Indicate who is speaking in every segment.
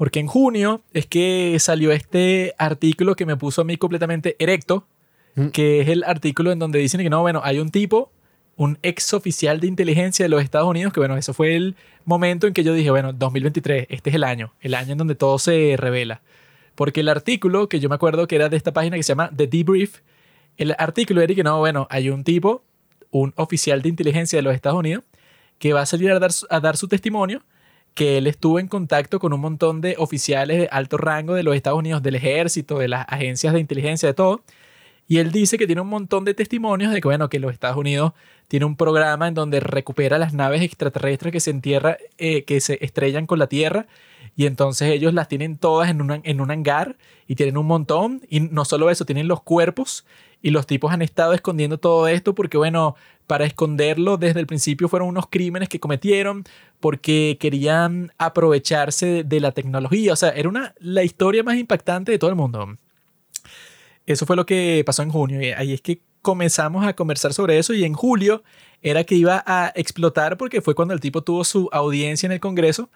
Speaker 1: Porque en junio es que salió este artículo que me puso a mí completamente erecto,
Speaker 2: Mm.
Speaker 1: que es el artículo en donde dicen que no, bueno, hay un tipo, un ex oficial de inteligencia de los Estados Unidos, que bueno, eso fue el momento en que yo dije, bueno, 2023, este es el año, el año en donde todo se revela. Porque el artículo, que yo me acuerdo que era de esta página que se llama The Debrief, el artículo era que no, bueno, hay un tipo, un oficial de inteligencia de los Estados Unidos, que va a salir a dar, su- a dar su testimonio, que él estuvo en contacto con un montón de oficiales de alto rango de los Estados Unidos, del ejército, de las agencias de inteligencia, de todo. Y él dice que tiene un montón de testimonios de que, bueno, que los Estados Unidos tiene un programa en donde recupera las naves extraterrestres que se entierra, eh, que se estrellan con la Tierra. Y entonces ellos las tienen todas en, en un hangar y tienen un montón. Y no solo eso, tienen los cuerpos y los tipos han estado escondiendo todo esto porque, bueno, para esconderlo desde el principio fueron unos crímenes que cometieron porque querían aprovecharse de, la tecnología. O sea, era una, la historia más impactante de todo el mundo. Eso fue lo que pasó en junio. Y ahí es que comenzamos a conversar sobre eso. Y en julio era que iba a explotar porque fue cuando el tipo tuvo su audiencia en el Congreso,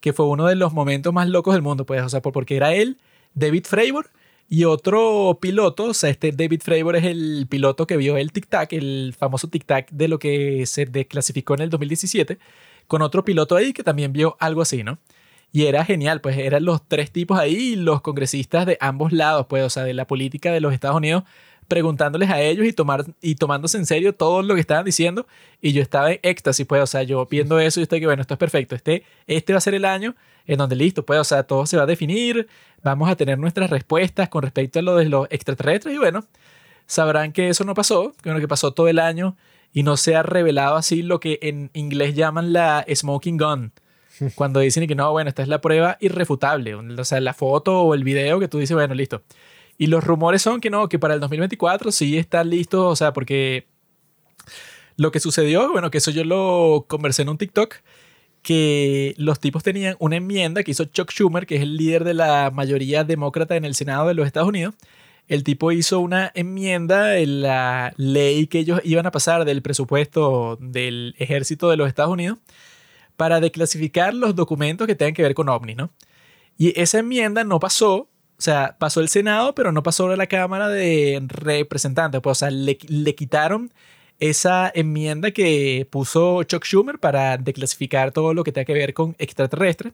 Speaker 1: que fue uno de los momentos más locos del mundo, pues, o sea, por- porque era él, David Fravor y otro piloto, o sea, este David Fravor es el piloto que vio el Tic Tac, el famoso Tic Tac de lo que se desclasificó en el 2017, con otro piloto ahí que también vio algo así, ¿no? Y era genial, pues eran los tres tipos ahí, los congresistas de ambos lados, pues, o sea, de la política de los Estados Unidos, preguntándoles a ellos y, tomar, y tomándose en serio todo lo que estaban diciendo. Y yo estaba en éxtasis, pues, o sea, yo viendo eso y estoy que, bueno, esto es perfecto. Este, este va a ser el año en donde listo, pues, o sea, todo se va a definir, vamos a tener nuestras respuestas con respecto a lo de los extraterrestres y bueno, sabrán que eso no pasó, que, bueno, que pasó todo el año y no se ha revelado así lo que en inglés llaman la smoking gun. Cuando dicen que no, bueno, esta es la prueba irrefutable. O sea, la foto o el video que tú dices, bueno, listo. Y los rumores son que no, que para el 2024 sí están listos, o sea, porque lo que sucedió, bueno, que eso yo lo conversé en un TikTok, que los tipos tenían una enmienda que hizo Chuck Schumer, que es el líder de la mayoría demócrata en el Senado de los Estados Unidos. El tipo hizo una enmienda en la ley que ellos iban a pasar del presupuesto del ejército de los Estados Unidos para declasificar los documentos que tengan que ver con ovnis, ¿no? Y esa enmienda no pasó, o sea, pasó el Senado, pero no pasó a la Cámara de Representantes, pues, o sea, le, le quitaron esa enmienda que puso Chuck Schumer para declasificar todo lo que tenga que ver con extraterrestres.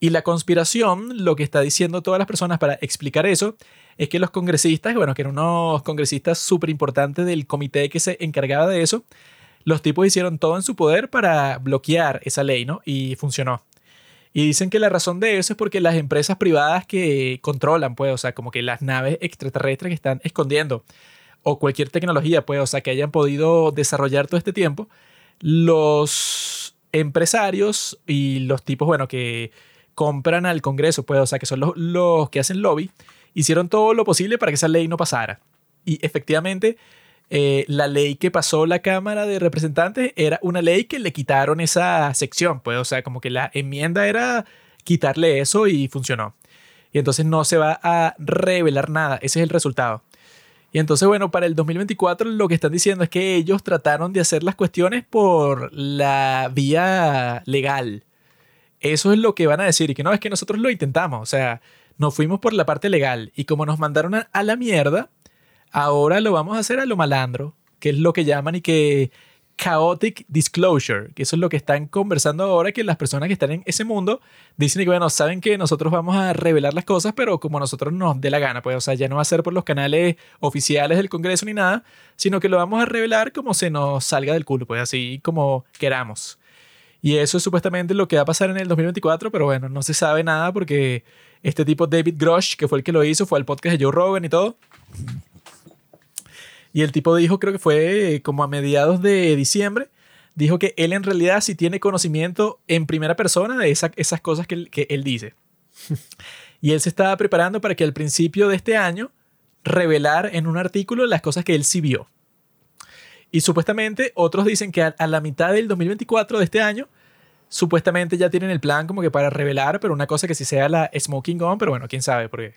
Speaker 1: Y la conspiración, lo que está diciendo todas las personas para explicar eso, es que los congresistas, bueno, que eran unos congresistas súper importantes del comité que se encargaba de eso, los tipos hicieron todo en su poder para bloquear esa ley, ¿no? Y funcionó. Y dicen que la razón de eso es porque las empresas privadas que controlan, pues, o sea, como que las naves extraterrestres que están escondiendo, o cualquier tecnología, pues, o sea, que hayan podido desarrollar todo este tiempo, los empresarios y los tipos, bueno, que compran al Congreso, pues, o sea, que son los, los que hacen lobby, hicieron todo lo posible para que esa ley no pasara. Y efectivamente, eh, la ley que pasó la Cámara de Representantes era una ley que le quitaron esa sección, pues, o sea, como que la enmienda era quitarle eso y funcionó. Y entonces no se va a revelar nada, ese es el resultado. Y entonces, bueno, para el 2024 lo que están diciendo es que ellos trataron de hacer las cuestiones por la vía legal. Eso es lo que van a decir y que no, es que nosotros lo intentamos, o sea, nos fuimos por la parte legal y como nos mandaron a, a la mierda, ahora lo vamos a hacer a lo malandro, que es lo que llaman y que chaotic disclosure, que eso es lo que están conversando ahora, que las personas que están en ese mundo dicen que, bueno, saben que nosotros vamos a revelar las cosas, pero como nosotros nos dé la gana, pues, o sea, ya no va a ser por los canales oficiales del Congreso ni nada, sino que lo vamos a revelar como se nos salga del culo, pues, así como queramos. Y eso es supuestamente lo que va a pasar en el 2024, pero bueno, no se sabe nada porque este tipo David Grosh, que fue el que lo hizo, fue al podcast de Joe Rogan y todo. Y el tipo dijo, creo que fue eh, como a mediados de diciembre, dijo que él en realidad sí tiene conocimiento en primera persona de esa- esas cosas que él, dice. Y él se estaba preparando para que al principio de este año revelar en un artículo las cosas que él sí vio. Y supuestamente otros dicen que a, a la mitad del 2024 de este año, supuestamente ya tienen el plan como que para revelar, pero una cosa que sí sea la Smoking Gun, pero bueno, quién sabe, porque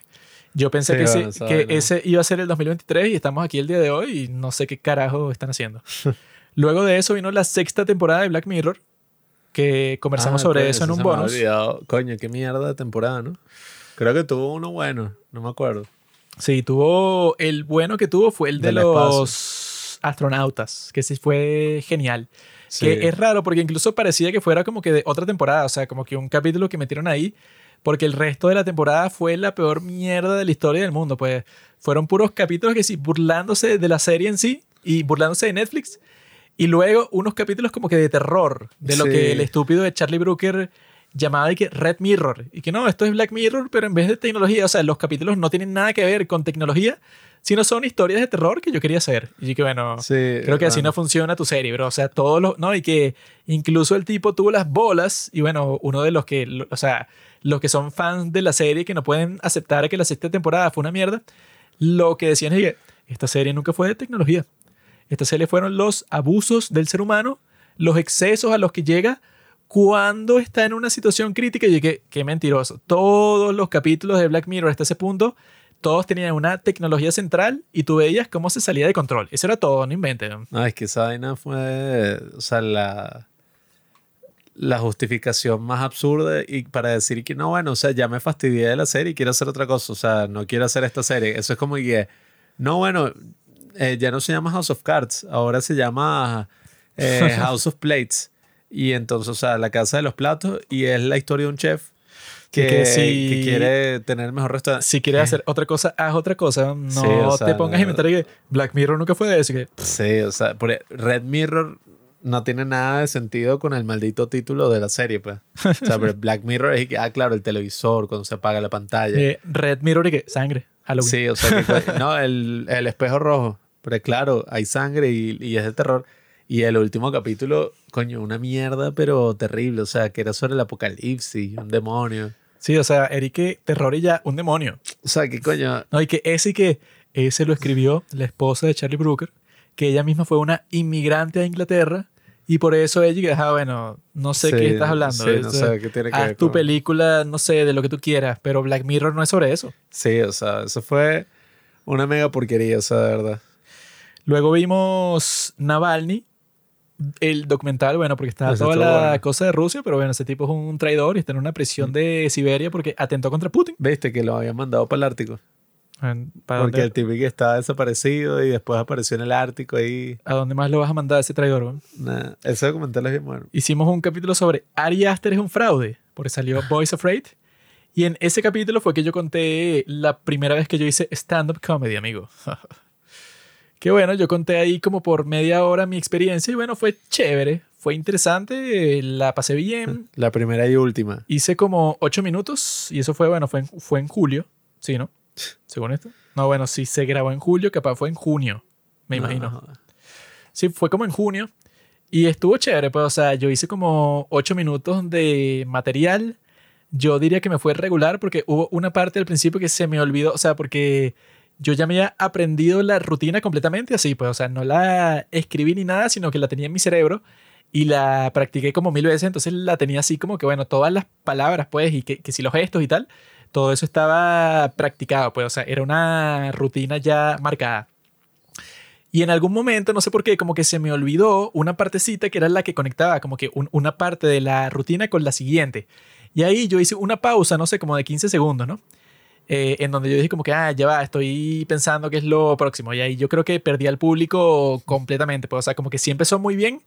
Speaker 1: yo pensé
Speaker 2: Sí,
Speaker 1: que, ese,
Speaker 2: bueno, sabe,
Speaker 1: que
Speaker 2: ¿no?
Speaker 1: ese iba a ser el 2023 y estamos aquí el día de hoy y no sé qué carajo están haciendo. Luego de eso vino la sexta temporada de Black Mirror, que conversamos
Speaker 2: Ah,
Speaker 1: sobre
Speaker 2: coño,
Speaker 1: eso en un
Speaker 2: se me
Speaker 1: bonus.
Speaker 2: olvidado. Coño, qué mierda de temporada, ¿no? Creo que tuvo uno bueno, no me acuerdo.
Speaker 1: Sí, tuvo. El bueno que tuvo fue el de
Speaker 2: Del
Speaker 1: los astronautas, que sí fue genial.
Speaker 2: Sí.
Speaker 1: Que es raro porque incluso parecía que fuera como que de otra temporada, o sea, como que un capítulo que metieron ahí, porque el resto de la temporada fue la peor mierda de la historia del mundo. Pues fueron puros capítulos que sí, burlándose de la serie en sí y burlándose de Netflix. Y luego unos capítulos como que de terror, de lo
Speaker 2: Sí.
Speaker 1: que el estúpido de Charlie Brooker llamaba de que Red Mirror. Y que no, esto es Black Mirror, pero en vez de tecnología, o sea, los capítulos no tienen nada que ver con tecnología, sino son historias de terror que yo quería hacer. Y que bueno,
Speaker 2: Sí,
Speaker 1: creo que así
Speaker 2: bueno.
Speaker 1: no funciona tu serie, bro. O sea, todos los, no, y que incluso el tipo tuvo las bolas y bueno, uno de los que, o sea, los que son fans de la serie que no pueden aceptar que la sexta temporada fue una mierda, lo que decían es que esta serie nunca fue de tecnología. Esta serie fueron los abusos del ser humano, los excesos a los que llega cuando está en una situación crítica. Y que, qué mentiroso. Todos los capítulos de Black Mirror hasta ese punto, todos tenían una tecnología central y tú veías cómo se salía de control. Eso era todo, no inventen.
Speaker 2: No, es que esa vaina fue, o sea, la, la justificación más absurda y para decir que no, bueno, o sea, ya me fastidié de la serie y quiero hacer otra cosa, o sea, no quiero hacer esta serie. Eso es como que, no, bueno, eh, ya no se llama House of Cards, ahora se llama eh, House of Plates. Y entonces, o sea, la casa de los platos y es la historia de un chef que,
Speaker 1: que si-
Speaker 2: que quiere tener mejor restaurante.
Speaker 1: Si quieres hacer otra cosa, haz otra cosa. No
Speaker 2: Sí, o sea,
Speaker 1: te pongas a inventar que Black Mirror nunca fue de eso. Que,
Speaker 2: Sí, o sea, por- Red Mirror no tiene nada de sentido con el maldito título de la serie, pues. O sea, pero Black Mirror es que, ah, claro, el televisor, cuando se apaga la pantalla.
Speaker 1: eh, Red Mirror y que sangre. Halloween.
Speaker 2: Sí, o sea, que, no, el, el espejo rojo. Pero claro, hay sangre y, y es de terror. Y el último capítulo, coño, una mierda, pero terrible. O sea, que era sobre el apocalipsis, un demonio.
Speaker 1: Sí, o sea, Eric, terror y ya, un demonio.
Speaker 2: O sea, que coño.
Speaker 1: No, y que ese que ese lo escribió la esposa de Charlie Brooker, que ella misma fue una inmigrante a Inglaterra y por eso ella que, ah, bueno, no sé
Speaker 2: Sí,
Speaker 1: qué estás hablando.
Speaker 2: sí, no
Speaker 1: o sea,
Speaker 2: sé qué tiene que
Speaker 1: haz
Speaker 2: ver
Speaker 1: tu
Speaker 2: con-
Speaker 1: película, no sé, de lo que tú quieras, pero Black Mirror no es sobre eso.
Speaker 2: Sí, o sea, eso fue una mega porquería, o sea, de verdad.
Speaker 1: Luego vimos Navalny, el documental, bueno, porque
Speaker 2: Ese
Speaker 1: toda la
Speaker 2: bueno.
Speaker 1: cosa de Rusia, pero bueno, ese tipo es un traidor y está en una prisión de Siberia porque atentó contra Putin.
Speaker 2: Viste que lo habían mandado para el Ártico.
Speaker 1: ¿Para
Speaker 2: Porque
Speaker 1: dónde,
Speaker 2: el que estaba desaparecido y después apareció en el Ártico ahí.
Speaker 1: ¿A dónde más lo vas a mandar a ese traidor?
Speaker 2: Nah, ese documental es bien bueno.
Speaker 1: hicimos un capítulo sobre Ari Aster es un fraude, porque salió Boys Afraid. Y en ese capítulo fue que yo conté la primera vez que yo hice stand-up comedy, amigo. que bueno, yo conté ahí como por media hora mi experiencia y bueno, fue chévere, fue interesante, la pasé bien.
Speaker 2: La primera y última.
Speaker 1: Hice como ocho minutos y eso fue, bueno, fue en, fue en julio, ¿sí, no? Según esto. No, bueno, si se grabó en julio, capaz fue en junio, me
Speaker 2: No,
Speaker 1: imagino.
Speaker 2: no.
Speaker 1: Sí, fue como en junio. Y estuvo chévere, pues, o sea, yo hice como ocho minutos de material. Yo diría que me fue regular porque hubo una parte al principio que se me olvidó, o sea, porque yo ya me había aprendido la rutina completamente así, pues, o sea, no la escribí ni nada, sino que la tenía en mi cerebro y la practiqué como mil veces, entonces la tenía así como que, bueno, todas las palabras, pues, y que, que si los gestos y tal, todo eso estaba practicado, pues, o sea, era una rutina ya marcada. Y en algún momento, no sé por qué, como que se me olvidó una partecita que era la que conectaba como que un- una parte de la rutina con la siguiente. Y ahí yo hice una pausa, no sé, como de 15 segundos, ¿no? Eh, en donde yo dije como que, ah, ya va, estoy pensando qué es lo próximo. Y ahí yo creo que perdí al público completamente. Pues, o sea, como que sí empezó muy bien.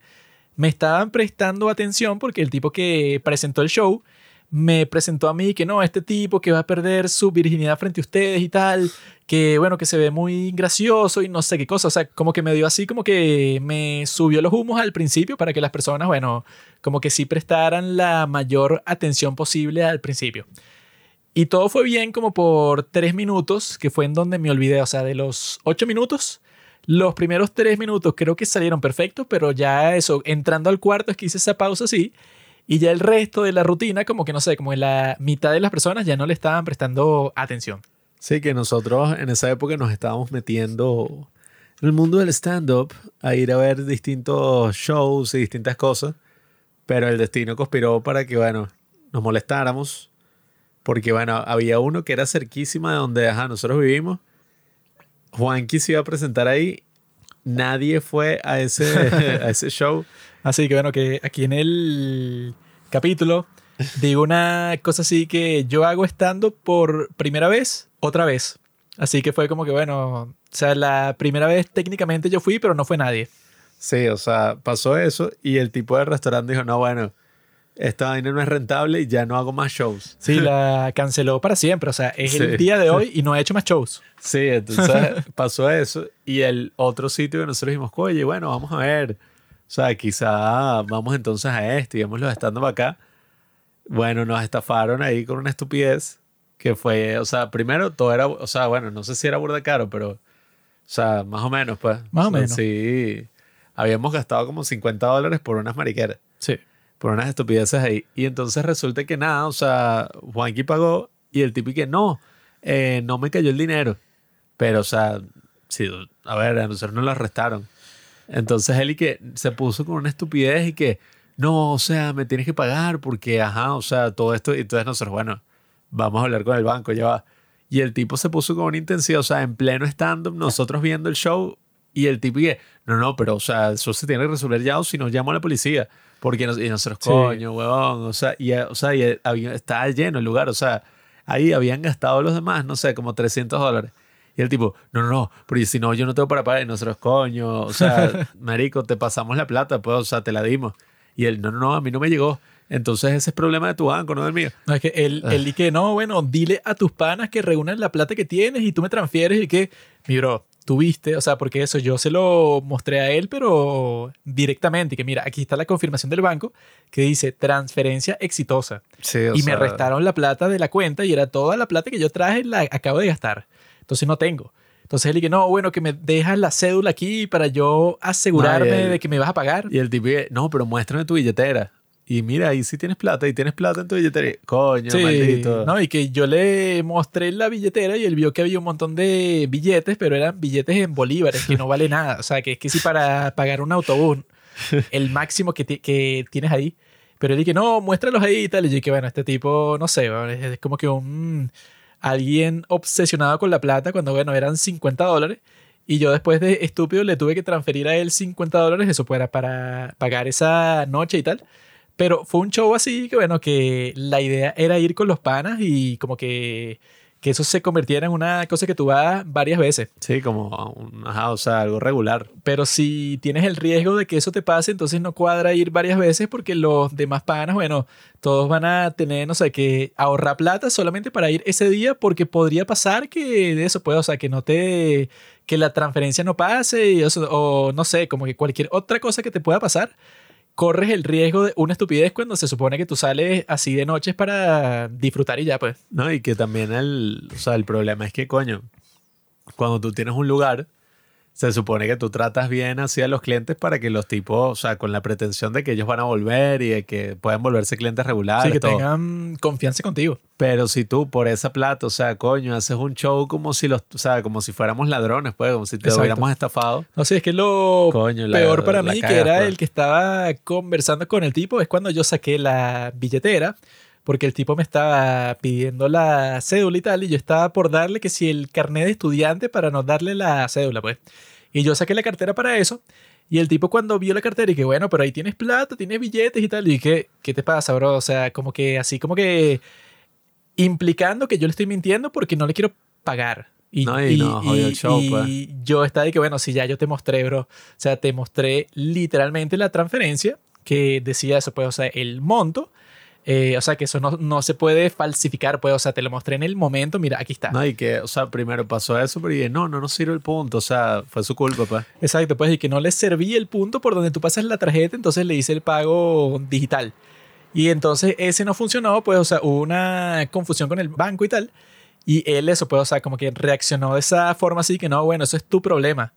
Speaker 1: Me estaban prestando atención porque el tipo que presentó el show me presentó a mí que no, este tipo que va a perder su virginidad frente a ustedes y tal, que bueno, que se ve muy gracioso y no sé qué cosa, o sea, como que me dio así como que me subió los humos al principio para que las personas, bueno, como que sí prestaran la mayor atención posible al principio. Y todo fue bien como por tres minutos, que fue en donde me olvidé, o sea, de los ocho minutos, los primeros tres minutos creo que salieron perfectos, pero ya eso, entrando al cuarto es que hice esa pausa así, y ya el resto de la rutina, como que no sé, como en la mitad de las personas ya no le estaban prestando atención.
Speaker 2: Sí, que nosotros en esa época nos estábamos metiendo en el mundo del stand-up a ir a ver distintos shows y distintas cosas, pero el destino conspiró para que, bueno, nos molestáramos, porque, bueno, había uno que era cerquísima de donde ajá, nosotros vivimos. Juanqui se iba a presentar ahí. nadie fue a ese, a ese show.
Speaker 1: Así que bueno, que aquí en el capítulo digo una cosa así que yo hago estando por primera vez, otra vez. Así que fue como que bueno, o sea, la primera vez técnicamente yo fui, pero no fue nadie.
Speaker 2: Sí, o sea, pasó eso y el tipo del restaurante dijo, no, bueno, esta vaina no es rentable y ya no hago más shows.
Speaker 1: Sí, la canceló para siempre. O sea, es el día de hoy y no ha hecho más shows.
Speaker 2: Sí, entonces pasó eso. Y el otro sitio que nosotros dijimos, oye, bueno, vamos a ver. O sea, quizá vamos entonces a este y vemos los estando acá. Bueno, nos estafaron ahí con una estupidez que fue, o sea, primero todo era, o sea, bueno, no sé si era burda caro, pero, o sea, más o menos, pues.
Speaker 1: Más o,
Speaker 2: sea,
Speaker 1: menos.
Speaker 2: Sí, habíamos gastado como 50 dólares por unas mariqueras
Speaker 1: Sí.
Speaker 2: por unas estupideces ahí. Y entonces resulta que nada, o sea, Juanqui pagó y el tipo que no, eh, no me cayó el dinero. Pero, o sea, sí, a ver, a nosotros nos lo arrestaron. Entonces él y que se puso con una estupidez y que, no, o sea, me tienes que pagar porque, ajá, o sea, todo esto. Y entonces nosotros, bueno, vamos a hablar con el banco, ya va. Y el tipo se puso con una intensidad, o sea, en pleno stand-up, nosotros viendo el show y el tipo que, no, no, pero, o sea, eso se tiene que resolver ya o si no llamo a la policía. Porque nos, y nosotros,
Speaker 1: Sí.
Speaker 2: coño, huevón, o sea, y, o sea, y había, estaba lleno el lugar, o sea, ahí habían gastado los demás, no sé, como 300 dólares. Y el tipo, no, no, no, pero si no, yo no tengo para pagar. Y nosotros, coño, o sea, marico, te pasamos la plata, pues, o sea, te la dimos. Y él, no, no, no, a mí no me llegó. Entonces ese es problema de tu banco, no del mío.
Speaker 1: No, es que él, él y que no, bueno, dile a tus panas que reúnan la plata que tienes y tú me transfieres y que, mi bro, tuviste, o sea, porque eso yo se lo mostré a él, pero directamente, y que mira, aquí está la confirmación del banco que dice transferencia exitosa.
Speaker 2: Sí,
Speaker 1: y me restaron la plata de la cuenta y era toda la plata que yo traje, la acabo de gastar. Entonces no tengo. Entonces él que no, bueno, que me dejas la cédula aquí para yo asegurarme
Speaker 2: No, y él-
Speaker 1: de que me vas a pagar.
Speaker 2: Y el tipo, no, pero muéstrame tu billetera. Y mira, ahí sí tienes plata, y tienes plata en tu billetera. Coño,
Speaker 1: Sí,
Speaker 2: maldito.
Speaker 1: no, y que yo le mostré la billetera y él vio que había un montón de billetes, pero eran billetes en bolívares, que no vale nada. O sea, que es que si para pagar un autobús, el máximo que, que tienes ahí. Pero él dije, no, muéstralos ahí y tal. Y yo dije, bueno, este tipo, no sé, es como que un alguien obsesionado con la plata cuando, bueno, eran 50 dólares. Y yo después de estúpido le tuve que transferir a él 50 dólares, eso fuera para pagar esa noche y tal. Pero fue un show así que, bueno, que la idea era ir con los panas y como que, que eso se convirtiera en una cosa que tú vas varias veces.
Speaker 2: Sí, como, un- ajá, o sea, algo regular.
Speaker 1: Pero si tienes el riesgo de que eso te pase, entonces no cuadra ir varias veces porque los demás panas, bueno, todos van a tener, no sé, que ahorrar plata solamente para ir ese día porque podría pasar que de eso puede, o sea, que no te, que la transferencia no pase y eso, o no sé, como que cualquier otra cosa que te pueda pasar, corres el riesgo de una estupidez cuando se supone que tú sales así de noches para disfrutar y ya, pues.
Speaker 2: No, y que también el, o sea, el problema es que, coño, cuando tú tienes un lugar, se supone que tú tratas bien así a los clientes para que los tipos, o sea, con la pretensión de que ellos van a volver y de que puedan volverse clientes regulares.
Speaker 1: Así que
Speaker 2: todo.
Speaker 1: tengan confianza contigo.
Speaker 2: Pero si tú por esa plata, o sea, coño, haces un show como si los, o sea, como si fuéramos ladrones, pues, como si te
Speaker 1: Exacto.
Speaker 2: hubiéramos estafado.
Speaker 1: No sé, es que lo
Speaker 2: Coño, la-
Speaker 1: peor para
Speaker 2: la
Speaker 1: mí, que
Speaker 2: cagas,
Speaker 1: era
Speaker 2: pues.
Speaker 1: el que estaba conversando con el tipo, es cuando yo saqué la billetera, porque el tipo me estaba pidiendo la cédula y tal, y yo estaba por darle que si el carnet de estudiante para no darle la cédula, pues. Y yo saqué la cartera para eso, y el tipo cuando vio la cartera y que, bueno, pero ahí tienes plata, tienes billetes y tal, y que, ¿qué te pasa, bro? O sea, como que así como que implicando que yo le estoy mintiendo porque no le quiero pagar. Y,
Speaker 2: No, y no, jodió el show,
Speaker 1: y
Speaker 2: pues.
Speaker 1: yo estaba de que, bueno, si ya yo te mostré, bro. O sea, te mostré literalmente la transferencia que decía eso, pues, o sea, el monto. Eh, o sea, que eso no, no se puede falsificar, pues, o sea, te lo mostré en el momento, mira, aquí está.
Speaker 2: No, y que, o sea, primero pasó eso, pero dije, no, no nos sirve el punto, o sea, fue su culpa, pues.
Speaker 1: Exacto, pues, y que no le serví el punto por donde tú pasas la tarjeta, entonces le hice el pago digital. Y entonces ese no funcionó, pues, o sea, hubo una confusión con el banco y tal. Y él eso, pues, o sea, como que reaccionó de esa forma así que no, bueno, eso es tu problema.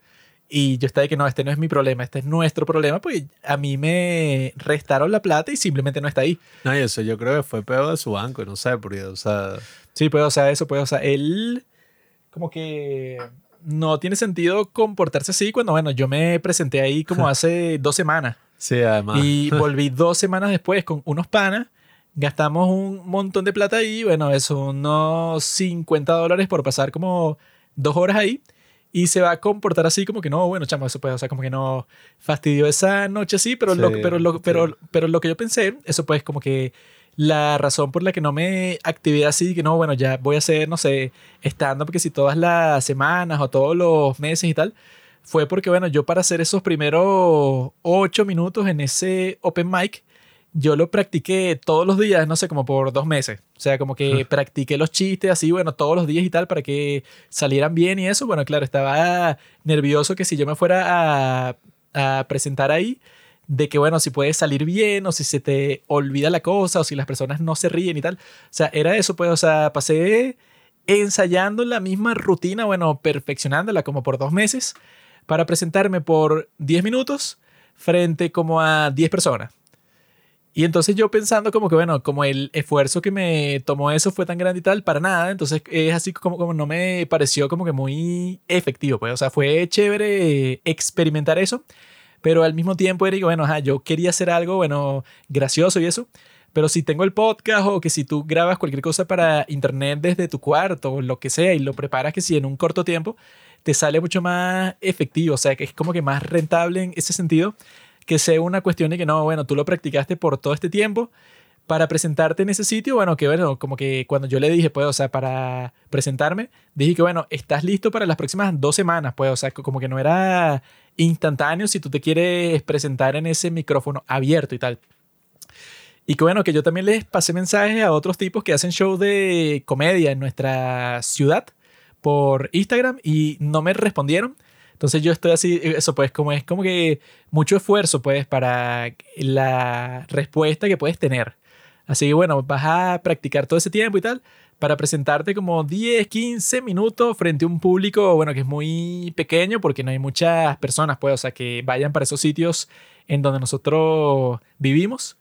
Speaker 1: Y yo estaba de que no, este no es mi problema, este es nuestro problema, pues a mí me restaron la plata y simplemente no está ahí.
Speaker 2: No, y eso yo creo que fue peor de su banco, no sé, porque, o sea,
Speaker 1: Sí, pues, o sea, eso, pues, o sea, él como que no tiene sentido comportarse así cuando, bueno, yo me presenté ahí como hace dos semanas.
Speaker 2: sí, además.
Speaker 1: Y volví dos semanas después con unos panas. Gastamos un montón de plata ahí. Bueno, eso, unos 50 dólares por pasar como dos horas ahí. Y se va a comportar así como que no, bueno, chamo, eso puede, o sea, como que no fastidió esa noche sí, pero, lo,
Speaker 2: Sí,
Speaker 1: pero, lo,
Speaker 2: sí.
Speaker 1: pero, pero lo que yo pensé, eso pues como que la razón por la que no me activé así, que no, bueno, ya voy a hacer, no sé, estando porque si todas las semanas o todos los meses y tal, fue porque, bueno, yo para hacer esos primeros ocho minutos en ese open mic, yo lo practiqué todos los días, no sé, como por dos meses. O sea, como que practiqué los chistes así, bueno, todos los días y tal, para que salieran bien y eso. Bueno, claro, estaba nervioso que si yo me fuera a, a presentar ahí, de que, bueno, si puede salir bien o si se te olvida la cosa o si las personas no se ríen y tal. O sea, era eso, pues, o sea, pasé ensayando la misma rutina, bueno, perfeccionándola como por dos meses para presentarme por 10 minutos frente como a 10 personas. Y entonces yo pensando como que, bueno, como el esfuerzo que me tomó eso fue tan grande y tal, para nada, entonces es así como, como no me pareció como que muy efectivo, pues, o sea, fue chévere experimentar eso, pero al mismo tiempo que, bueno, ajá, yo quería hacer algo, bueno, gracioso y eso, pero si tengo el podcast o que si tú grabas cualquier cosa para internet desde tu cuarto o lo que sea y lo preparas que si en un corto tiempo, te sale mucho más efectivo, o sea, que es como que más rentable en ese sentido que sea una cuestión de que no, bueno, tú lo practicaste por todo este tiempo para presentarte en ese sitio, bueno, que bueno, como que cuando yo le dije, pues, o sea, para presentarme, dije que, bueno, estás listo para las próximas dos semanas, pues, o sea, como que no era instantáneo si tú te quieres presentar en ese micrófono abierto y tal. Y que bueno, que yo también les pasé mensajes a otros tipos que hacen shows de comedia en nuestra ciudad por Instagram y no me respondieron. Entonces yo estoy así, eso pues como es como que mucho esfuerzo pues para la respuesta que puedes tener. Así que bueno, vas a practicar todo ese tiempo y tal para presentarte como 10, 15 minutos frente a un público, bueno, que es muy pequeño porque no hay muchas personas pues, o sea, que vayan para esos sitios en donde nosotros vivimos.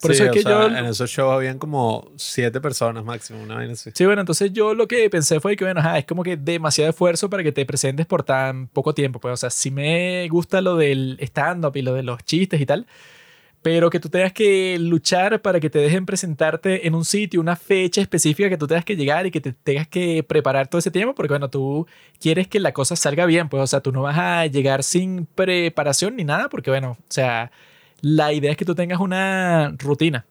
Speaker 1: Por
Speaker 2: Sí,
Speaker 1: eso es que
Speaker 2: sea,
Speaker 1: yo...
Speaker 2: En esos shows habían como siete personas máximo, una vaina así.
Speaker 1: Sí, bueno, entonces yo lo que pensé fue que, bueno, ajá, es como que demasiado esfuerzo para que te presentes por tan poco tiempo. Pues, o sea, sí me gusta lo del stand-up y lo de los chistes y tal, pero que tú tengas que luchar para que te dejen presentarte en un sitio, una fecha específica que tú tengas que llegar y que te tengas que preparar todo ese tiempo, porque, bueno, tú quieres que la cosa salga bien, pues, o sea, tú no vas a llegar sin preparación ni nada, porque, bueno, o sea, la idea es que tú tengas una rutina.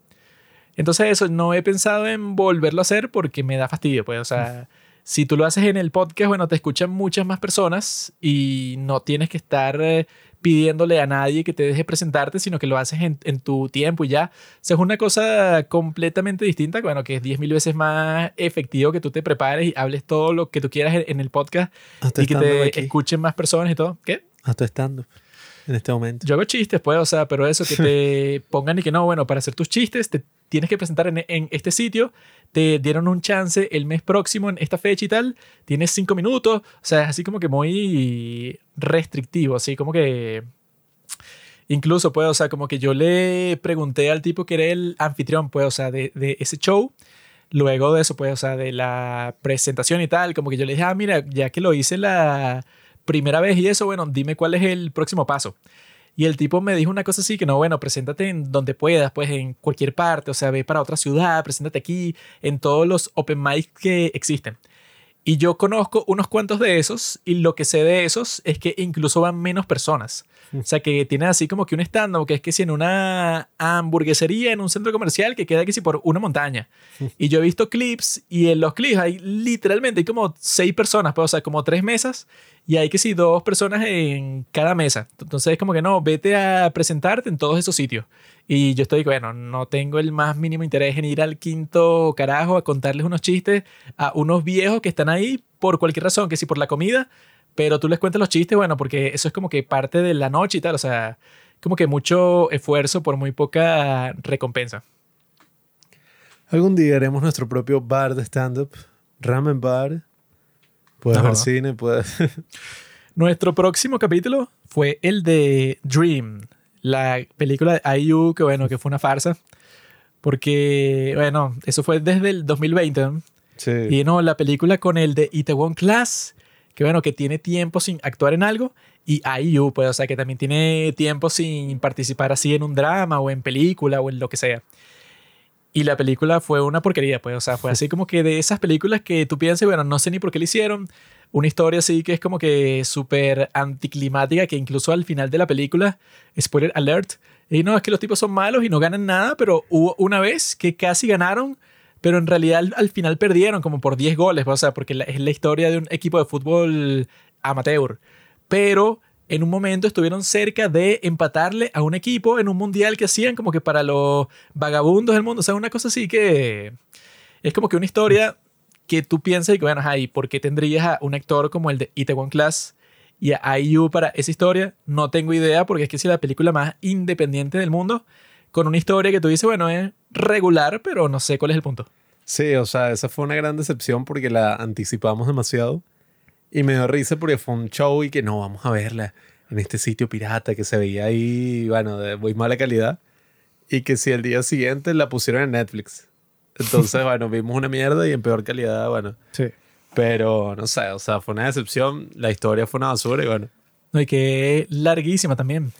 Speaker 1: Entonces eso, no he pensado en volverlo a hacer porque me da fastidio, pues, o sea, si tú lo haces en el podcast, bueno, te escuchan muchas más personas y no tienes que estar eh, pidiéndole a nadie que te deje presentarte, sino que lo haces en, en tu tiempo y ya. O sea, es una cosa completamente distinta, bueno, que es 10 mil veces más efectivo que tú te prepares y hables todo lo que tú quieras en, en el podcast
Speaker 2: Hasta
Speaker 1: y que te escuchen más personas y todo. ¿Qué?
Speaker 2: Hasta estando en este momento.
Speaker 1: Yo hago chistes, pues, o sea, pero eso, que te pongan y que no, bueno, para hacer tus chistes te tienes que presentar en, en este sitio, te dieron un chance el mes próximo en esta fecha y tal, tienes cinco minutos, o sea, es así como que muy restrictivo, así como que... Incluso, pues, o sea, como que yo le pregunté al tipo que era el anfitrión, pues, o sea, de, de ese show, luego de eso, pues, o sea, de la presentación y tal, como que yo le dije, ah, mira, ya que lo hice la primera vez y eso, bueno, dime cuál es el próximo paso. Y el tipo me dijo una cosa así, que no, bueno, preséntate en donde puedas, pues en cualquier parte, o sea, ve para otra ciudad, preséntate aquí, en todos los open mics que existen. Y yo conozco unos cuantos de esos y lo que sé de esos es que incluso van menos personas. O sea, que tienen así como que un stand que es que si en una hamburguesería, en un centro comercial que queda que si por una montaña. Y yo he visto clips y en los clips hay literalmente hay como seis personas, pues, o sea, como tres mesas y hay que si dos personas en cada mesa. Entonces es como que no, vete a presentarte en todos esos sitios. Y yo estoy, bueno, no tengo el más mínimo interés en ir al quinto carajo a contarles unos chistes a unos viejos que están ahí por cualquier razón, que si por la comida, pero tú les cuentas los chistes, bueno, porque eso es como que parte de la noche y tal, o sea, como que mucho esfuerzo por muy poca recompensa.
Speaker 2: Algún día haremos nuestro propio bar de stand-up, ramen bar. Puedes ver cine, puedes...
Speaker 1: Nuestro próximo capítulo fue el de Dream, la película de IU, que bueno, que fue una farsa. Porque, bueno, eso fue desde el 2020. ¿no?
Speaker 2: sí.
Speaker 1: Y no, la película con el de Itaewon Class, que bueno, que tiene tiempo sin actuar en algo. Y IU, pues, o sea, que también tiene tiempo sin participar así en un drama o en película o en lo que sea. Y la película fue una porquería, pues, o sea, fue así como que de esas películas que tú piensas, bueno, no sé ni por qué la hicieron, una historia así que es como que súper anticlimática, que incluso al final de la película, spoiler alert, y no, es que los tipos son malos y no ganan nada, pero hubo una vez que casi ganaron, pero en realidad al, al final perdieron como por 10 goles, o sea, porque la- es la historia de un equipo de fútbol amateur. Pero en un momento estuvieron cerca de empatarle a un equipo en un mundial que hacían como que para los vagabundos del mundo, o sea, una cosa así que es como que una historia que tú piensas y que, bueno, ¿y por qué tendrías a un actor como el de Itaewon Class y a IU para esa historia? No tengo idea, porque es que es la película más independiente del mundo, con una historia que tú dices, bueno, es regular, pero no sé cuál es el punto.
Speaker 2: Sí, o sea, esa fue una gran decepción porque la anticipamos demasiado. Y me dio risa porque fue un show y que no, vamos a verla en este sitio pirata que se veía ahí, bueno, de muy mala calidad. Y que si el día siguiente la pusieron en Netflix. Entonces, bueno, vimos una mierda y en peor calidad, bueno.
Speaker 1: Sí.
Speaker 2: Pero no sé, o sea, fue una decepción. La historia fue una basura y bueno.
Speaker 1: No, y que larguísima también.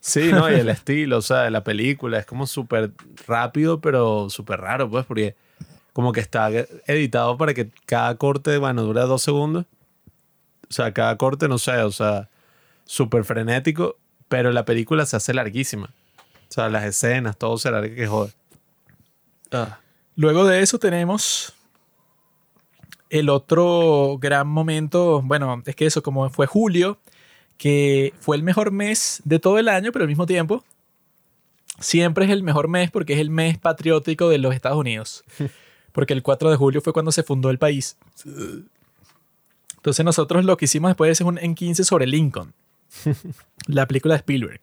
Speaker 2: Sí, no, y el estilo, o sea, de la película es como súper rápido, pero súper raro, pues, porque como que está editado para que cada corte, bueno, dura dos segundos. O sea, cada corte, no sé, o sea, súper frenético, pero la película se hace larguísima. O sea, las escenas, todo se larga que joder. Ah,
Speaker 1: Luego de eso tenemos el otro gran momento, bueno, es que eso como fue julio, que fue el mejor mes de todo el año, pero al mismo tiempo siempre es el mejor mes porque es el mes patriótico de los Estados Unidos. Porque el 4 de julio fue cuando se fundó el país. Entonces nosotros lo que hicimos después es un en 15 sobre Lincoln, la película de Spielberg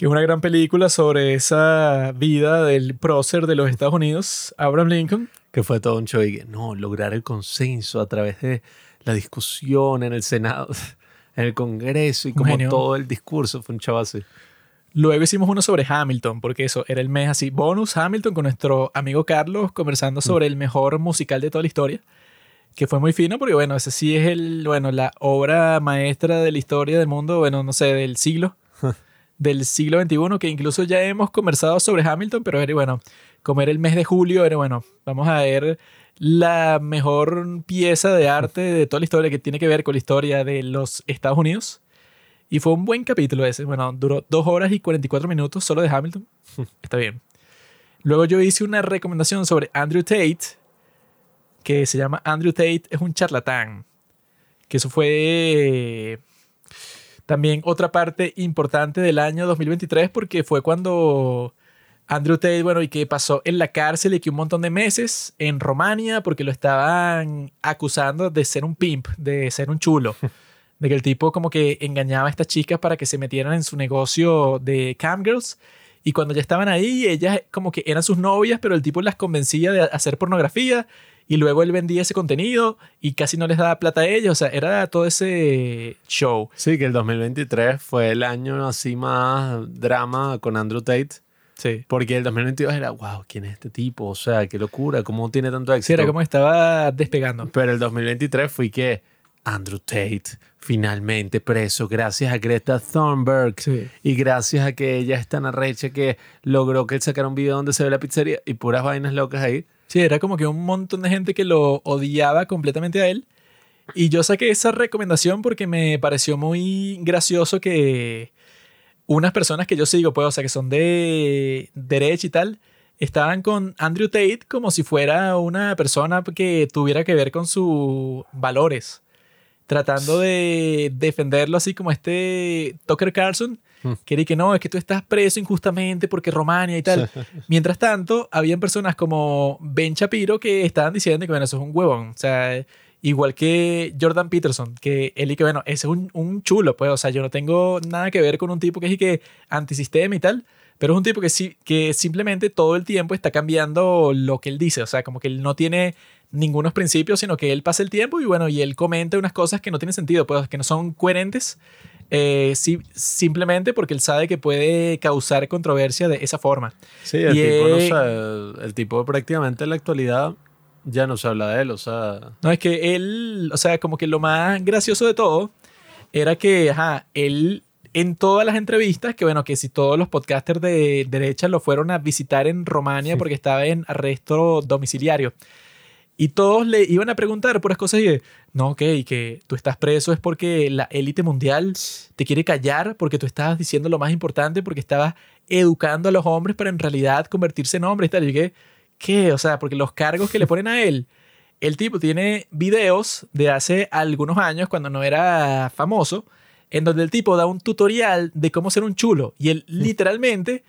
Speaker 1: que es una gran película sobre esa vida del prócer de los Estados Unidos, Abraham Lincoln.
Speaker 2: que fue todo un show y que no, lograr el consenso a través de la discusión en el Senado, en el Congreso y como
Speaker 1: genio.
Speaker 2: todo el discurso fue un show así.
Speaker 1: Luego hicimos uno sobre Hamilton, porque eso era el mes así, bonus Hamilton con nuestro amigo Carlos conversando sobre el mejor musical de toda la historia, que fue muy fino porque bueno, ese sí es el, bueno, la obra maestra de la historia del mundo, bueno, no sé, del siglo, del siglo XXI, que incluso ya hemos conversado sobre Hamilton, pero era bueno, como era el mes de julio, era bueno, vamos a ver la mejor pieza de arte de toda la historia que tiene que ver con la historia de los Estados Unidos. Y fue un buen capítulo ese. Bueno, duró dos horas y 44 minutos solo de Hamilton. Está bien. Luego yo hice una recomendación sobre Andrew Tate, que se llama Andrew Tate es un charlatán. Que eso fue también otra parte importante del año 2023 porque fue cuando Andrew Tate, bueno, y que pasó en la cárcel y que un montón de meses en Romania porque lo estaban acusando de ser un pimp, de ser un chulo. De que el tipo como que engañaba a estas chicas para que se metieran en su negocio de camgirls. Y cuando ya estaban ahí, ellas como que eran sus novias, pero el tipo las convencía de hacer pornografía. Y luego él vendía ese contenido y casi no les daba plata a ellos. O sea, era todo ese show.
Speaker 2: Sí, que el 2023 fue el año así más drama con Andrew Tate.
Speaker 1: Sí.
Speaker 2: Porque el 2022 era, wow, ¿quién es este tipo? O sea, qué locura, ¿cómo tiene tanto éxito?
Speaker 1: Sí, era como estaba despegando.
Speaker 2: Pero el 2023 fui que Andrew Tate finalmente preso gracias a Greta Thunberg
Speaker 1: Sí.
Speaker 2: y gracias a que ella es tan arrecha que logró que él sacara un video donde se ve la pizzería y puras vainas locas ahí.
Speaker 1: Sí, era como que un montón de gente que lo odiaba completamente a él. Y yo saqué esa recomendación porque me pareció muy gracioso que unas personas que yo sigo, pues, o sea, que son de derecha y tal, estaban con Andrew Tate como si fuera una persona que tuviera que ver con sus valores. Tratando de defenderlo así como este Tucker Carlson,
Speaker 2: Hmm.
Speaker 1: que era y que no, es que tú estás preso injustamente porque Romania y tal. Mientras tanto, habían personas como Ben Shapiro que estaban diciendo que, bueno, eso es un huevón. O sea, igual que Jordan Peterson, que él y que, bueno, ese es un, un chulo, pues, o sea, yo no tengo nada que ver con un tipo que es y que antisistema y tal, pero es un tipo que, sí, que simplemente todo el tiempo está cambiando lo que él dice. O sea, como que él no tiene ningunos principios, sino que él pasa el tiempo y, bueno, y él comenta unas cosas que no tienen sentido, pues, que no son coherentes. Eh, simplemente porque él sabe que puede causar controversia de esa forma.
Speaker 2: Sí, el
Speaker 1: Y,
Speaker 2: tipo, no
Speaker 1: eh,
Speaker 2: el tipo prácticamente en la actualidad ya no se habla de él, o sea,
Speaker 1: No, es que él, o sea, como que lo más gracioso de todo era que, ajá, él en todas las entrevistas, que bueno, que si todos los podcasters de derecha lo fueron a visitar en Romania porque estaba en arresto domiciliario. Y todos le iban a preguntar puras cosas y de, no, ok, que tú estás preso es porque la élite mundial te quiere callar porque tú estabas diciendo lo más importante, porque estabas educando a los hombres para en realidad convertirse en hombres y tal. Y dije, ¿qué? O sea, porque los cargos que le ponen a él, el tipo tiene videos de hace algunos años cuando no era famoso, en donde el tipo da un tutorial de cómo ser un chulo. Y él literalmente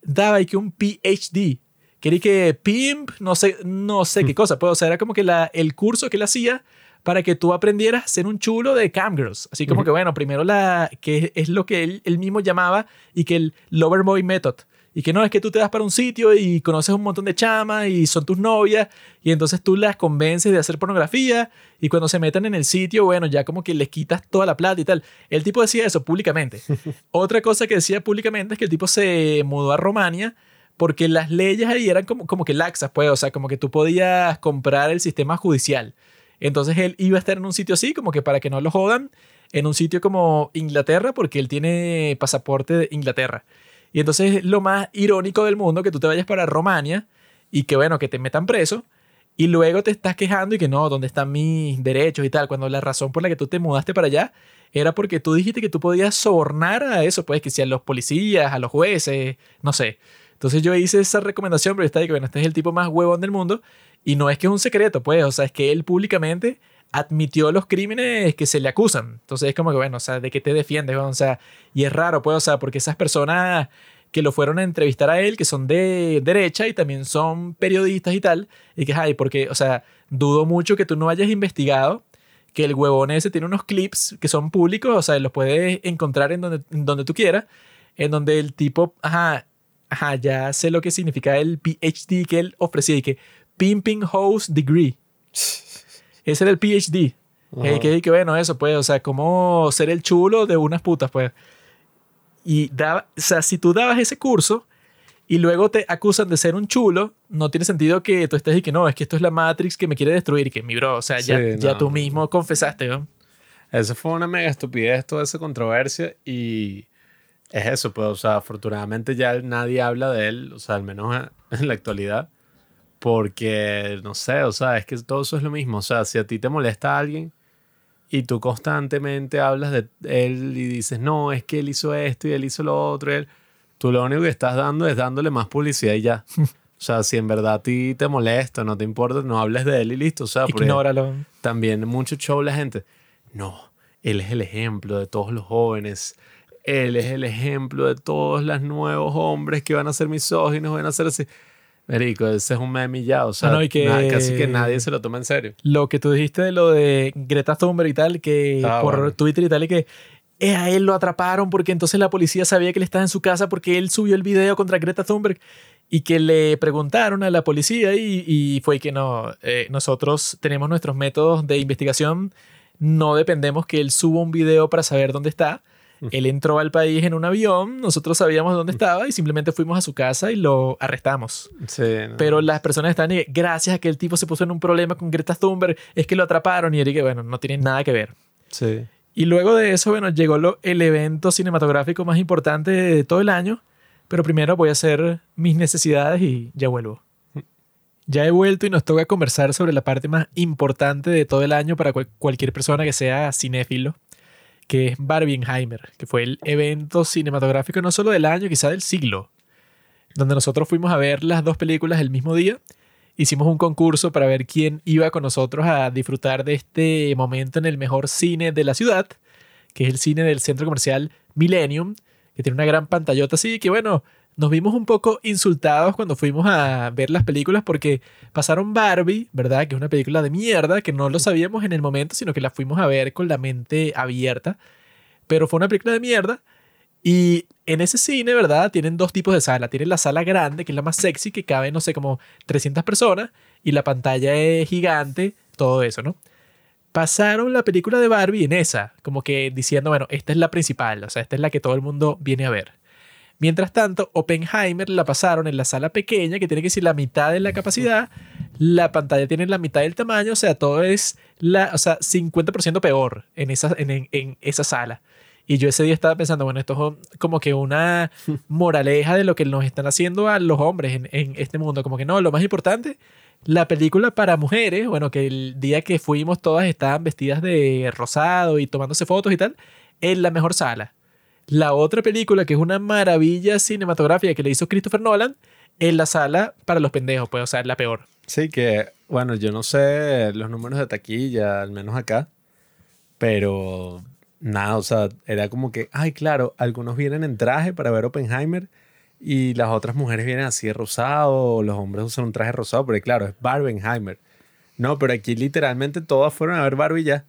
Speaker 1: daba y que un PhD quería que pimp, no sé, no sé qué cosa, pues, o sea, era como que la, el curso que él hacía para que tú aprendieras a ser un chulo de camgirls. Así como que, bueno, primero la, que es lo que él, él mismo llamaba y que el Loverboy Method. Y que no, es que tú te das para un sitio y conoces un montón de chamas y son tus novias y entonces tú las convences de hacer pornografía y cuando se metan en el sitio, bueno, ya como que les quitas toda la plata y tal. El tipo decía eso públicamente. Otra cosa que decía públicamente es que el tipo se mudó a Romania porque las leyes ahí eran como, como que laxas, pues, o sea, como que tú podías comprar el sistema judicial. Entonces él iba a estar en un sitio así, como que para que no lo jodan, en un sitio como Inglaterra, porque él tiene pasaporte de Inglaterra. Y entonces lo más irónico del mundo, que tú te vayas para Romania y que bueno, que te metan preso y luego te estás quejando y que no, ¿dónde están mis derechos y tal? Cuando la razón por la que tú te mudaste para allá era porque tú dijiste que tú podías sobornar a eso, pues que si a los policías, a los jueces, no sé. Entonces yo hice esa recomendación, pero está ahí que, bueno, este es el tipo más huevón del mundo. Y no es que es un secreto, pues, o sea, es que él públicamente admitió los crímenes que se le acusan. Entonces es como que, bueno, o sea, ¿de qué te defiendes? O sea, y es raro, pues, o sea, porque esas personas que lo fueron a entrevistar a él, que son de derecha y también son periodistas y tal, y que, ay, porque, o sea, dudo mucho que tú no hayas investigado que el huevón ese tiene unos clips que son públicos, o sea, los puedes encontrar en donde, en donde tú quieras, en donde el tipo, ajá, ajá, ya sé lo que significa el PhD que él ofrecía y que Pimping House Degree. Ese era el PhD. Eh, que, que, bueno, eso, pues, o sea, como ser el chulo de unas putas, pues. Y daba, o sea, si tú dabas ese curso y luego te acusan de ser un chulo, no tiene sentido que tú estés y que no, es que esto es la Matrix que me quiere destruir, que mi bro, o sea, ya, ya tú mismo confesaste, ¿no?
Speaker 2: Eso fue una mega estupidez, toda esa controversia y es eso, pues, o sea, afortunadamente ya nadie habla de él, o sea, al menos en la actualidad, porque, no sé, o sea, es que todo eso es lo mismo, o sea, si a ti te molesta a alguien y tú constantemente hablas de él y dices, no, es que él hizo esto y él hizo lo otro, y él, tú lo único que estás dando es dándole más publicidad y ya. O sea, si en verdad a ti te molesta, no te importa, no hables de él y listo. O sea,
Speaker 1: Ignóralo.
Speaker 2: También mucho show la gente. No, él es el ejemplo de todos los jóvenes él es el ejemplo de todos los nuevos hombres que van a ser misóginos, van a ser así. Merico, ese es un meme ya, o sea, casi que nadie se lo toma en serio.
Speaker 1: Lo que tú dijiste de lo de Greta Thunberg y tal, que ah, por Twitter y tal, y que eh, a él lo atraparon porque entonces la policía sabía que él estaba en su casa porque él subió el video contra Greta Thunberg y que le preguntaron a la policía y, fue que no, eh, nosotros tenemos nuestros métodos de investigación, no dependemos que él suba un video para saber dónde está él entró al país en un avión, nosotros sabíamos dónde estaba y simplemente fuimos a su casa y lo arrestamos.
Speaker 2: Sí,
Speaker 1: Pero las personas están y gracias a que el tipo se puso en un problema con Greta Thunberg, es que lo atraparon y él que bueno, no tiene nada que ver.
Speaker 2: Sí.
Speaker 1: Y luego de eso, bueno, llegó lo, el evento cinematográfico más importante de todo el año, pero primero voy a hacer mis necesidades y ya vuelvo. Ya he vuelto y nos toca conversar sobre la parte más importante de todo el año para cualquier persona que sea cinéfilo que es Barbieheimer, que fue el evento cinematográfico no solo del año, quizá del siglo, donde nosotros fuimos a ver las dos películas el mismo día. Hicimos un concurso para ver quién iba con nosotros a disfrutar de este momento en el mejor cine de la ciudad, que es el cine del centro comercial Millennium, que tiene una gran pantallota así, que bueno, nos vimos un poco insultados cuando fuimos a ver las películas porque pasaron Barbie, ¿verdad? Que es una película de mierda, que no lo sabíamos en el momento, sino que la fuimos a ver con la mente abierta. Pero fue una película de mierda. Y en ese cine, ¿verdad? Tienen dos tipos de sala. Tienen la sala grande, que es la más sexy, que cabe, no sé, como 300 personas. Y la pantalla es gigante, todo eso, ¿no? Pasaron la película de Barbie en esa, como que diciendo, bueno, esta es la principal, o sea, esta es la que todo el mundo viene a ver. Mientras tanto, Oppenheimer la pasaron en la sala pequeña, que tiene que ser la mitad de la capacidad. La pantalla tiene la mitad del tamaño, o sea, todo es la, o sea, 50% peor en esa, en, en, esa sala. Y yo ese día estaba pensando, bueno, esto es como que una moraleja de lo que nos están haciendo a los hombres en, en, este mundo. Como que no, lo más importante la película para mujeres, bueno, que el día que fuimos todas estaban vestidas de rosado y tomándose fotos y tal, en la mejor sala. La otra película, que es una maravilla cinematográfica que le hizo Christopher Nolan, en la sala para los pendejos, pues, o sea, la peor.
Speaker 2: Sí, que, bueno, yo no sé los números de taquilla, al menos acá, pero nada, o sea, era como que, ay, claro, algunos vienen en traje para ver Oppenheimer y las otras mujeres vienen así de rosado, los hombres usan un traje rosado, pero claro, es Barbenheimer. No, pero aquí literalmente todas fueron a ver Barbie ya.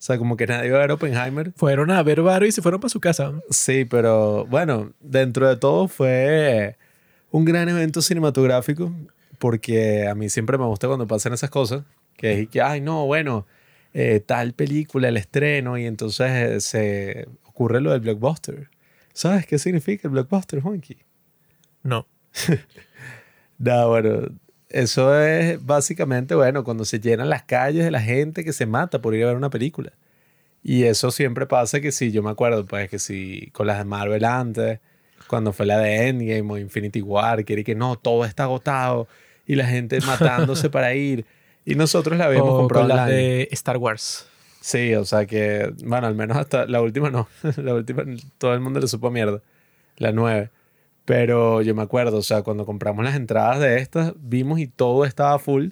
Speaker 2: O sea, como que nadie iba a ver Oppenheimer.
Speaker 1: Fueron a ver Barbie y se fueron para su casa.
Speaker 2: Sí, pero bueno, dentro de todo fue un gran evento cinematográfico porque a mí siempre me gusta cuando pasan esas cosas, que es que, ay, no, bueno, eh, tal película, el estreno, y entonces eh, se ocurre lo del blockbuster. ¿Sabes qué significa el blockbuster, Juanqui?
Speaker 1: No.
Speaker 2: no, bueno, eso es básicamente, bueno, cuando se llenan las calles de la gente que se mata por ir a ver una película. Y eso siempre pasa que si, yo me acuerdo, pues que si con las de Marvel antes, cuando fue la de Endgame o Infinity War, que que no, todo está agotado y la gente matándose para ir. Y nosotros la habíamos comprado
Speaker 1: con las de Star Wars.
Speaker 2: Sí, o sea que, bueno, al menos hasta la última no. la última todo el mundo le supo mierda. La nueve. Pero yo me acuerdo, o sea, cuando compramos las entradas de estas, vimos y todo estaba full.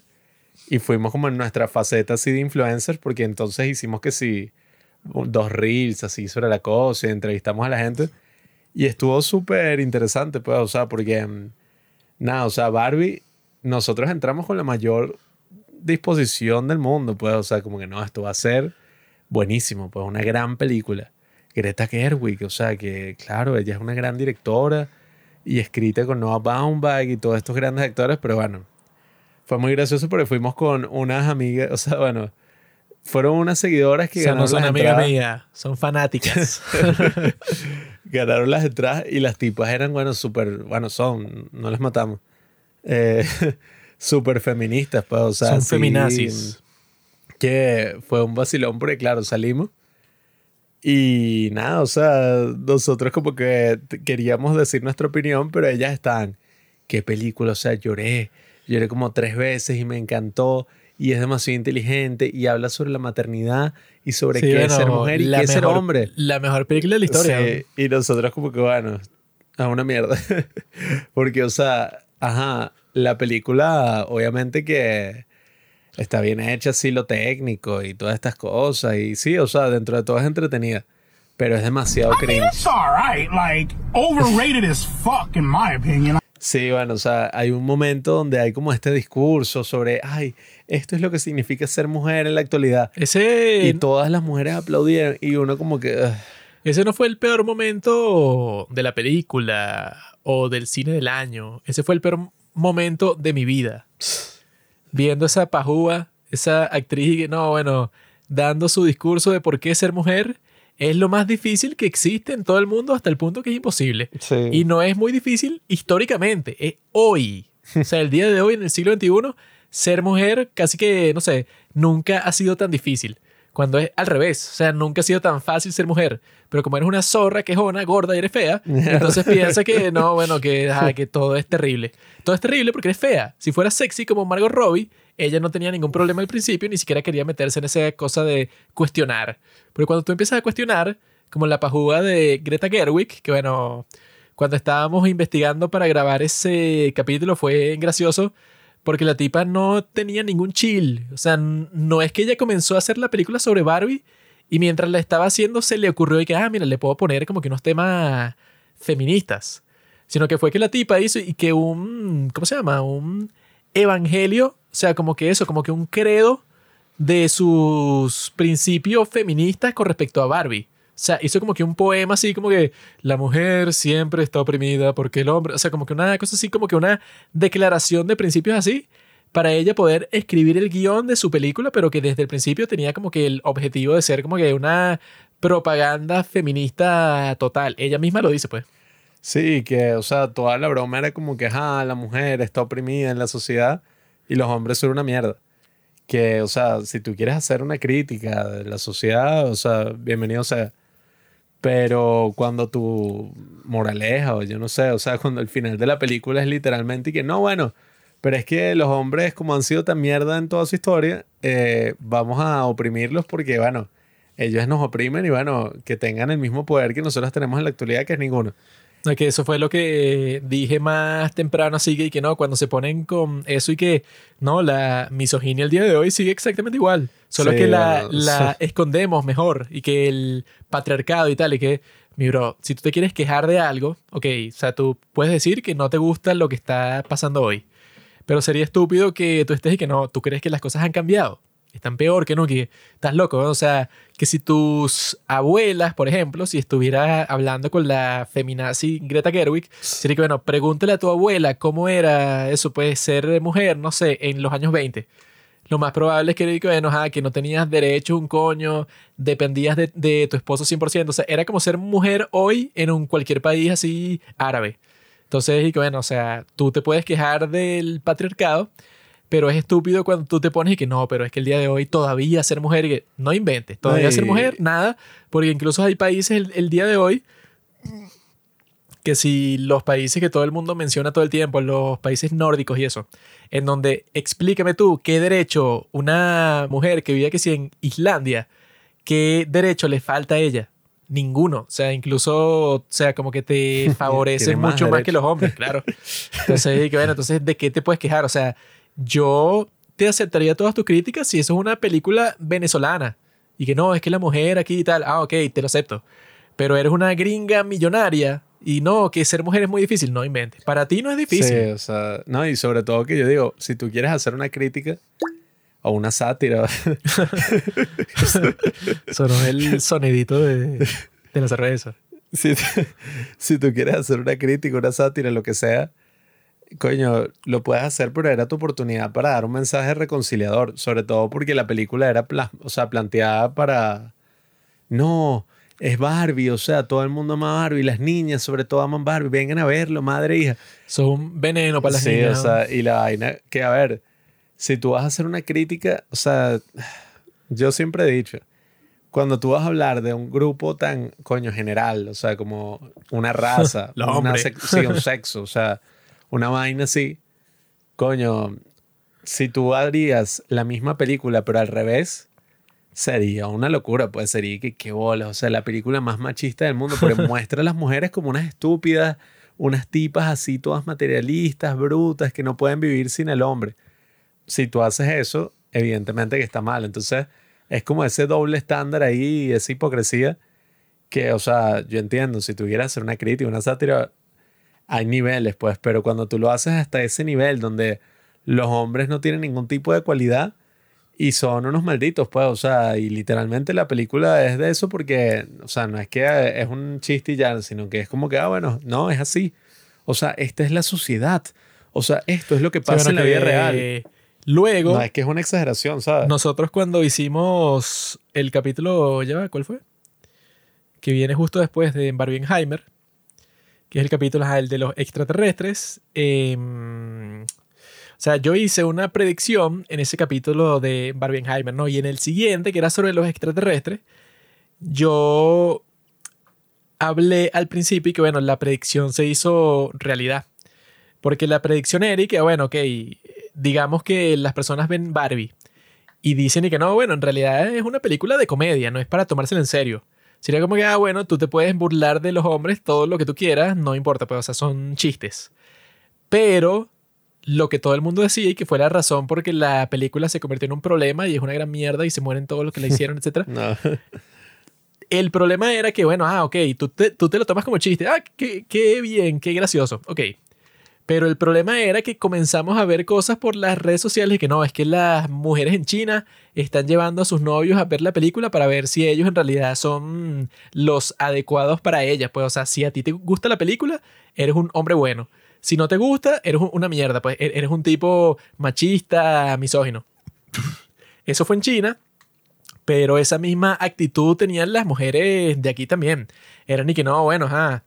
Speaker 2: Y fuimos como en nuestra faceta así de influencers, porque entonces hicimos que sí, dos reels así sobre la cosa y entrevistamos a la gente. Y estuvo súper interesante, pues, o sea, porque, mm, nada, o sea, Barbie, nosotros entramos con la mayor disposición del mundo, pues, o sea, como que no, esto va a ser buenísimo, pues, una gran película. Greta Gerwig, o sea, que claro, ella es una gran directora y escrita con Noah Baumbach y todos estos grandes actores, pero bueno, fue muy gracioso porque fuimos con unas amigas, o sea, bueno, fueron unas seguidoras que
Speaker 1: o sea, no son amigas mías, son fanáticas.
Speaker 2: ganaron las entradas y las tipas eran, bueno, súper, bueno, son, no las matamos, eh, súper feministas, pues, o sea,
Speaker 1: son feminazis.
Speaker 2: Que fue un vacilón porque, claro, salimos y nada, o sea, nosotros como que queríamos decir nuestra opinión, pero ellas están, qué película, o sea, lloré, lloré como tres veces y me encantó y es demasiado inteligente y habla sobre la maternidad y sobre qué es ser mujer y qué es ser hombre.
Speaker 1: La mejor película de la historia.
Speaker 2: Sí, y nosotros como que, bueno, a una mierda. Porque, o sea, ajá, la película obviamente que está bien hecha, sí, lo técnico y todas estas cosas. Y sí, o sea, dentro de todo es entretenida. Pero es demasiado cringe. Sí, bueno, o sea, hay un momento donde hay como este discurso sobre, ay, esto es lo que significa ser mujer en la actualidad.
Speaker 1: Ese...
Speaker 2: Y todas las mujeres aplaudieron y uno como que...
Speaker 1: Ese no fue el peor momento de la película o del cine del año. Ese fue el peor momento de mi vida viendo esa pajúa, esa actriz, no, bueno, dando su discurso de por qué ser mujer es lo más difícil que existe en todo el mundo hasta el punto que es imposible. Y no es muy difícil históricamente, es hoy. O sea, el día de hoy, en el siglo XXI, ser mujer casi que, no sé, nunca ha sido tan difícil. Cuando es al revés, o sea, nunca ha sido tan fácil ser mujer. Pero como eres una zorra, quejona, gorda y eres fea, entonces piensa que no, bueno, que, que todo es terrible. Todo es terrible porque eres fea. Si fuera sexy como Margot Robbie, ella no tenía ningún problema al principio, ni siquiera quería meterse en esa cosa de cuestionar. Pero cuando tú empiezas a cuestionar, como la pajúa de Greta Gerwig, que bueno, cuando estábamos investigando para grabar ese capítulo fue gracioso porque la tipa no tenía ningún chill. O sea, no es que ella comenzó a hacer la película sobre Barbie y mientras la estaba haciendo se le ocurrió y que, ah, mira, le puedo poner como que unos temas feministas. Sino que fue que la tipa hizo y que un, ¿cómo se llama? Un evangelio, o sea, como que eso, como que un credo de sus principios feministas con respecto a Barbie. O sea, hizo como que un poema así como que la mujer siempre está oprimida porque el hombre, o sea, como que una cosa así, como que una declaración de principios así para ella poder escribir el guion de su película, pero que desde el principio tenía como que el objetivo de ser como que una propaganda feminista total. Ella misma lo dice, pues.
Speaker 2: Sí, que, o sea, toda la broma era como que, ah, la mujer está oprimida en la sociedad y los hombres son una mierda. Que, o sea, si tú quieres hacer una crítica de la sociedad, o sea, bienvenido sea. Pero cuando tu moraleja, o yo no sé, o sea, cuando el final de la película es literalmente que no, bueno, Pero es que los hombres, como han sido tan mierda en toda su historia, eh, vamos a oprimirlos porque, bueno, ellos nos oprimen y, bueno, que tengan el mismo poder que nosotros tenemos en la actualidad, que es ninguno.
Speaker 1: Que eso fue lo que dije más temprano, así que, y que no, cuando se ponen con eso y que no, la misoginia el día de hoy sigue exactamente igual, solo
Speaker 2: Sí,
Speaker 1: que la,
Speaker 2: bueno,
Speaker 1: la escondemos mejor y que el patriarcado y tal, y que, mi bro, si tú te quieres quejar de algo, ok, o sea, tú puedes decir que no te gusta lo que está pasando hoy, pero sería estúpido que tú estés y que no, tú crees que las cosas han cambiado. Están peor que no, que estás loco. O sea, que si tus abuelas, por ejemplo, si estuviera hablando con la feminazi Greta Gerwig, sería que, bueno, pregúntale a tu abuela cómo era eso, puede ser mujer, no sé, en los años 20. Lo más probable es que, bueno, ajá, que no tenías derecho un coño, dependías de, de tu esposo 100%. O sea, era como ser mujer hoy en un cualquier país así árabe. Entonces, y bueno, o sea, tú te puedes quejar del patriarcado, pero es estúpido cuando tú te pones y que no, pero es que el día de hoy todavía ser mujer, y que no inventes, todavía
Speaker 2: Ay.
Speaker 1: ser mujer, nada, porque incluso hay países el, el día de hoy que si los países que todo el mundo menciona todo el tiempo, los países nórdicos y eso, en donde explícame tú qué derecho una mujer que vive que si en Islandia, qué derecho le falta a ella. Ninguno. O sea, incluso, o sea, como que te favorece mucho más que los hombres, claro. Entonces, que bueno, entonces, ¿de qué te puedes quejar? O sea, yo te aceptaría todas tus críticas si eso es una película venezolana. Y que no, es que la mujer aquí y tal. Ah, ok, te lo acepto. Pero eres una gringa millonaria y no, que ser mujer es muy difícil. No inventes. Para ti no es difícil.
Speaker 2: Sí, o sea, no, y sobre todo que yo digo, si tú quieres hacer una crítica o una sátira,
Speaker 1: Sonó el sonidito de, de la cerveza.
Speaker 2: si, si tú quieres hacer una crítica, una sátira, lo que sea, coño, lo puedes hacer, pero era tu oportunidad para dar un mensaje reconciliador, sobre todo porque la película era o sea, planteada para, no, es Barbie, o sea, todo el mundo ama Barbie, las niñas sobre todo aman Barbie, vengan a verlo, madre e hija.
Speaker 1: Son un veneno para las
Speaker 2: sí,
Speaker 1: niñas.
Speaker 2: o sea, y la vaina, que a ver, si tú vas a hacer una crítica, o sea, yo siempre he dicho, cuando tú vas a hablar de un grupo tan, coño, general, o sea, como una raza, una sí, un sexo, o sea, una vaina así, coño, si tú harías la misma película, pero al revés, sería una locura, pues sería que qué bola, o sea, la película más machista del mundo, porque muestra a las mujeres como unas estúpidas, unas tipas así todas materialistas, brutas, que no pueden vivir sin el hombre. Si tú haces eso, evidentemente que está mal. Entonces, es como ese doble estándar ahí, esa hipocresía, que, o sea, yo entiendo, si tuvieras hacer una crítica, una sátira, hay niveles, pues, pero cuando tú lo haces hasta ese nivel donde los hombres no tienen ningún tipo de cualidad y son unos malditos, pues, o sea, y literalmente la película es de eso porque, o sea, no es que es un chiste y ya, sino que es como que, ah, bueno, no, es así. O sea, esta es la sociedad. O sea, esto es lo que
Speaker 1: Sí,
Speaker 2: pasa
Speaker 1: bueno,
Speaker 2: en la vida real.
Speaker 1: Luego,
Speaker 2: No, es que es una exageración, ¿sabes?
Speaker 1: nosotros cuando hicimos el capítulo, ¿ya? ¿Cuál fue? Que viene justo después de Barbenheimer, que es el capítulo el de los extraterrestres. em, o sea, yo hice una predicción en ese capítulo de Barbenheimer, ¿no? Y en el siguiente, que era sobre los extraterrestres, yo hablé al principio y que, bueno, la predicción se hizo realidad. Porque la predicción era y que, bueno, ok, digamos que las personas ven Barbie y dicen y que no, bueno, en realidad es una película de comedia, no es para tomársela en serio. Sería como que, ah, bueno, tú te puedes burlar de los hombres todo lo que tú quieras, no importa, pues, o sea, son chistes. Pero lo que todo el mundo decía y que fue la razón porque la película se convirtió en un problema y es una gran mierda y se mueren todos los que la hicieron, etcétera.
Speaker 2: No.
Speaker 1: El problema era que, bueno, ah, ok, tú te, tú te lo tomas como chiste. Ah, qué, qué bien, qué gracioso. Ok. Pero el problema era que comenzamos a ver cosas por las redes sociales que no, es que las mujeres en China están llevando a sus novios a ver la película para ver si ellos en realidad son los adecuados para ellas. Pues, o sea, si a ti te gusta la película, eres un hombre bueno. Si no te gusta, eres un- una mierda, pues e- eres un tipo machista, misógino. Eso fue en China, pero esa misma actitud tenían las mujeres de aquí también. Eran y que no, bueno, ajá.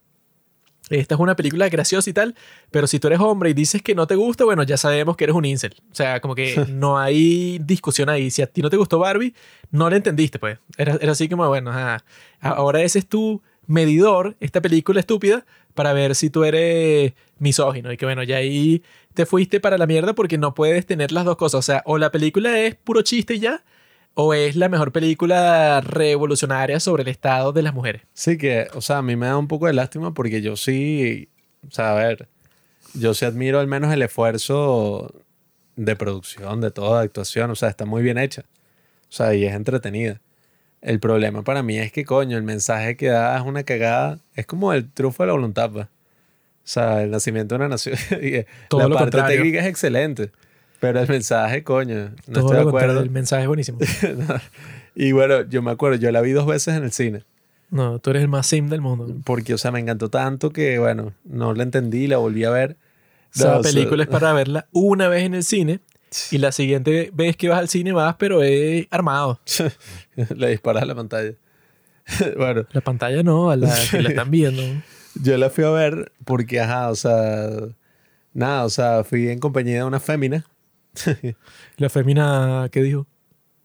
Speaker 1: Esta es una película graciosa y tal, pero si tú eres hombre y dices que no te gusta, bueno, ya sabemos que eres un incel. O sea, como que no hay discusión ahí. Si a ti no te gustó Barbie, no la entendiste, pues. Era, era así como, bueno, ajá. Ahora ese es tu medidor, esta película estúpida, para ver si tú eres misógino. Y que bueno, ya ahí te fuiste para la mierda porque no puedes tener las dos cosas. O sea, o la película es puro chiste y ya, o es la mejor película revolucionaria sobre el estado de las mujeres.
Speaker 2: Sí, que, o sea, a mí me da un poco de lástima porque yo sí, o sea, a ver, yo sí admiro al menos el esfuerzo de producción, de toda actuación, o sea, está muy bien hecha. O sea, y es entretenida. El problema para mí es que, coño, el mensaje que da es una cagada. Es como el trufo de la voluntad, pues. O sea, el nacimiento de una nación.
Speaker 1: Todo
Speaker 2: la
Speaker 1: lo
Speaker 2: parte técnica es excelente. Pero el mensaje, coño, no
Speaker 1: Todo
Speaker 2: estoy de acuerdo.
Speaker 1: El mensaje es buenísimo.
Speaker 2: y bueno, yo me acuerdo, yo la vi dos veces en el cine.
Speaker 1: No, tú eres el más sim del mundo.
Speaker 2: Porque, o sea, me encantó tanto que, bueno, no la entendí, la volví a ver. No, o sea,
Speaker 1: película es para verla una vez en el cine y la siguiente vez que vas al cine vas, pero es armado.
Speaker 2: le disparas a la pantalla. bueno,
Speaker 1: La pantalla no, a la que la están viendo.
Speaker 2: yo la fui a ver porque, ajá, o sea, nada, o sea, fui en compañía de una fémina.
Speaker 1: La femina, ¿qué dijo?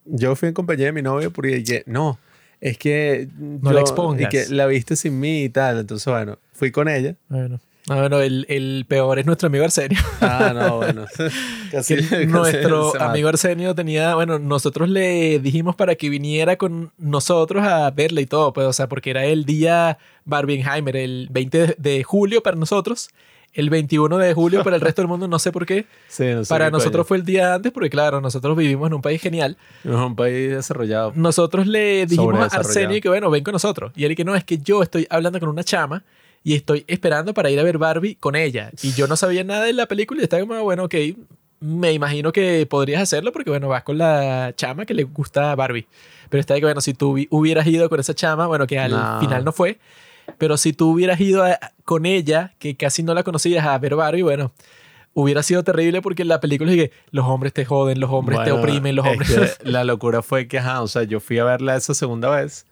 Speaker 2: Yo fui en compañía de mi novio porque dije, no, es que
Speaker 1: No la expongas.
Speaker 2: Y que la viste sin mí y tal. Entonces, bueno, fui con ella.
Speaker 1: Bueno, Ah, bueno el, el peor es nuestro amigo Arsenio.
Speaker 2: Ah, no, bueno. Casi,
Speaker 1: Que
Speaker 2: casi
Speaker 1: nuestro amigo Arsenio tenía, bueno, nosotros le dijimos para que viniera con nosotros a verla y todo, pues, o sea, porque era el día Barbenheimer, el 20 de, de julio para nosotros, el 21 de julio para el resto del mundo, no sé por qué.
Speaker 2: Sí, no sé
Speaker 1: Para
Speaker 2: qué
Speaker 1: nosotros fue el día antes, porque claro, nosotros vivimos en un país genial.
Speaker 2: Es un país desarrollado.
Speaker 1: Nosotros le dijimos a. Arsenio que, bueno, ven con nosotros. Y él que no, es que yo estoy hablando con una chama y estoy esperando para ir a ver Barbie con ella. Y yo no sabía nada de la película y estaba como, bueno, ok, me imagino que podrías hacerlo porque, bueno, vas con la chama que le gusta Barbie. Pero está de que, bueno, si tú hubi- hubieras ido con esa chama, bueno, que al
Speaker 2: No.
Speaker 1: final no fue, pero si tú hubieras ido a- con ella, que casi no la conocías, a ver Barbie, bueno, hubiera sido terrible porque en la película es que los hombres te joden, los hombres te oprimen, los
Speaker 2: es
Speaker 1: hombres...
Speaker 2: que la locura fue que, ajá, o sea, yo fui a verla esa segunda vez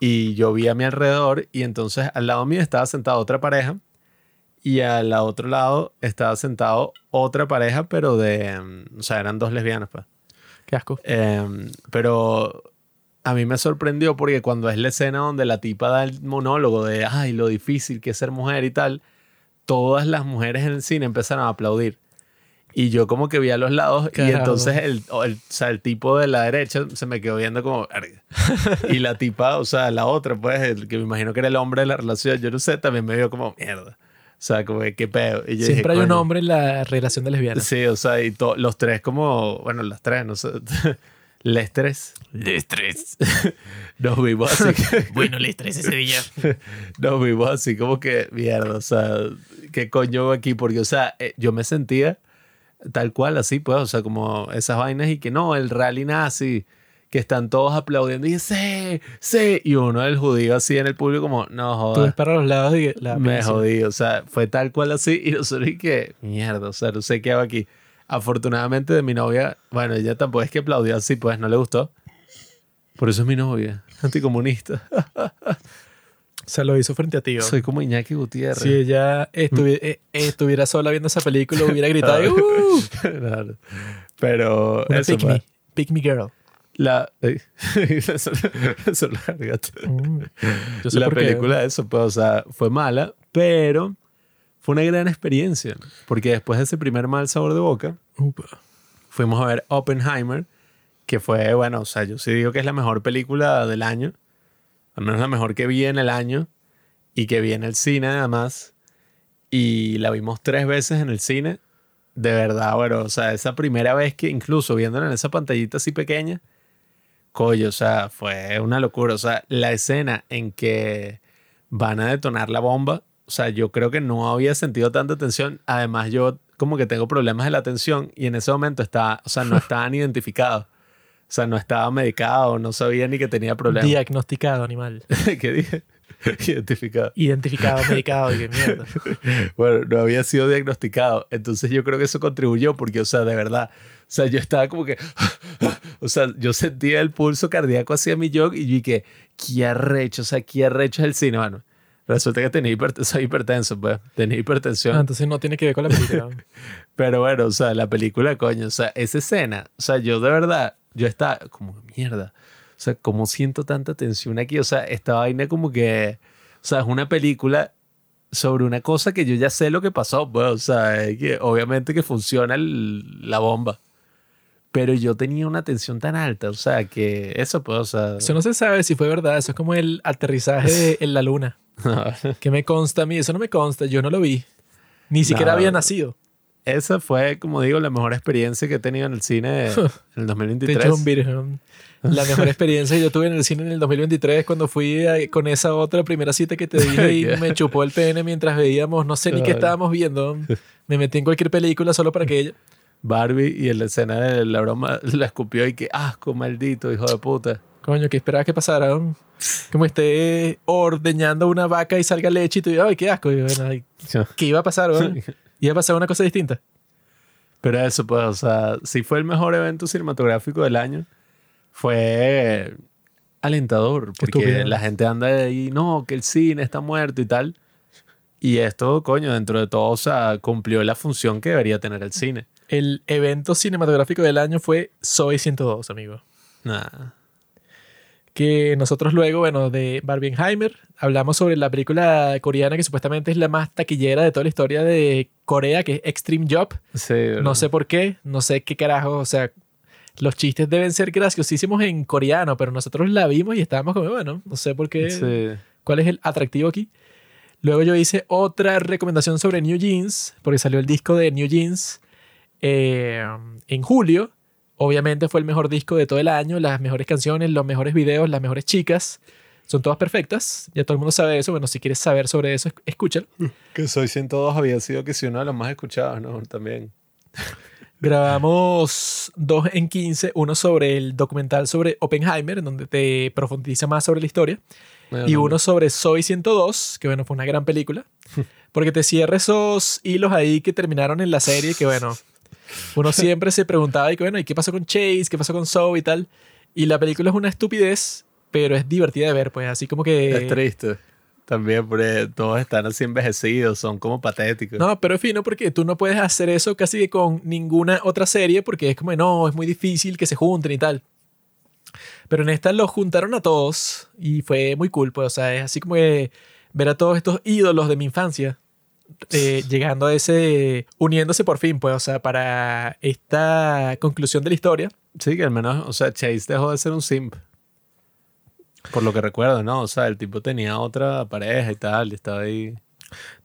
Speaker 2: y yo vi a mi alrededor y entonces al lado mío estaba sentada otra pareja y al otro lado estaba sentado otra pareja, pero de, mm, o sea, eran dos lesbianas, pues.
Speaker 1: Qué asco.
Speaker 2: Em, pero a mí me sorprendió porque cuando es la escena donde la tipa da el monólogo de, ay, lo difícil que es ser mujer y tal, todas las mujeres en el cine empezaron a aplaudir. Y yo como que vi a los lados y entonces el, el, o sea, el tipo de la derecha se me quedó viendo como... Y la tipa, o sea, la otra, pues, el que me imagino que era el hombre de la relación, yo no sé, también me vio como mierda. O sea, como que qué pedo. Y yo dije,
Speaker 1: Siempre hay un hombre en la relación de lesbianas.
Speaker 2: Sí, o sea, y los tres como, bueno, las tres, no sé, les tres,
Speaker 1: Les tres.
Speaker 2: nos vimos así,
Speaker 1: Bueno, les tres ese día.
Speaker 2: nos vimos así como que, mierda, o sea, ¿qué coño hago aquí? Porque, o sea, eh, yo me sentía tal cual así, pues, o sea, como esas vainas y que no, el rally nazi, que están todos aplaudiendo y sí, sí, y uno del judío así en el público como, no
Speaker 1: Tú ves
Speaker 2: jodas.
Speaker 1: para los lados y la
Speaker 2: Me jodí, o sea, fue tal cual así y nosotros y que, mierda, o sea, no sé qué hago aquí. Afortunadamente de mi novia, bueno, ella tampoco es que aplaudió así, pues no le gustó. Por eso es mi novia, anticomunista.
Speaker 1: Se lo hizo frente a ti.
Speaker 2: Soy como Iñaki Gutiérrez.
Speaker 1: Si ella estuvi- eh, estuviera sola viendo esa película, hubiera gritado. "Uh,
Speaker 2: Claro. Pero
Speaker 1: una
Speaker 2: eso,
Speaker 1: pick me. Pick me girl.
Speaker 2: la ey, eso, eso.
Speaker 1: Mm.
Speaker 2: La película eso, pues, o sea, fue mala, pero fue una gran experiencia, porque después de ese primer mal sabor de boca,
Speaker 1: Upa.
Speaker 2: fuimos a ver Oppenheimer, que fue, bueno, o sea, yo sí digo que es la mejor película del año, al menos la mejor que vi en el año y que vi en el cine además, y la vimos tres veces en el cine, de verdad, bueno, o sea, esa primera vez que incluso viéndola en esa pantallita así pequeña, coño, o sea, fue una locura, o sea, la escena en que van a detonar la bomba, o sea, yo creo que no había sentido tanta tensión, además yo como que tengo problemas de la atención y en ese momento estaba, o sea, no estaban identificados. O sea, no estaba medicado, no sabía ni que tenía problemas.
Speaker 1: Diagnosticado, animal.
Speaker 2: ¿Qué dije? Identificado.
Speaker 1: Identificado, medicado. Qué mierda.
Speaker 2: Bueno, no había sido diagnosticado. Entonces yo creo que eso contribuyó porque, o sea, de verdad, o sea, yo estaba como que, o sea, yo sentía el pulso cardíaco hacia mi yo y yo dije, qué arrecho, o sea, qué arrecho es el cine, bueno. Resulta que tenía hiper- soy hipertenso, pues, tenía hipertensión.
Speaker 1: Ah, entonces no tiene que ver con la película.
Speaker 2: Pero bueno, o sea, la película, coño, o sea, esa escena, o sea, yo de verdad, yo estaba como, mierda, o sea, ¿cómo siento tanta tensión aquí? O sea, esta vaina como que, sea, es una película sobre una cosa que yo ya sé lo que pasó, pues, o sea, es que obviamente que funciona el- la bomba. Pero yo tenía una tensión tan alta, o sea, que eso, pues, o sea...
Speaker 1: Eso no se sabe si fue verdad. Eso es como el aterrizaje en la luna. Que me consta a mí. Eso no me consta. Yo no lo vi. Ni siquiera
Speaker 2: No.
Speaker 1: había nacido.
Speaker 2: Esa fue, como digo, la mejor experiencia que he tenido en el cine en el
Speaker 1: De
Speaker 2: 2023.
Speaker 1: John Birham. La mejor experiencia que yo tuve en el cine en el 2023 cuando fui a- con esa otra primera cita que te dije y me chupó el pene mientras veíamos, no sé ni qué estábamos viendo. Me metí en cualquier película solo para que ella...
Speaker 2: Barbie y en la escena de la broma la escupió y que asco, maldito, hijo de puta.
Speaker 1: Coño, que esperaba que pasara. Como esté ordeñando una vaca y salga leche y tú digas, ay, qué asco. Y bueno, ay, ¿Qué iba a pasar? ¿no? Iba a pasar una cosa distinta.
Speaker 2: Pero eso, pues, o sea, si fue el mejor evento cinematográfico del año, fue alentador, porque
Speaker 1: estúpido.
Speaker 2: la gente anda ahí, no, que el cine está muerto y tal. Y esto, coño, dentro de todo, o sea, cumplió la función que debería tener el cine.
Speaker 1: El evento cinematográfico del año fue Soy 102, amigo.
Speaker 2: Nah.
Speaker 1: Que nosotros luego, bueno, de Barbenheimer, hablamos sobre la película coreana que supuestamente es la más taquillera de toda la historia de Corea, que es Extreme Job.
Speaker 2: Sí,
Speaker 1: No sé por qué, no sé qué carajo, o sea, los chistes deben ser graciosísimos en coreano, pero nosotros la vimos y estábamos como, bueno, no sé por qué,
Speaker 2: Sí.
Speaker 1: cuál es el atractivo aquí. Luego yo hice otra recomendación sobre New Jeans, porque salió el disco de New Jeans eh, en julio. Obviamente fue el mejor disco de todo el año, las mejores canciones, los mejores videos, las mejores chicas. Son todas perfectas. Ya todo el mundo sabe eso. Bueno, si quieres saber sobre eso, esc- escúchalo.
Speaker 2: Que Soy 102 había sido que sí uno de los más escuchados, ¿no? También.
Speaker 1: Grabamos dos en 15, uno sobre el documental sobre Oppenheimer, en donde te profundiza más sobre la historia, y uno sobre Soy 102, que bueno, fue una gran película, porque te cierra esos hilos ahí que terminaron en la serie, que bueno, uno siempre se preguntaba, y que bueno, ¿y qué pasó con Chase? ¿Qué pasó con Zoe y tal? Y la película es una estupidez, pero es divertida de ver, pues así como que...
Speaker 2: Es triste. También, porque todos están así envejecidos, son como patéticos.
Speaker 1: No, pero es fino porque tú no puedes hacer eso casi que con ninguna otra serie porque es como, no, es muy difícil que se junten y tal. Pero en esta los juntaron a todos y fue muy cool, pues, o sea, es así como que ver a todos estos ídolos de mi infancia eh, llegando a ese, uniéndose por fin, pues, o sea, para esta conclusión de la historia.
Speaker 2: Sí, que al menos, o sea, Chase dejó de ser un simp. Por lo que recuerdo, ¿no? O sea, el tipo tenía otra pareja y tal, y estaba ahí.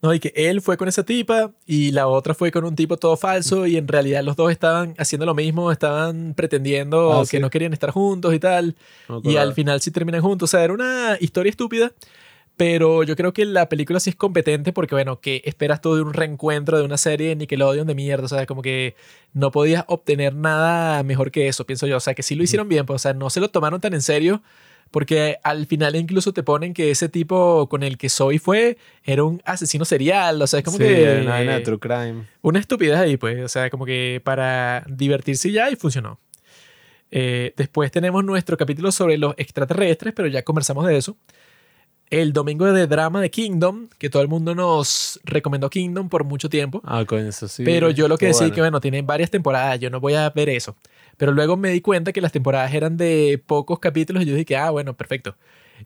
Speaker 1: No, y que él fue con esa tipa y la otra fue con un tipo todo falso y en realidad los dos estaban haciendo lo mismo, estaban pretendiendo
Speaker 2: Ah,
Speaker 1: que
Speaker 2: sí.
Speaker 1: no querían estar juntos y tal.
Speaker 2: no
Speaker 1: Y al final sí terminan juntos. O sea, era una historia estúpida, pero yo creo que la película sí es competente porque, bueno, ¿qué esperas tú de un reencuentro de una serie de Nickelodeon de mierda? O sea, como que no podías obtener nada mejor que eso, pienso yo. O sea, que sí lo hicieron bien, pues, o sea, no se lo tomaron tan en serio porque al final incluso te ponen que ese tipo con el que Zoe fue era un asesino serial. O sea, es como
Speaker 2: sí,
Speaker 1: que...
Speaker 2: una true crime.
Speaker 1: Una estupidez ahí, pues. O sea, como que para divertirse ya y funcionó. Eh, después tenemos nuestro capítulo sobre los extraterrestres, pero ya conversamos de eso. El domingo de drama de Kingdom, que todo el mundo nos recomendó Kingdom por mucho tiempo.
Speaker 2: Ah, coño, eso sí.
Speaker 1: pero yo lo que decía
Speaker 2: bueno.
Speaker 1: que, bueno, tiene varias temporadas, yo no voy a ver eso. Pero luego me di cuenta que las temporadas eran de pocos capítulos y yo dije, ah, bueno, perfecto.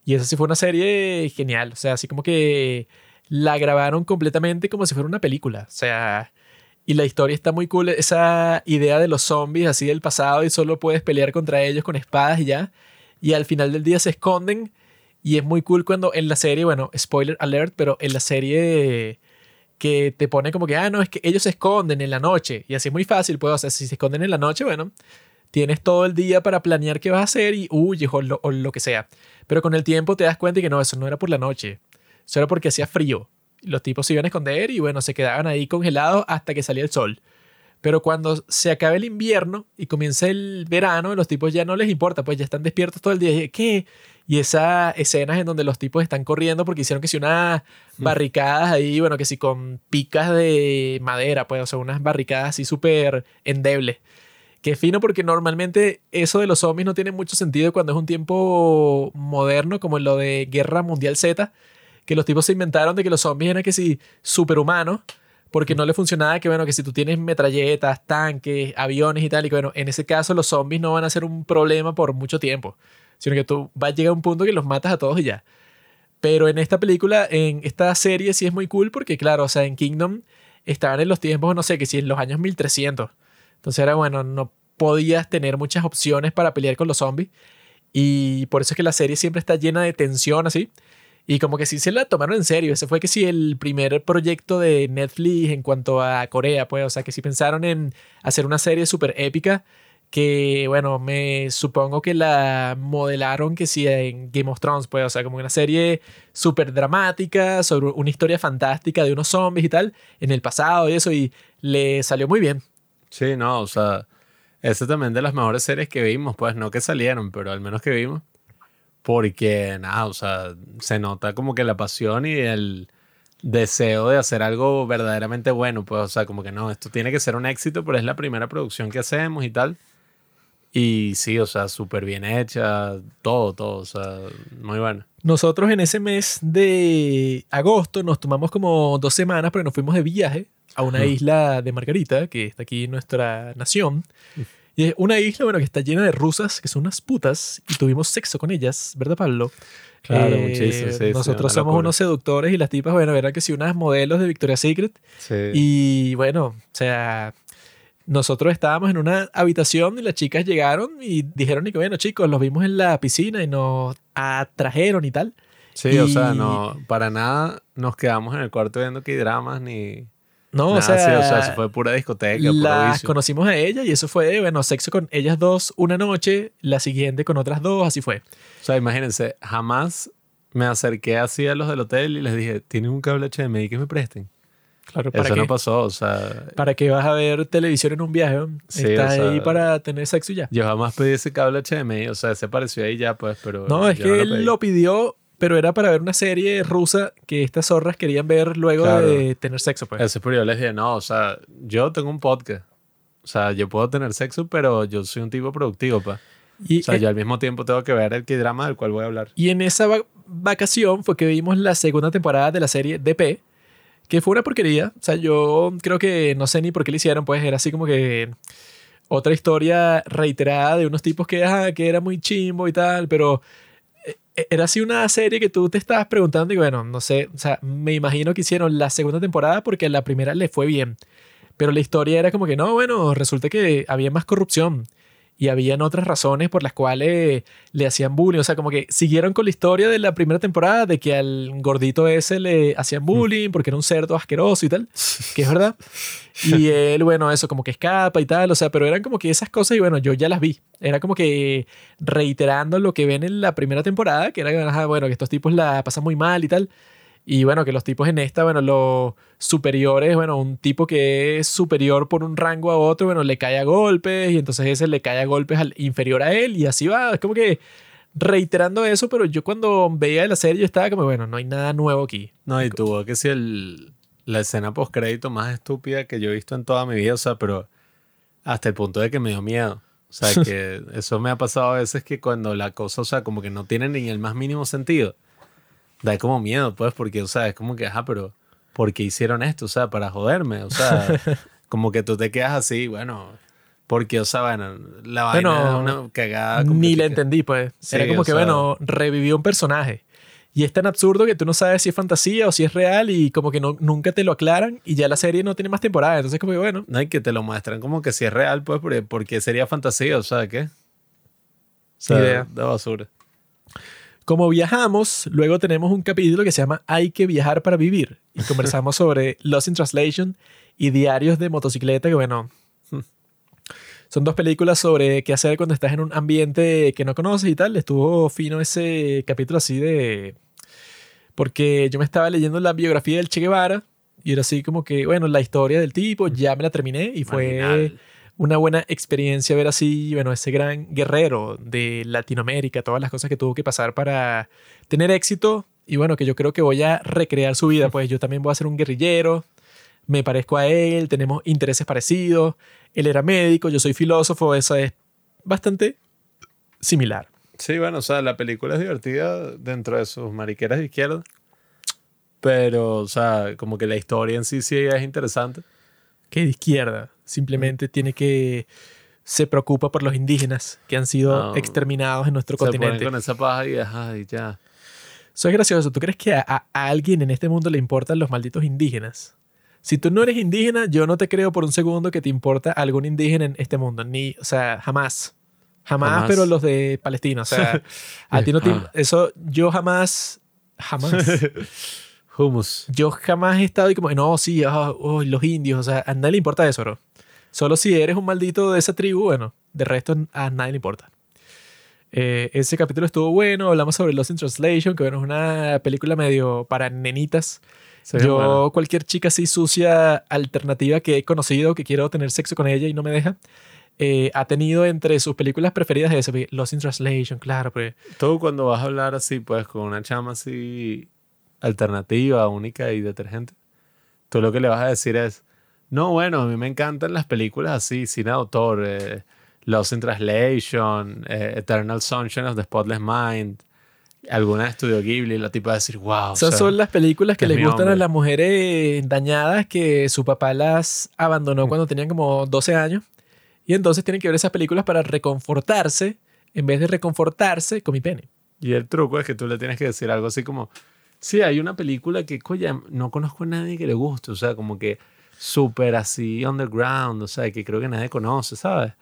Speaker 1: Y eso sí fue una serie genial. O sea, así como que la grabaron completamente como si fuera una película. O sea, y la historia está muy cool. Esa idea de los zombies así del pasado y solo puedes pelear contra ellos con espadas y ya. Y al final del día se esconden. Y es muy cool cuando en la serie, bueno, spoiler alert, pero en la serie que te pone como que, ah, no, es que ellos se esconden en la noche. Y así es muy fácil, pues, o sea, si se esconden en la noche, bueno, tienes todo el día para planear qué vas a hacer y huyes o lo, que sea. Pero con el tiempo te das cuenta que no, eso no era por la noche. Eso era porque hacía frío. Los tipos se iban a esconder y bueno, se quedaban ahí congelados hasta que salía el sol. Pero cuando se acabe el invierno y comienza el verano, los tipos ya no les importa, pues ya están despiertos todo el día. ¿Qué? Y esas escenas en donde los tipos están corriendo porque hicieron que si unas barricadas ahí, bueno, que si con picas de madera, pues, o sea, unas barricadas así súper endebles. Que fino porque normalmente eso de los zombies no tiene mucho sentido cuando es un tiempo moderno, como en lo de Guerra Mundial Z, que los tipos se inventaron de que los zombies eran que si superhumanos, porque no le funcionaba que, bueno, que si tú tienes metralletas, tanques, aviones y tal, y que, bueno, en ese caso los zombies no van a ser un problema por mucho tiempo, sino que tú vas a llegar a un punto que los matas a todos y ya. Pero en esta película, en esta serie sí es muy cool porque, claro, o sea, en Kingdom estaban en los tiempos, no sé, que si en los años 1300. Entonces era bueno, no podías tener muchas opciones para pelear con los zombies. Y por eso es que la serie siempre está llena de tensión así. Y como que sí se la tomaron en serio. Ese fue que sí el primer proyecto de Netflix en cuanto a Corea, pues. O sea, que sí pensaron en hacer una serie súper épica que, bueno, me supongo que la modelaron que sí en Game of Thrones, pues, o sea, como una serie súper dramática sobre una historia fantástica de unos zombies y tal, en el pasado y eso, y le salió muy bien.
Speaker 2: Sí, no, o sea, esa también de las mejores series que vimos, pues, no que salieron, pero al menos que vimos, porque, nada, o sea, se nota como que la pasión y el deseo de hacer algo verdaderamente bueno, pues, o sea, como que no, esto tiene que ser un éxito, pero es la primera producción que hacemos y tal. Y sí, o sea, súper bien hecha, todo, todo, o sea, muy bueno.
Speaker 1: Nosotros en ese mes de agosto nos tomamos como dos semanas porque nos fuimos de viaje a una isla de Margarita, que está aquí en nuestra nación. Y es una isla, bueno, que está llena de rusas, que son unas putas, y tuvimos sexo con ellas, ¿verdad, Pablo?
Speaker 2: Claro,
Speaker 1: Eh,
Speaker 2: muchísimo, sí,
Speaker 1: Nosotros somos
Speaker 2: locura.
Speaker 1: unos seductores y las tipas, bueno, eran que sí, unas modelos de Victoria's Secret.
Speaker 2: Sí.
Speaker 1: Y bueno, o sea, nosotros estábamos en una habitación y las chicas llegaron y dijeron y que bueno, chicos, los vimos en la piscina y nos atrajeron y tal.
Speaker 2: Sí, o sea,
Speaker 1: y-
Speaker 2: no, para nada nos quedamos en el cuarto viendo que dramas ni
Speaker 1: No,
Speaker 2: nada
Speaker 1: o sea,
Speaker 2: así, o sea, eso fue pura discoteca,
Speaker 1: las conocimos a ella y eso fue, bueno, sexo con ellas dos una noche, la siguiente con otras dos, así fue.
Speaker 2: O sea, imagínense, jamás me acerqué así a los del hotel y les dije, ¿tienen un cable HDMI que me presten?
Speaker 1: Claro, ¿para
Speaker 2: Eso
Speaker 1: qué?
Speaker 2: no pasó, o sea,
Speaker 1: ¿Para qué vas a ver televisión en un viaje? ¿no?
Speaker 2: Sí,
Speaker 1: Estás
Speaker 2: o sea-
Speaker 1: ahí para tener sexo y ya.
Speaker 2: yo jamás pedí ese cable HDMI, o sea, se apareció ahí ya, pues, pero
Speaker 1: No, es que
Speaker 2: lo
Speaker 1: él lo pidió, pero era para ver una serie rusa que estas zorras querían ver luego
Speaker 2: Claro.
Speaker 1: de tener sexo, pues.
Speaker 2: Eso, pero yo les dije, no, o sea, yo tengo un podcast. O sea, yo puedo tener sexo, pero yo soy un tipo productivo, pa.
Speaker 1: Y,
Speaker 2: O sea,
Speaker 1: eh,
Speaker 2: yo al mismo tiempo tengo que ver el drama del cual voy a hablar.
Speaker 1: y en esa va- vacación fue que vimos la segunda temporada de la serie DP, que fue una porquería. O sea, yo creo que no sé ni por qué le hicieron, pues era así como que otra historia reiterada de unos tipos que, ajá, que era muy chimbo y tal, pero eh, era así una serie que tú te estabas preguntando y bueno, no sé, o sea, me imagino que hicieron la segunda temporada porque la primera le fue bien, pero la historia era como que no, bueno, resulta que había más corrupción y habían otras razones por las cuales le hacían bullying, o sea, como que siguieron con la historia de la primera temporada de que al gordito ese le hacían bullying porque era un cerdo asqueroso y tal, que es verdad. Y él, bueno, eso como que escapa y tal, o sea, pero eran como que esas cosas y bueno, yo ya las vi. Era como que reiterando lo que ven en la primera temporada, que era, bueno, que estos tipos la pasan muy mal y tal. Y bueno, que los tipos en esta, bueno, los superiores, bueno, un tipo que es superior por un rango a otro, bueno, le cae a golpes y entonces ese le cae a golpes al inferior a él y así va. Es como que reiterando eso, pero yo cuando veía la serie yo estaba como, bueno, no hay nada nuevo aquí.
Speaker 2: No, y tuvo que ser el, la escena post crédito más estúpida que yo he visto en toda mi vida, o sea, pero hasta el punto de que me dio miedo. O sea, que eso me ha pasado a veces que cuando la cosa, o sea, como que no tiene ni el más mínimo sentido, da como miedo, pues, porque, o sea, es como que, ajá, pero ¿por qué hicieron esto? O sea, para joderme, o sea, como que tú te quedas así, bueno, porque, o sea, bueno, la vaina
Speaker 1: Bueno,
Speaker 2: es una cagada.
Speaker 1: Ni la entendí, pues.
Speaker 2: Sí,
Speaker 1: Era como que,
Speaker 2: sea-
Speaker 1: bueno, revivió un personaje. Y es tan absurdo que tú no sabes si es fantasía o si es real y como que no, nunca te lo aclaran y ya la serie no tiene más temporada. Entonces como que, bueno,
Speaker 2: No, y que te lo muestran como que si es real, pues, porque, porque sería fantasía, o sea, ¿qué? O sea,
Speaker 1: idea.
Speaker 2: de basura.
Speaker 1: Como viajamos, luego tenemos un capítulo que se llama Hay que viajar para vivir. Y conversamos sobre Lost in Translation y Diarios de motocicleta, que bueno, son dos películas sobre qué hacer cuando estás en un ambiente que no conoces y tal. Estuvo fino ese capítulo así de... Porque yo me estaba leyendo la biografía del Che Guevara y era así como que, bueno, la historia del tipo, ya me la terminé y fue
Speaker 2: Marginal.
Speaker 1: Una buena experiencia ver así, bueno, ese gran guerrero de Latinoamérica, todas las cosas que tuvo que pasar para tener éxito. Y bueno, que yo creo que voy a recrear su vida, pues yo también voy a ser un guerrillero, me parezco a él, tenemos intereses parecidos, él era médico, yo soy filósofo, eso es bastante similar.
Speaker 2: Sí, bueno, o sea, la película es divertida dentro de sus mariqueras de izquierda. Pero, o sea, como que la historia en sí sí es interesante.
Speaker 1: Que de izquierda, simplemente tiene que... Se preocupa por los indígenas que han sido
Speaker 2: No.
Speaker 1: exterminados en nuestro
Speaker 2: Se ponen
Speaker 1: continente.
Speaker 2: con esa paja y, ajá, y ya.
Speaker 1: Eso es gracioso. ¿Tú crees que a, alguien en este mundo le importan los malditos indígenas? Si tú no eres indígena, yo no te creo por un segundo que te importa algún indígena en este mundo. Ni, o sea, jamás. Jamás,
Speaker 2: Jamás.
Speaker 1: pero los de Palestina. O sea, a ti no te...
Speaker 2: Ah.
Speaker 1: Eso yo jamás... Jamás.
Speaker 2: Hummus.
Speaker 1: Yo jamás he estado y como, no, sí, ah, uy, los indios, o sea, a nadie le importa eso, bro. Solo si eres un maldito de esa tribu, bueno, de resto a nadie le importa. Eh, ese capítulo estuvo bueno, hablamos sobre Lost in Translation, que bueno, es una película medio para nenitas.
Speaker 2: Ve
Speaker 1: Yo,
Speaker 2: bueno.
Speaker 1: cualquier chica así sucia alternativa que he conocido, que quiero tener sexo con ella y no me deja, eh, ha tenido entre sus películas preferidas ese, Lost in Translation, claro, pues.
Speaker 2: Tú cuando vas a hablar así, pues con una chama así alternativa, única y detergente, tú lo que le vas a decir es, no, bueno, a mí me encantan las películas así, sin de autor, eh, Lost in Translation, eh, Eternal Sunshine of the Spotless Mind, alguna de Studio Ghibli, la tipa a decir, wow.
Speaker 1: Esas son las películas que
Speaker 2: es
Speaker 1: les gustan a las mujeres dañadas que su papá las abandonó
Speaker 2: Mm.
Speaker 1: cuando tenían como 12 años. Y entonces tienen que ver esas películas para reconfortarse en vez de reconfortarse con mi pene.
Speaker 2: Y el truco es que tú le tienes que decir algo así como, sí, hay una película que, coña, no conozco a nadie que le guste, o sea, como que súper así underground, o sea, que creo que nadie conoce, ¿sabes?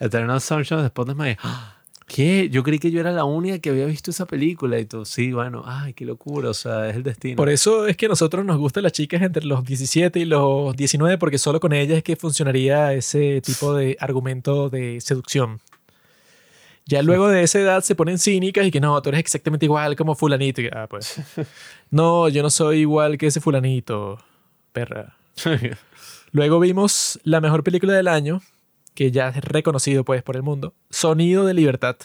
Speaker 2: Eternal Sunshine Spotless Mind. ¡Ah! ¿Qué? Yo creí que yo era la única que había visto esa película y tú, sí, bueno, ay, qué locura, o sea, es el destino.
Speaker 1: Por eso es que a nosotros nos gustan las chicas entre los 17 y los 19 porque solo con ellas es que funcionaría ese tipo de argumento de seducción. Ya luego de esa edad se ponen cínicas y que no, tú eres exactamente igual como fulanito. Y, ah, pues. No, yo no soy igual que ese fulanito, perra. Luego vimos la mejor película del año, que ya es reconocido pues por el mundo, Sonido de Libertad.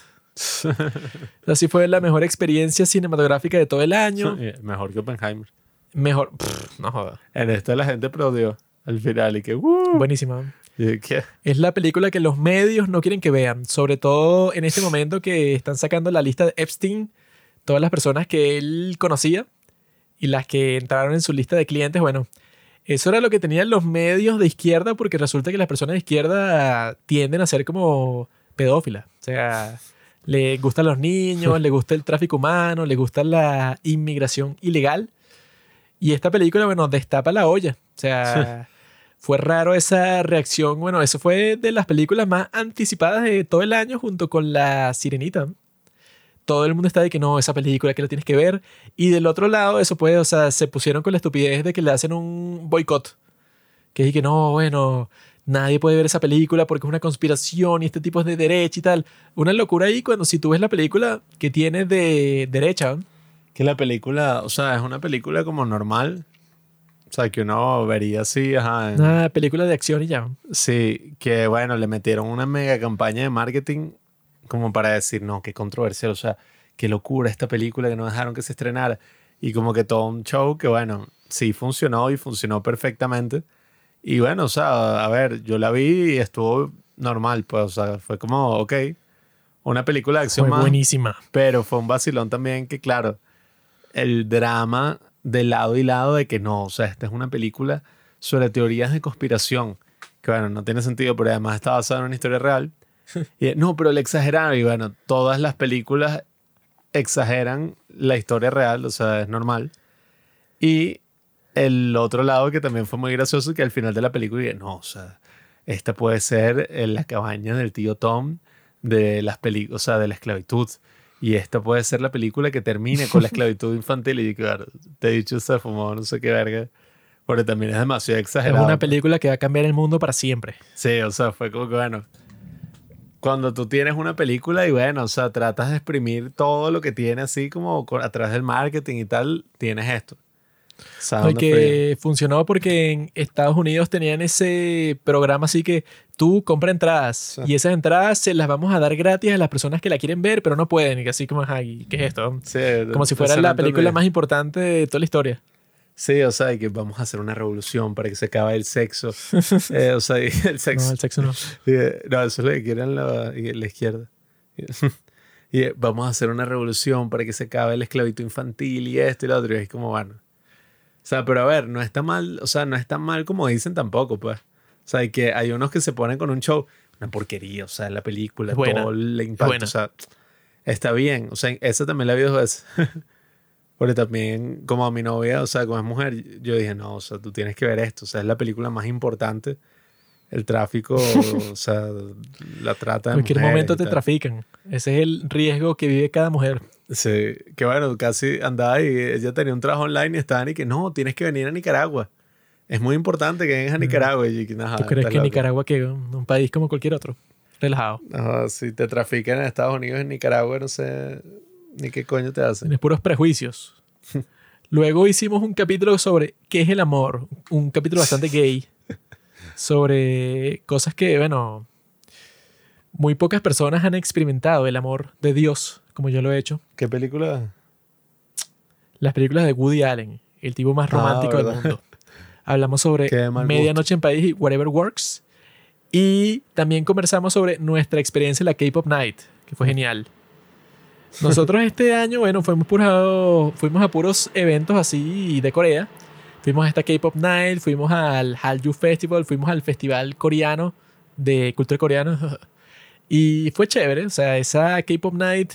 Speaker 1: Así fue la mejor experiencia cinematográfica de todo el año.
Speaker 2: Mejor que Oppenheimer.
Speaker 1: Mejor, pff, no joda.
Speaker 2: En esta la gente aplaudió al final y que, ¡uh!
Speaker 1: Buenísima.
Speaker 2: Y ¿qué?
Speaker 1: Es la película que los medios no quieren que vean, sobre todo en este momento que están sacando la lista de Epstein, todas las personas que él conocía y las que entraron en su lista de clientes, bueno, eso era lo que tenían los medios de izquierda porque resulta que las personas de izquierda tienden a ser como pedófilas, o sea, le gustan los niños, le gusta el tráfico humano, le gusta la inmigración ilegal y esta película, bueno, destapa la olla, o sea... Fue raro esa reacción. Bueno, eso fue de las películas más anticipadas de todo el año junto con La Sirenita. Todo el mundo está de que no, esa película que la tienes que ver. Y del otro lado, eso puede, o sea, se pusieron con la estupidez de que le hacen un boicot. Que es que no, bueno, nadie puede ver esa película porque es una conspiración y este tipo es de derecha y tal. Una locura ahí cuando si tú ves la película que tiene de derecha.
Speaker 2: Que la película, o sea, es una película como normal. O sea, que uno vería así, ajá. en-
Speaker 1: una película de acción y ya.
Speaker 2: Sí, que bueno, le metieron una mega campaña de marketing como para decir, no, qué controversial, o sea, qué locura esta película que no dejaron que se estrenara. Y como que todo un show que, bueno, sí funcionó y funcionó perfectamente. Y bueno, o sea, a ver, yo la vi y estuvo normal, pues, o sea, fue como, ok, una película de acción
Speaker 1: Fue
Speaker 2: más,
Speaker 1: buenísima.
Speaker 2: pero fue un vacilón también que, claro, el drama de lado y lado de que no, o sea, esta es una película sobre teorías de conspiración, que bueno, no tiene sentido, pero además está basada en una historia real. Y, no, pero le exageraron, y bueno, todas las películas exageran la historia real, o sea, es normal. Y el otro lado que también fue muy gracioso, que al final de la película dije, no, o sea, esta puede ser en la cabaña del tío Tom de las películas, o sea, de la esclavitud. Y esta puede ser la película que termine con la esclavitud infantil. Y claro, te he dicho, se fumó no sé qué verga. Porque también es demasiado
Speaker 1: Es
Speaker 2: exagerado.
Speaker 1: una película que va a cambiar el mundo para siempre.
Speaker 2: Sí, o sea, fue como que bueno. Cuando tú tienes una película y bueno, o sea, tratas de exprimir todo lo que tiene así como a través del marketing y tal, tienes esto.
Speaker 1: No, que funcionó porque en Estados Unidos tenían ese programa así que tú compra entradas y esas entradas se las vamos a dar gratis a las personas que la quieren ver pero no pueden y así como ¿qué es esto?
Speaker 2: Sí,
Speaker 1: Como si fuera la película más importante de toda la historia.
Speaker 2: Sí, o sea, que vamos a hacer una revolución para que se acabe el sexo. Eh, o sea, el
Speaker 1: No,
Speaker 2: sexo.
Speaker 1: el sexo no.
Speaker 2: No, eso es lo que quieren la, izquierda. Y eh, vamos a hacer una revolución para que se acabe la esclavitud infantil y esto y lo otro. Y es como, bueno. O sea, pero a ver, no está mal, o sea, no está mal como dicen tampoco, pues. O sea, hay que hay unos que se ponen con un show, una porquería, o sea, la película,
Speaker 1: buena,
Speaker 2: todo el impacto, o sea, está bien. O sea, esa también la vi dos veces. Porque también, como a mi novia, o sea, como es mujer, yo dije, no, o sea, tú tienes que ver esto. O sea, es la película más importante. El tráfico, o sea, la trata de
Speaker 1: En cualquier momento te trafican. Ese es el riesgo que vive cada mujer.
Speaker 2: Sí, que bueno, casi andaba y ella tenía un trabajo online y estaban y que no, tienes que venir a Nicaragua. Es muy importante que vengas a Nicaragua. Y yo, que, "Ajá,
Speaker 1: Mm. ¿Tú crees que
Speaker 2: loco".
Speaker 1: Nicaragua que un, país como cualquier otro? Relajado.
Speaker 2: Ajá, si te trafican en Estados Unidos, en Nicaragua, no sé ni qué coño te hacen.
Speaker 1: Tienes puros prejuicios. Luego hicimos un capítulo sobre qué es el amor. Un capítulo bastante gay. Sobre cosas que, bueno, muy pocas personas han experimentado. El amor de Dios, como yo lo he hecho.
Speaker 2: ¿Qué película?
Speaker 1: Las películas de Woody Allen, el tipo más
Speaker 2: Ah,
Speaker 1: romántico del
Speaker 2: ¿verdad?
Speaker 1: mundo. Hablamos sobre Medianoche en París y Whatever Works. Y también conversamos sobre nuestra experiencia en la K-Pop Night, que fue genial. Nosotros este año, bueno, fuimos, puro- fuimos a puros eventos así de Corea. Fuimos a esta K-Pop Night, fuimos al Hallyu Festival, fuimos al festival coreano de cultura coreana. Y fue chévere, o sea, esa K-Pop Night,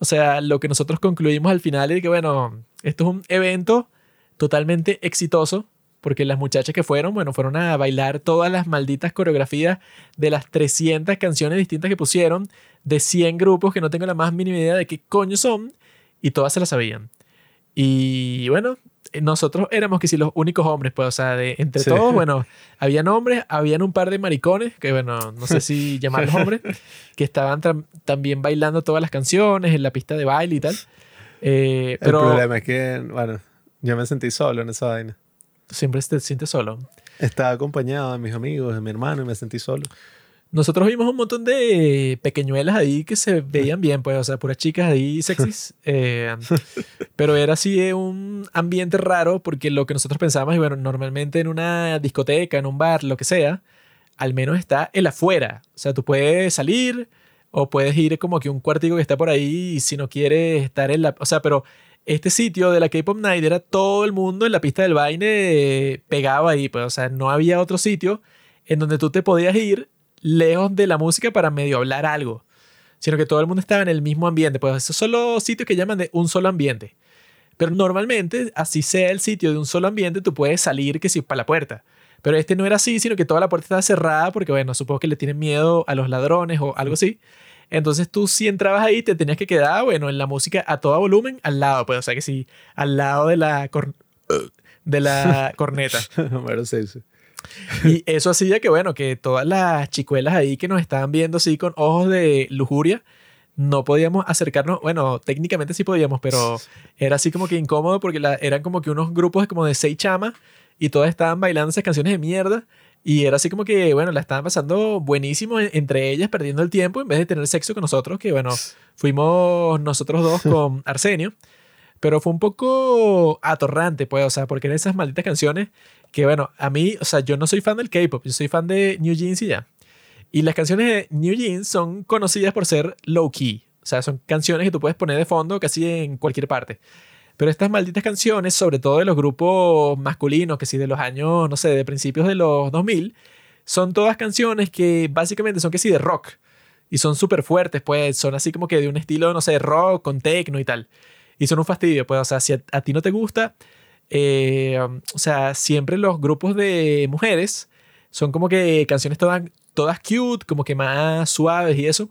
Speaker 1: o sea, lo que nosotros concluimos al final es que, bueno, esto es un evento totalmente exitoso, porque las muchachas que fueron, bueno, fueron a bailar todas las malditas coreografías de las 300 canciones distintas que pusieron, de 100 grupos que no tengo la más mínima idea de qué coño son, y todas se las sabían. Y bueno, eh, nosotros éramos que si los únicos hombres, pues, o sea, de, entre
Speaker 2: Sí.
Speaker 1: todos, bueno, habían hombres, habían un par de maricones, que bueno, no sé si llamarlos hombres, que estaban tam- también bailando todas las canciones en la pista de baile y tal. Eh, pero
Speaker 2: El problema es que, bueno, yo me sentí solo en esa vaina.
Speaker 1: Siempre te sientes solo.
Speaker 2: Estaba acompañado de mis amigos, de mi hermano y me sentí solo.
Speaker 1: Nosotros vimos un montón de pequeñuelas ahí que se veían bien, pues, o sea, puras chicas ahí sexys. eh, pero era así un ambiente raro porque lo que nosotros pensábamos, y bueno, normalmente en una discoteca, en un bar, lo que sea, al menos está el afuera. O sea, tú puedes salir o puedes ir como que un cuartico que está por ahí y si no quieres estar en la... O sea, pero este sitio de la K-Pop Night era todo el mundo en la pista del baile eh, pegado ahí, pues, o sea, no había otro sitio en donde tú te podías ir lejos de la música para medio hablar algo, sino que todo el mundo estaba en el mismo ambiente. Pues esos son los sitios que llaman de un solo ambiente. Pero normalmente, así sea el sitio de un solo ambiente, tú puedes salir que si para la puerta. Pero este no era así, sino que toda la puerta estaba cerrada porque, bueno, supongo que le tienen miedo a los ladrones o algo así. Entonces tú si entrabas ahí te tenías que quedar, bueno, en la música a todo volumen al lado, pues, o sea que sí, al lado de la, cor- de la corneta. Y eso hacía que, bueno, que todas las chicuelas ahí que nos estaban viendo así con ojos de lujuria, no podíamos acercarnos. Bueno, técnicamente sí podíamos, pero era así como que incómodo porque la- eran como que unos grupos como de seis chamas y todas estaban bailando esas canciones de mierda. Y era así como que, bueno, la estaban pasando buenísimo en- entre ellas, perdiendo el tiempo en vez de tener sexo con nosotros, que, bueno, fuimos nosotros dos con Arsenio. Pero fue un poco atorrante, pues, o sea, porque eran esas malditas canciones que, bueno, a mí, o sea, yo no soy fan del K-pop, yo soy fan de New Jeans y ya. Y las canciones de New Jeans son conocidas por ser low key, o sea, son canciones que tú puedes poner de fondo casi en cualquier parte. Pero estas malditas canciones, sobre todo de los grupos masculinos, que sí, de los años, no sé, de principios de los 2000, son todas canciones que básicamente son que sí de rock. Y son súper fuertes, pues son así como que de un estilo, no sé, rock con techno y tal. Y son un fastidio, pues, o sea, si a, ti no te gusta, eh, o sea, siempre los grupos de mujeres son como que canciones todas, todas cute, como que más suaves y eso.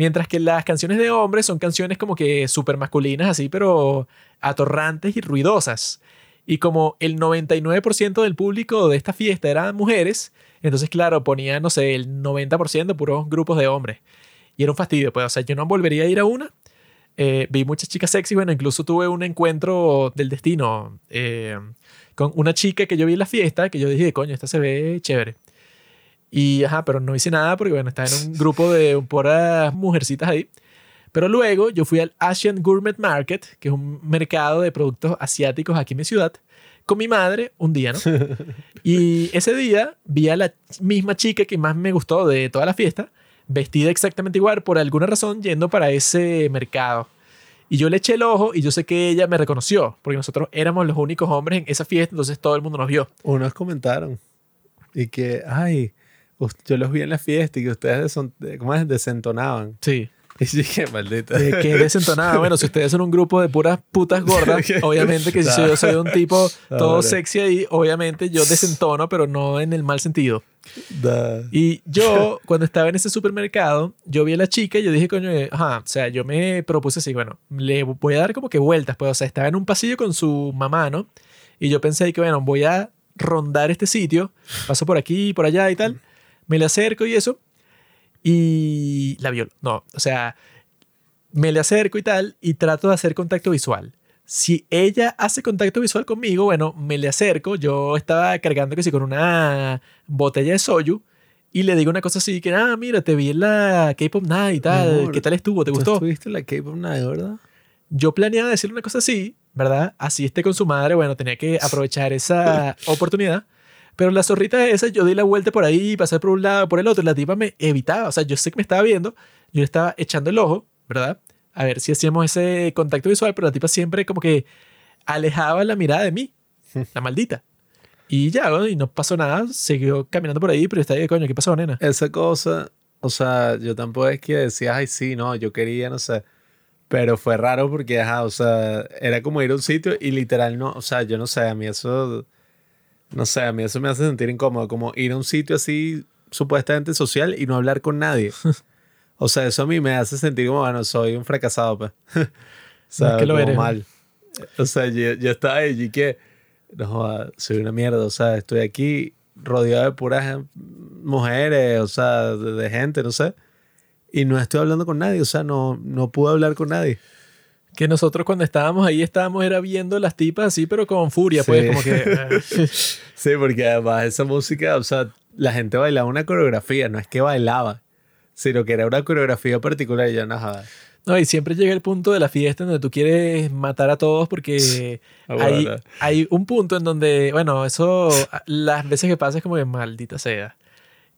Speaker 1: Mientras que las canciones de hombres son canciones como que súper masculinas, así, pero atorrantes y ruidosas. Y como el 99% del público de esta fiesta eran mujeres, entonces, claro, ponían, no sé, el 90% puros grupos de hombres. Y era un fastidio, pues, o sea, yo no volvería a ir a una. Eh, vi muchas chicas sexy, bueno, incluso tuve un encuentro del destino eh, con una chica que yo vi en la fiesta, que yo dije, coño, esta se ve chévere. Y, ajá, pero no hice nada porque, bueno, estaba en un grupo de puras mujercitas ahí. Pero luego yo fui al Asian Gourmet Market, que es un mercado de productos asiáticos aquí en mi ciudad, con mi madre un día, ¿no? Y ese día vi a la misma chica que más me gustó de toda la fiesta, vestida exactamente igual, por alguna razón yendo para ese mercado. Y yo le eché el ojo y yo sé que ella me reconoció, porque nosotros éramos los únicos hombres en esa fiesta, entonces todo el mundo nos vio.
Speaker 2: Unos comentaron y que, ay, yo los vi en la fiesta y que ustedes deson- ¿cómo es? desentonaban.
Speaker 1: Sí.
Speaker 2: Y dije, maldita.
Speaker 1: Eh, que desentonada. Bueno, si ustedes son un grupo de puras putas gordas, obviamente que si yo soy un tipo todo sexy ahí, obviamente yo desentono, pero no en el mal sentido. Y yo, cuando estaba en ese supermercado, yo vi a la chica y yo dije, coño, eh, ajá, o sea, yo me propuse así, bueno, le voy a dar como que vueltas, pues, o sea, estaba en un pasillo con su mamá, ¿no? Y yo pensé que, bueno, voy a rondar este sitio, paso por aquí, por allá y tal, me le acerco y eso, y la violo. No, o sea, me le acerco y tal, y trato de hacer contacto visual. Si ella hace contacto visual conmigo, bueno, me le acerco. Yo estaba cargando que sí con una botella de soju y le digo una cosa así que, ah, mira, te vi en la K-Pop Night y tal.
Speaker 2: amor,
Speaker 1: ¿Qué tal estuvo? ¿Te
Speaker 2: ¿Tú
Speaker 1: gustó?
Speaker 2: estuviste en la K-Pop Night, verdad?
Speaker 1: Yo planeaba decirle una cosa así, ¿verdad? Así esté con su madre, bueno, tenía que aprovechar esa oportunidad. Pero la zorrita esa, yo di la vuelta por ahí, pasé por un lado, por el otro, y la tipa me evitaba. O sea, yo sé que me estaba viendo, yo le estaba echando el ojo, ¿verdad? A ver si hacíamos ese contacto visual, pero la tipa siempre como que alejaba la mirada de mí, la maldita. Y ya, bueno, y no pasó nada, siguió caminando por ahí, pero yo estaba ahí, coño, ¿qué pasó, nena?
Speaker 2: Esa cosa, o sea, yo tampoco es que decía, ay, sí, no, yo quería, no sé. Pero fue raro porque, ajá, o sea, era como ir a un sitio y literal no, o sea, yo no sé, a mí eso, no sé, a mí eso me hace sentir incómodo, como ir a un sitio así supuestamente social y no hablar con nadie. O sea, eso a mí me hace sentir como, bueno, soy un fracasado, pues. o sea,
Speaker 1: que lo
Speaker 2: como
Speaker 1: eres, ¿no?
Speaker 2: mal. O sea, yo, yo estaba allí que, no, joda, soy una mierda, o sea, estoy aquí rodeado de puras mujeres, o sea, de, de gente, no sé. Y no estoy hablando con nadie, o sea, no, no pude hablar con nadie.
Speaker 1: Que nosotros cuando estábamos ahí estábamos era viendo las tipas así, pero con furia, pues como que... eh,
Speaker 2: Sí, porque además esa música, o sea, la gente bailaba una coreografía, no es que bailaba, sino que era una coreografía particular y yo no joda.
Speaker 1: No, y siempre llega el punto de la fiesta en donde tú quieres matar a todos porque
Speaker 2: Ah,
Speaker 1: hay,
Speaker 2: bueno.
Speaker 1: hay un punto en donde, bueno, eso las veces que pasa es como que maldita sea.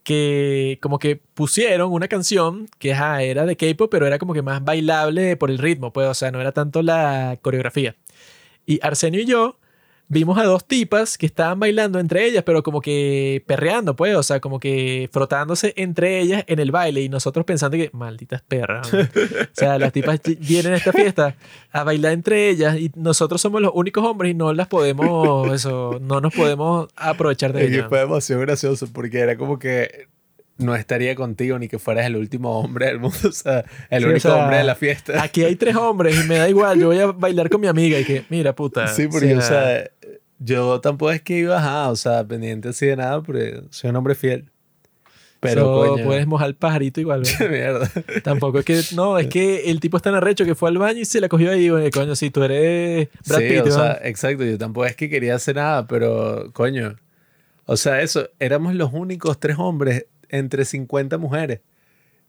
Speaker 1: Que como que pusieron una canción que era de K-pop, pero era como que más bailable por el ritmo, pues, o sea, no era tanto la coreografía. Y Arsenio y yo vimos a dos tipas que estaban bailando entre ellas, pero como que perreando, pues, o sea, como que frotándose entre ellas en el baile y nosotros pensando que, malditas perras. hombre". o sea, las tipas vienen a esta fiesta a bailar entre ellas y nosotros somos los únicos hombres y no las podemos, eso, no nos podemos aprovechar de
Speaker 2: Y
Speaker 1: ellas.
Speaker 2: fue demasiado gracioso porque era como que no estaría contigo ni que fueras el último hombre del mundo, o sea, el
Speaker 1: Sí, o
Speaker 2: único
Speaker 1: sea,
Speaker 2: hombre de la fiesta.
Speaker 1: Aquí hay tres hombres y me da igual, yo voy a bailar con mi amiga y que, mira, puta.
Speaker 2: Sí, porque, o sea, yo tampoco es que iba, ajá, o sea, pendiente así de nada, porque soy un hombre fiel. Pero,
Speaker 1: so,
Speaker 2: coño,
Speaker 1: puedes mojar el pajarito igual. ¿verdad?
Speaker 2: mierda.
Speaker 1: Tampoco es que, no, es que el tipo es tan arrecho que fue al baño y se la cogió ahí, güey, coño, si tú eres Brad
Speaker 2: sí,
Speaker 1: Pitt,
Speaker 2: o sea, exacto, yo tampoco es que quería hacer nada, pero, coño, o sea, eso, éramos los únicos tres hombres entre 50 mujeres.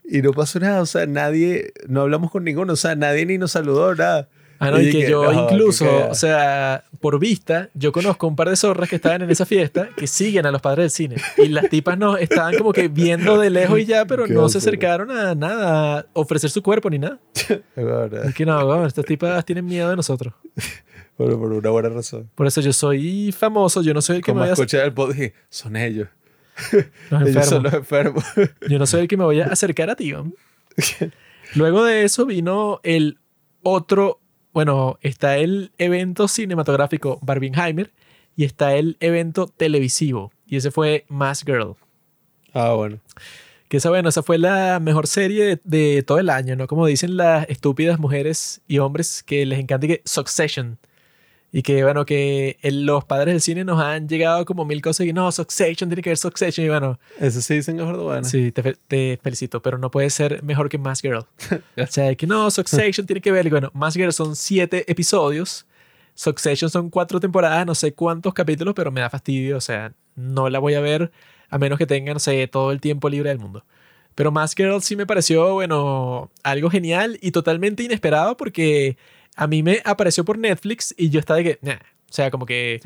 Speaker 2: Y no pasó nada, o sea, nadie, no hablamos con ninguno, o sea, nadie ni nos saludó, nada.
Speaker 1: Ah, no, y que yo
Speaker 2: no,
Speaker 1: incluso, o sea, por vista, yo conozco un par de zorras que estaban en esa fiesta que siguen a los padres del cine. Y las tipas no estaban como que viendo de lejos y ya, pero no se acercaron a nada, a ofrecer su cuerpo ni nada.
Speaker 2: Es
Speaker 1: que no, estas tipas tienen miedo de nosotros.
Speaker 2: por una buena razón.
Speaker 1: Por eso yo soy famoso, yo no soy el que
Speaker 2: Como
Speaker 1: me voy a
Speaker 2: escuché el podcast, dije, son ellos.
Speaker 1: los
Speaker 2: Ellos son los enfermos.
Speaker 1: Yo no soy el que me voy a acercar a ti. Luego de eso vino el otro, bueno, está el evento cinematográfico Barbenheimer y está el evento televisivo. Y ese fue Mass Girl.
Speaker 2: ah, bueno.
Speaker 1: Que esa, bueno, esa fue la mejor serie de, de todo el año, ¿no? Como dicen las estúpidas mujeres y hombres que les encanta que Succession. Y que, bueno, que el- los padres del cine nos han llegado como mil cosas y no, Succession, tiene que ver Succession. Y bueno,
Speaker 2: Eso sí dicen que es bueno.
Speaker 1: Sí, te, te felicito, pero no puede ser mejor que Mass Girl. o sea, que no, Succession tiene que ver. y Bueno, Mass Girl son siete episodios. Succession son cuatro temporadas, no sé cuántos capítulos, pero me da fastidio. O sea, no la voy a ver a menos que tenga, no sé, todo el tiempo libre del mundo. Pero Mass Girl sí me pareció, bueno, algo genial y totalmente inesperado porque a mí me apareció por Netflix y yo estaba de que, nah. o sea, como que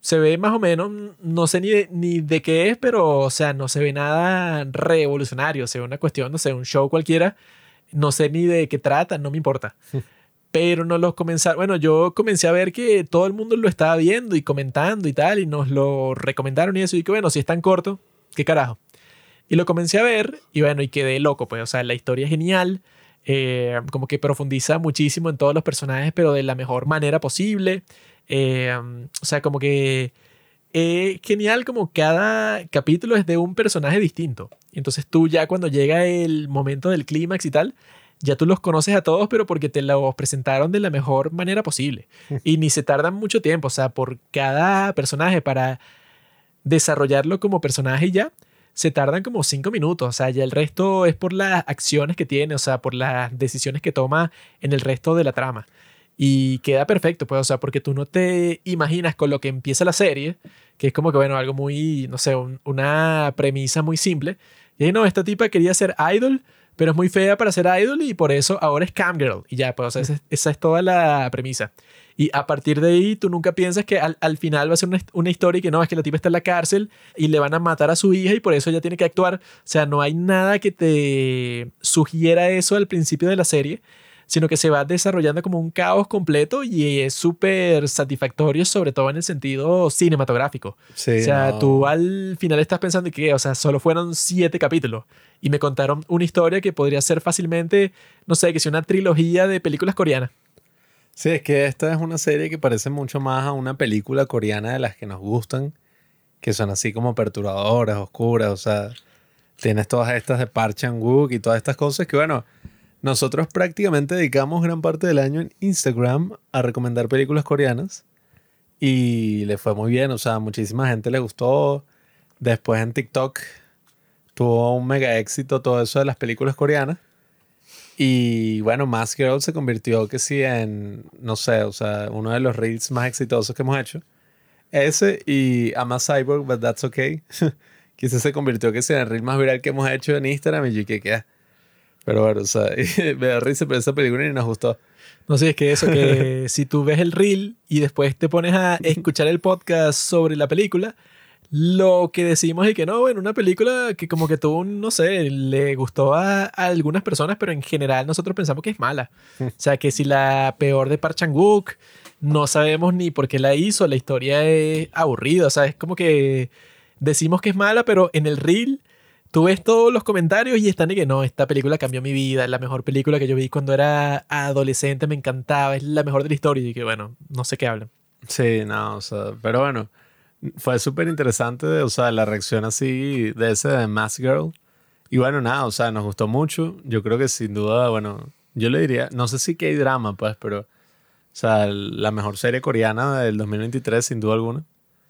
Speaker 1: se ve más o menos, no sé ni de, ni de qué es, pero, o sea, no se ve nada revolucionario, o sea, una cuestión, no sé, un show cualquiera, no sé ni de qué trata, no me importa. Pero nos lo comenzaron, bueno, yo comencé a ver que todo el mundo lo estaba viendo y comentando y tal, y nos lo recomendaron y eso, y que bueno, si es tan corto, qué carajo. Y lo comencé a ver y bueno, y quedé loco, pues, o sea, la historia es genial, Eh, como que profundiza muchísimo en todos los personajes, pero de la mejor manera posible. Eh, o sea, como que es genial como cada capítulo es de un personaje distinto. Entonces tú ya cuando llega el momento del clímax y tal, ya tú los conoces a todos, pero porque te los presentaron de la mejor manera posible. Y ni se tardan mucho tiempo, o sea, por cada personaje para desarrollarlo como personaje ya, se tardan como cinco minutos, o sea, ya el resto es por las acciones que tiene, o sea, por las decisiones que toma en el resto de la trama. Y queda perfecto, pues, o sea, porque tú no te imaginas con lo que empieza la serie, que es como que, bueno, algo muy, no sé, una premisa muy simple. Y ahí no, esta tipa quería ser idol, pero es muy fea para ser idol y por eso ahora es cam girl. Y ya, pues, o sea, esa, es toda la premisa. Y a partir de ahí, tú nunca piensas que al, al final va a ser una, una, historia y que no, es que la tipa está en la cárcel y le van a matar a su hija y por eso ella tiene que actuar. O sea, no hay nada que te sugiera eso al principio de la serie sino que se va desarrollando como un caos completo y es súper satisfactorio, sobre todo en el sentido cinematográfico. o sea, tú al final estás pensando que, o sea, solo fueron siete capítulos y me contaron una historia que podría ser fácilmente, no sé, que sea una trilogía de películas coreanas.
Speaker 2: Sí, es que esta es una serie que parece mucho más a una película coreana de las que nos gustan, que son así como perturbadoras, oscuras, o sea, tienes todas estas de Park Chan-wook y todas estas cosas que, bueno, nosotros prácticamente dedicamos gran parte del año en Instagram a recomendar películas coreanas y le fue muy bien, o sea, muchísima gente le gustó. Después en TikTok tuvo un mega éxito todo eso de las películas coreanas. Y bueno, Mask Girl se convirtió que sí en, no sé, o sea, uno de los reels más exitosos que hemos hecho. Ese y I'm a Cyborg, but that's okay. Quizás se convirtió que sí en el reel más viral que hemos hecho en Instagram y que queda pero bueno, o sea, me da risa, pero esa película ni nos gustó.
Speaker 1: No sé, es que eso, que si tú ves el reel y después te pones a escuchar el podcast sobre la película, lo que decimos es que no, bueno, una película que como que tú, no sé, le gustó a, algunas personas, pero en general nosotros pensamos que es mala. O sea, que si la peor de Park Chan-wook, no sabemos ni por qué la hizo, la historia es aburrida, o sea, es como que decimos que es mala, pero en el reel tú ves todos los comentarios y están de que no, esta película cambió mi vida, es la mejor película que yo vi cuando era adolescente, me encantaba, es la mejor de la historia y que bueno, no sé qué hablan.
Speaker 2: Sí, no, o sea, pero bueno, fue súper interesante, o sea, la reacción así de ese de Mask Girl. Y bueno, nada, o sea, nos gustó mucho. Yo creo que sin duda, bueno, yo le diría, no sé si que hay drama, pues, pero, o sea, la mejor serie coreana del 2023, sin duda alguna.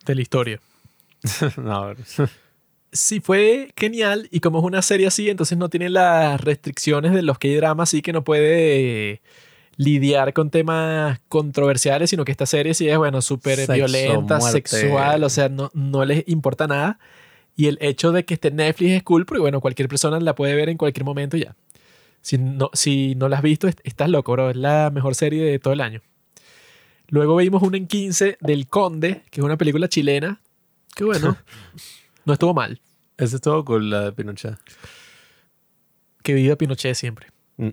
Speaker 1: De la historia.
Speaker 2: no,
Speaker 1: sí fue genial y como es una serie así, entonces no tiene las restricciones de los que hay drama, así que no puede lidiar con temas controversiales, sino que esta serie sí es, bueno, súper violenta, sexual, o sea, no, no les importa nada. Y el hecho de que esté en Netflix es cool, porque bueno, cualquier persona la puede ver en cualquier momento ya. Si no, si no la has visto, estás loco, bro. Es la mejor serie de todo el año. Luego vimos una en 15 del Conde, que es una película chilena. Que bueno, no estuvo mal.
Speaker 2: Ese estuvo con la de Pinochet.
Speaker 1: Que viva Pinochet siempre. Mm.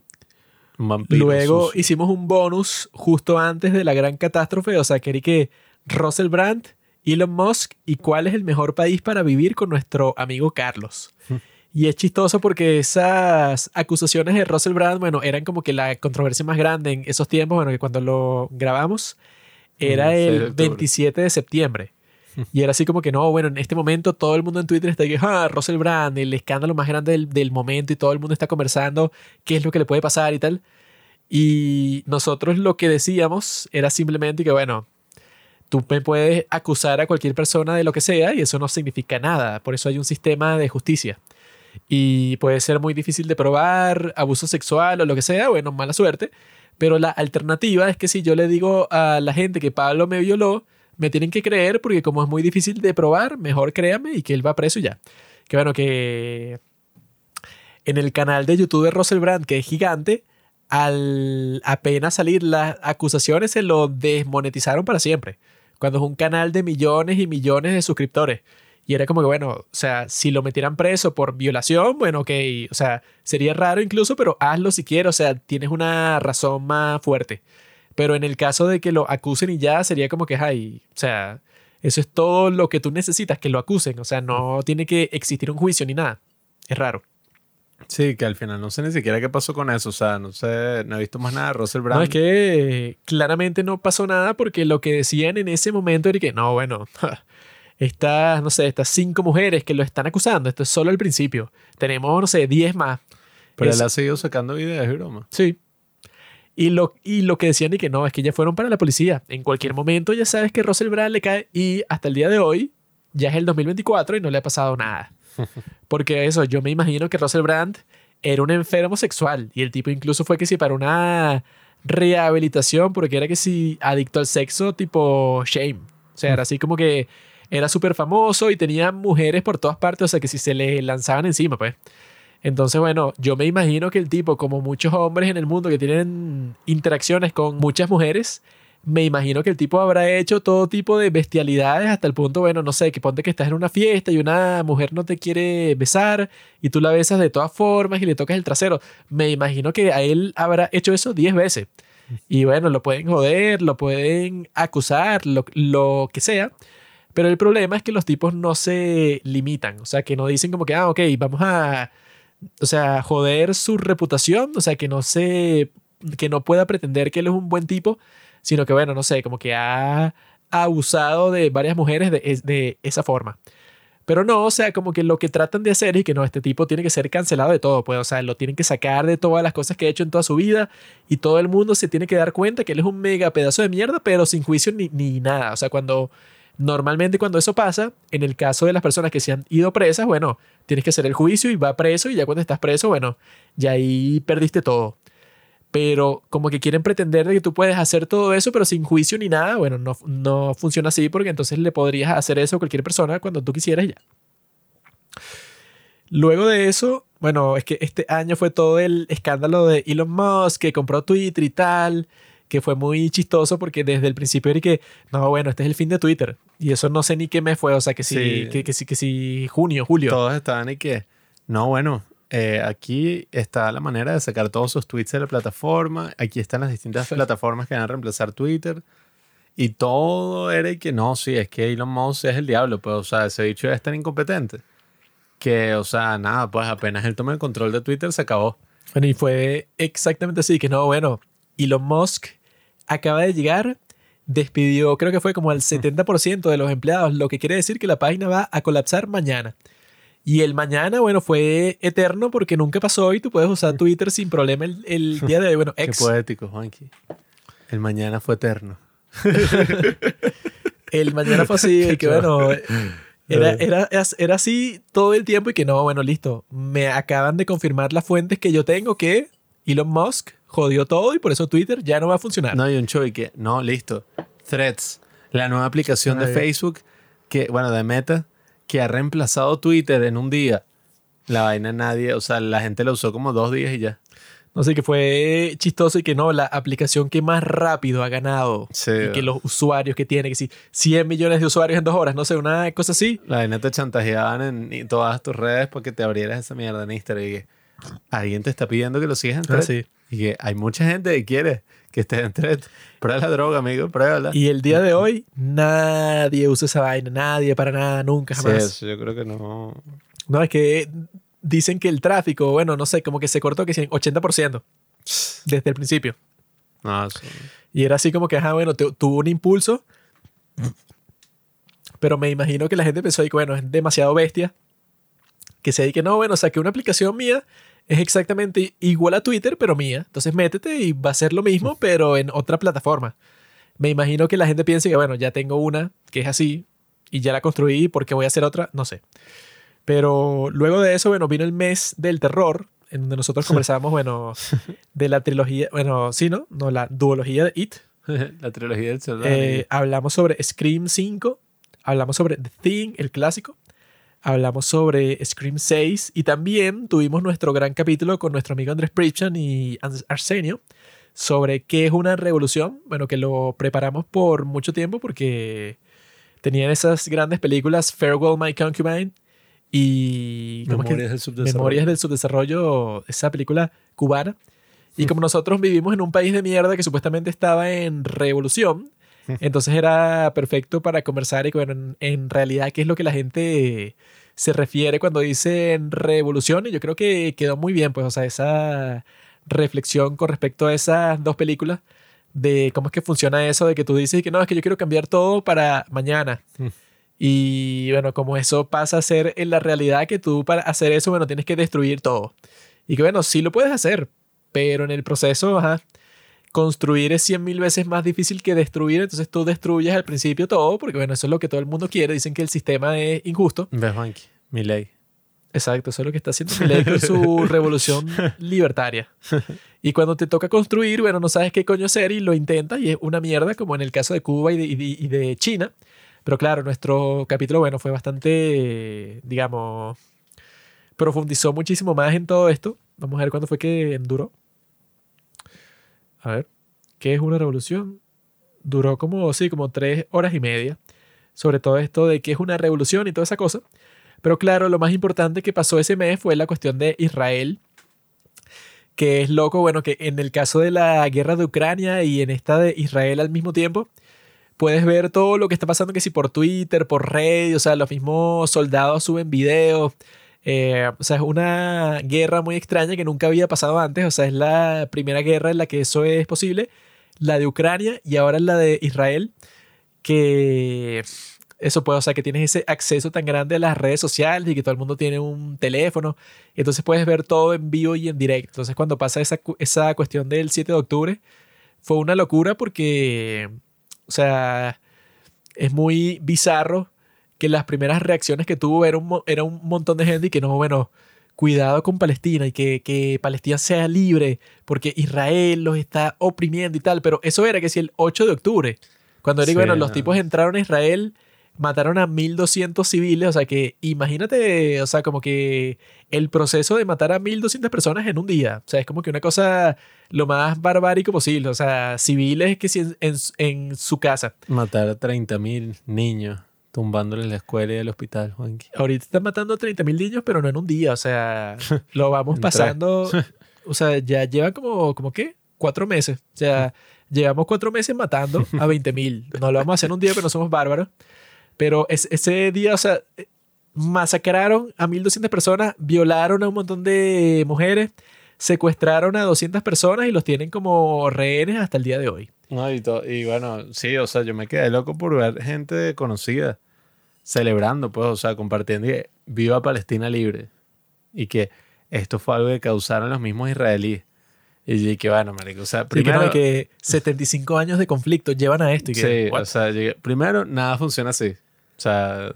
Speaker 1: Luego hicimos un bonus justo antes de la gran catástrofe. O sea, quería que Russell Brand, Elon Musk y cuál es el mejor país para vivir con nuestro amigo Carlos. Mm. Y es chistoso porque esas acusaciones de Russell Brand, bueno, eran como que la controversia más grande en esos tiempos, bueno, que cuando lo grabamos era mm, el 27 de septiembre. Y era así como que no, bueno, en este momento todo el mundo en Twitter está que, ah, Russell Brand, el escándalo más grande del, del, momento y todo el mundo está conversando qué es lo que le puede pasar y tal. Y nosotros lo que decíamos era simplemente que, bueno, tú me puedes acusar a cualquier persona de lo que sea y eso no significa nada. Por eso hay un sistema de justicia. Y puede ser muy difícil de probar, abuso sexual o lo que sea, bueno, mala suerte. Pero la alternativa es que si yo le digo a la gente que Pablo me violó, me tienen que creer porque como es muy difícil de probar, mejor créame y que él va preso ya. Que bueno, que en el canal de YouTube de Russell Brand, que es gigante, al apenas salir las acusaciones se lo desmonetizaron para siempre. Cuando es un canal de millones y millones de suscriptores. Y era como que, bueno, o sea, si lo metieran preso por violación, bueno, ok, o sea, sería raro incluso, pero hazlo si quieres, o sea, tienes una razón más fuerte. Pero en el caso de que lo acusen y ya, sería como que, ay, o sea, eso es todo lo que tú necesitas, que lo acusen. O sea, no tiene que existir un juicio ni nada. Es raro.
Speaker 2: Sí, que al final no sé ni siquiera qué pasó con eso. O sea, no sé, no he visto más nada de Russell Brand.
Speaker 1: No, es que eh, claramente no pasó nada porque lo que decían en ese momento era que, no, bueno, estas, no sé, estas cinco mujeres que lo están acusando, esto es solo el principio. Tenemos, no sé, diez más.
Speaker 2: Pero
Speaker 1: Es-
Speaker 2: él ha seguido sacando videos y broma.
Speaker 1: Sí. Y lo, y lo que decían y que no, es que ya fueron para la policía. En cualquier momento ya sabes que Russell Brand le cae y hasta el día de hoy ya es el 2024 y no le ha pasado nada. Porque eso, yo me imagino que Russell Brand era un enfermo sexual y el tipo incluso fue que sí para una rehabilitación porque era que sí adicto al sexo tipo shame. O sea, era así como que era súper famoso y tenía mujeres por todas partes, o sea que si se le lanzaban encima, pues. Entonces, bueno, yo me imagino que el tipo, como muchos hombres en el mundo que tienen interacciones con muchas mujeres, me imagino que el tipo habrá hecho todo tipo de bestialidades hasta el punto, bueno, no sé, que ponte que estás en una fiesta y una mujer no te quiere besar y tú la besas de todas formas y le tocas el trasero. Me imagino que a él habrá hecho eso 10 veces. Y bueno, lo pueden joder, lo pueden acusar, lo, lo que sea. Pero el problema es que los tipos no se limitan. O sea, que no dicen como que, ah, ok, vamos a, o sea, joder su reputación. O sea, que no se, que no pueda pretender que él es un buen tipo, sino que, bueno, no sé, como que ha abusado de varias mujeres de, de esa forma. Pero no, o sea, como que lo que tratan de hacer es que no, este tipo tiene que ser cancelado de todo, pues, o sea, lo tienen que sacar de todas las cosas que ha hecho en toda su vida y todo el mundo se tiene que dar cuenta que él es un mega pedazo de mierda, pero sin juicio ni, ni nada. O sea, cuando normalmente cuando eso pasa, en el caso de las personas que se han ido presas, bueno, tienes que hacer el juicio y va preso y ya cuando estás preso, bueno, ya ahí perdiste todo. Pero como que quieren pretender de que tú puedes hacer todo eso, pero sin juicio ni nada, bueno, no, no funciona así porque entonces le podrías hacer eso a cualquier persona cuando tú quisieras ya. Luego de eso, bueno, es que este año fue todo el escándalo de Elon Musk que compró Twitter y tal, que fue muy chistoso porque desde el principio era que, no, bueno, este es el fin de Twitter. Y eso no sé ni qué mes fue, o sea, que sí,
Speaker 2: Sí.
Speaker 1: que, que sí, que sí, junio, julio.
Speaker 2: Todos estaban y que, no, bueno, eh, aquí está la manera de sacar todos sus tweets de la plataforma. Aquí están las distintas plataformas que van a reemplazar Twitter. Y todo era y que no, sí, es que Elon Musk es el diablo, pues, o sea, ese dicho es tan incompetente. Que, o sea, nada, pues apenas él toma el control de Twitter se acabó.
Speaker 1: Bueno, y fue exactamente así, que no, bueno, Elon Musk acaba de llegar, despidió, creo que fue como al 70% de los empleados, lo que quiere decir que la página va a colapsar mañana. Y el mañana, bueno, fue eterno porque nunca pasó y tú puedes usar Twitter sin problema el, el día de hoy. Bueno,
Speaker 2: Qué
Speaker 1: ex,
Speaker 2: poético, Juanqui. El mañana fue eterno.
Speaker 1: el mañana fue así, y que bueno, era, era, era así todo el tiempo y que no, bueno, listo. Me acaban de confirmar las fuentes que yo tengo que Elon Musk jodió todo y por eso Twitter ya no va a funcionar.
Speaker 2: No, y un show y que, no, listo. Threads, la nueva aplicación de. Facebook, que, bueno, de Meta, que ha reemplazado Twitter en un día. La vaina nadie, o sea, la gente la usó como dos días y ya.
Speaker 1: No sé, que fue chistoso y que no, la aplicación que más rápido ha ganado.
Speaker 2: Sí,
Speaker 1: y que los usuarios que tiene, que si 100 millones de usuarios en dos horas, no sé, una cosa así.
Speaker 2: La vaina te chantajeaban en todas tus redes para que te abrieras esa mierda en Instagram y que alguien te está pidiendo que lo sigas en Threads.
Speaker 1: Así.
Speaker 2: Y que hay mucha gente que quiere que estés en. Prueba la droga, amigo, pruébala.
Speaker 1: Y el día de hoy, nadie usa esa vaina, nadie para nada, nunca,
Speaker 2: Sí,
Speaker 1: jamás.
Speaker 2: eso yo creo que no.
Speaker 1: No, es que dicen que el tráfico, bueno, no sé, como que se cortó que sí, en 80% desde el principio.
Speaker 2: No, eso-
Speaker 1: Y era así como que, ajá, bueno, tu- tuvo un impulso. Pero me imagino que la gente pensó, y que, bueno, es demasiado bestia. Que se que no, bueno, saqué una aplicación mía, es exactamente igual a Twitter, pero mía. Entonces métete y va a ser lo mismo, pero en otra plataforma. Me imagino que la gente piense que, bueno, ya tengo una que es así y ya la construí porque voy a hacer otra, no sé. Pero luego de eso, bueno, vino el mes del terror, en donde nosotros conversábamos, bueno, de la trilogía, bueno, sí, ¿no? No, la duología de It.
Speaker 2: la trilogía del celular.
Speaker 1: Eh, hablamos sobre Scream 5, hablamos sobre The Thing, el clásico, hablamos sobre Scream 6 y también tuvimos nuestro gran capítulo con nuestro amigo Andrés Prichan y Ars- Arsenio sobre qué es una revolución. Bueno, que lo preparamos por mucho tiempo porque tenían esas grandes películas Farewell My Concubine y ¿cómo es que-
Speaker 2: Memorias del subdesarrollo.
Speaker 1: Memorias del subdesarrollo, esa película cubana. Y como nosotros vivimos en un país de mierda que supuestamente estaba en revolución, entonces era perfecto para conversar y bueno, en, en realidad qué es lo que la gente se refiere cuando dice revolución y yo creo que quedó muy bien, pues, o sea, esa reflexión con respecto a esas dos películas de cómo es que funciona eso de que tú dices que no, es que yo quiero cambiar todo para mañana.
Speaker 2: Mm.
Speaker 1: Y bueno, como eso pasa a ser en la realidad que tú para hacer eso, bueno, tienes que destruir todo. Y que bueno, sí lo puedes hacer, pero en el proceso, ajá, construir es cien mil veces más difícil que destruir, entonces tú destruyes al principio todo, porque bueno, eso es lo que todo el mundo quiere, dicen que el sistema es injusto.
Speaker 2: ¿Ves, Juanqui? Mi ley.
Speaker 1: Exacto, eso es lo que está haciendo Milei con su revolución libertaria. Y cuando te toca construir, bueno, no sabes qué coño hacer y lo intentas y es una mierda, como en el caso de Cuba y de, y de- y de China. Pero claro, nuestro capítulo, bueno, fue bastante, digamos, profundizó muchísimo más en todo esto. Vamos a ver cuándo fue que duró. A ver, ¿qué es una revolución? Duró como, sí, como tres horas y media. Sobre todo esto de qué es una revolución y toda esa cosa. Pero claro, lo más importante que pasó ese mes fue la cuestión de Israel, que es loco, bueno, que en el caso de la guerra de Ucrania y en esta de Israel al mismo tiempo, puedes ver todo lo que está pasando, que si por Twitter, por Reddit, o sea, los mismos soldados suben videos. Eh, o sea, es una guerra muy extraña que nunca había pasado antes. O sea, es la primera guerra en la que eso es posible. La de Ucrania y ahora la de Israel. Que eso puede, o sea, que tienes ese acceso tan grande a las redes sociales y que todo el mundo tiene un teléfono. Entonces puedes ver todo en vivo y en directo. Entonces cuando pasa esa, esa cuestión del 7 de octubre, fue una locura porque, o sea, es muy bizarro que las primeras reacciones que tuvo era un, era un montón de gente y que no, bueno, cuidado con Palestina y que, que Palestina sea libre porque Israel los está oprimiendo y tal. Pero eso era que si el 8 de octubre, cuando
Speaker 2: Sí,
Speaker 1: bueno, los tipos entraron a Israel, mataron a 1200 civiles, o sea que imagínate, o sea, como que el proceso de matar a 1200 personas en un día, o sea, es como que una cosa lo más barbárico posible, o sea, civiles que si en, en- en su casa.
Speaker 2: Matar a 30.000 niños tumbándoles la escuela y el hospital, Juanqui.
Speaker 1: Ahorita están matando a 30.000 niños, pero no en un día, o sea, lo vamos pasando, o sea, ya lleva como, como qué, cuatro meses, o sea, llevamos cuatro meses matando a 20.000, no lo vamos a hacer en un día, pero no somos bárbaros, pero es- ese día, o sea, eh, masacraron a 1.200 personas, violaron a un montón de mujeres, secuestraron a 200 personas y los tienen como rehenes hasta el día de hoy.
Speaker 2: No, y, y bueno, sí, o sea, yo me quedé loco por ver gente conocida celebrando, pues, o sea, compartiendo y viva Palestina libre. Y que esto fue algo que causaron los mismos israelíes. Y dije, bueno, marico, o sea,
Speaker 1: Así que,
Speaker 2: primero...
Speaker 1: no, que 75 años de conflicto llevan a esto y que,
Speaker 2: Sí,
Speaker 1: what?
Speaker 2: o sea, primero, nada funciona así. O sea,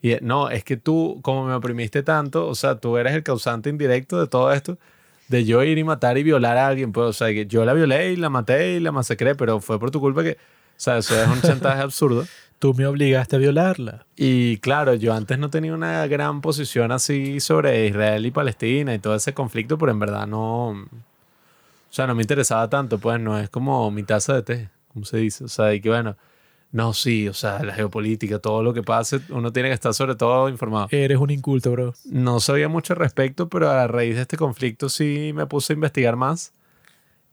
Speaker 2: y, no, es que tú, como me oprimiste tanto, o sea, tú eres el causante indirecto de todo esto, de yo ir y matar y violar a alguien, pues, o sea, que yo la violé y la maté y la masacré, pero fue por tu culpa que, o sea, eso es un chantaje absurdo.
Speaker 1: Tú me obligaste a violarla.
Speaker 2: Y claro, yo antes no tenía una gran posición así sobre Israel y Palestina y todo ese conflicto, pero en verdad no, o sea, no me interesaba tanto, pues no es como mi taza de té, como se dice, o sea, y que bueno, no, sí, o sea, la geopolítica, todo lo que pase, uno tiene que estar sobre todo informado.
Speaker 1: Eres un inculto, bro.
Speaker 2: No sabía mucho al respecto, pero a raíz de este conflicto sí me puse a investigar más.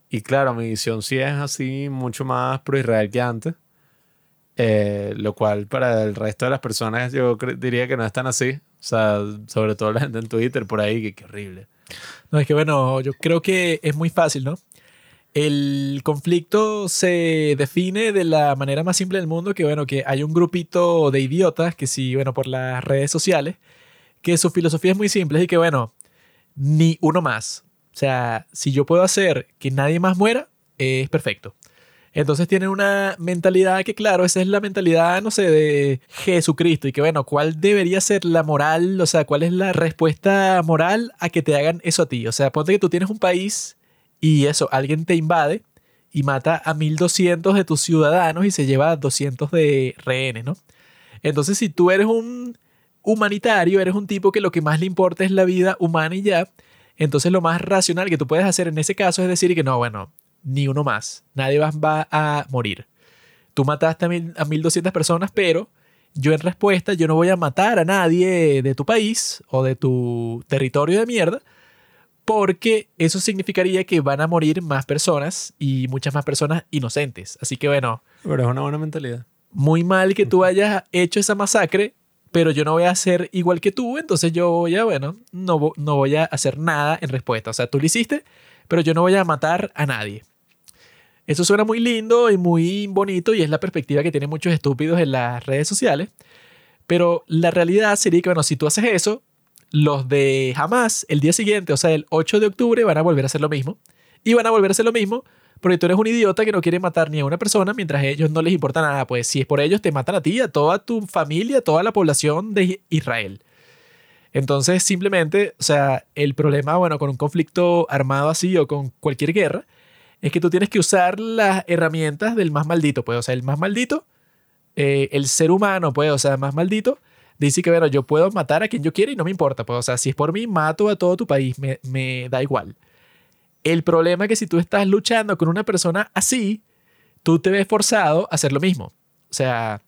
Speaker 2: Y claro, mi visión sí es así mucho más pro-Israel que antes. Eh, lo cual para el resto de las personas yo diría que no es tan así. O sea, sobre todo la gente en Twitter por ahí, que qué horrible.
Speaker 1: No, es que bueno, yo creo que es muy fácil, ¿no? El conflicto se define de la manera más simple del mundo, que bueno, que hay un grupito de idiotas que sí, bueno, por las redes sociales, que su filosofía es muy simple y que bueno, ni uno más. O sea, si yo puedo hacer que nadie más muera, es perfecto. Entonces tienen una mentalidad que, claro, esa es la mentalidad, no sé, de Jesucristo. Y que, bueno, ¿cuál debería ser la moral? O sea, ¿cuál es la respuesta moral a que te hagan eso a ti? O sea, ponte que tú tienes un país y eso, alguien te invade y mata a 1200 de tus ciudadanos y se lleva a 200 de rehenes, ¿no? Entonces, si tú eres un humanitario, eres un tipo que lo que más le importa es la vida humana y ya, entonces lo más racional que tú puedes hacer en ese caso es decir que no, bueno, ni uno más, nadie va, a morir. Tú mataste a, mil, a 1200 personas, pero yo en respuesta, yo no voy a matar a nadie de tu país o de tu territorio de mierda, porque eso significaría que van a morir más personas y muchas más personas inocentes. Así que bueno,
Speaker 2: Pero es una buena mentalidad.
Speaker 1: muy mal que tú hayas hecho esa masacre, pero yo no voy a ser igual que tú, entonces yo voy a, bueno, no, no voy a hacer nada en respuesta. O sea, tú lo hiciste, pero yo no voy a matar a nadie. Eso suena muy lindo y muy bonito y es la perspectiva que tienen muchos estúpidos en las redes sociales. Pero la realidad sería que, bueno, si tú haces eso, los de Hamas el día siguiente, o sea, el 8 de octubre, van a volver a hacer lo mismo. Y van a volver a hacer lo mismo porque tú eres un idiota que no quiere matar ni a una persona mientras a ellos no les importa nada. Pues si es por ellos, te matan a ti, a toda tu familia, a toda la población de Israel. Entonces, simplemente, o sea, el problema, bueno, con un conflicto armado así o con cualquier guerra, es que tú tienes que usar las herramientas del más maldito, pues, o sea, el más maldito, eh, el ser humano, pues, o sea, más maldito, dice que, bueno, yo puedo matar a quien yo quiera y no me importa, pues, o sea, si es por mí, mato a todo tu país, me, me da igual. El problema es que si tú estás luchando con una persona así, tú te ves forzado a hacer lo mismo. O sea,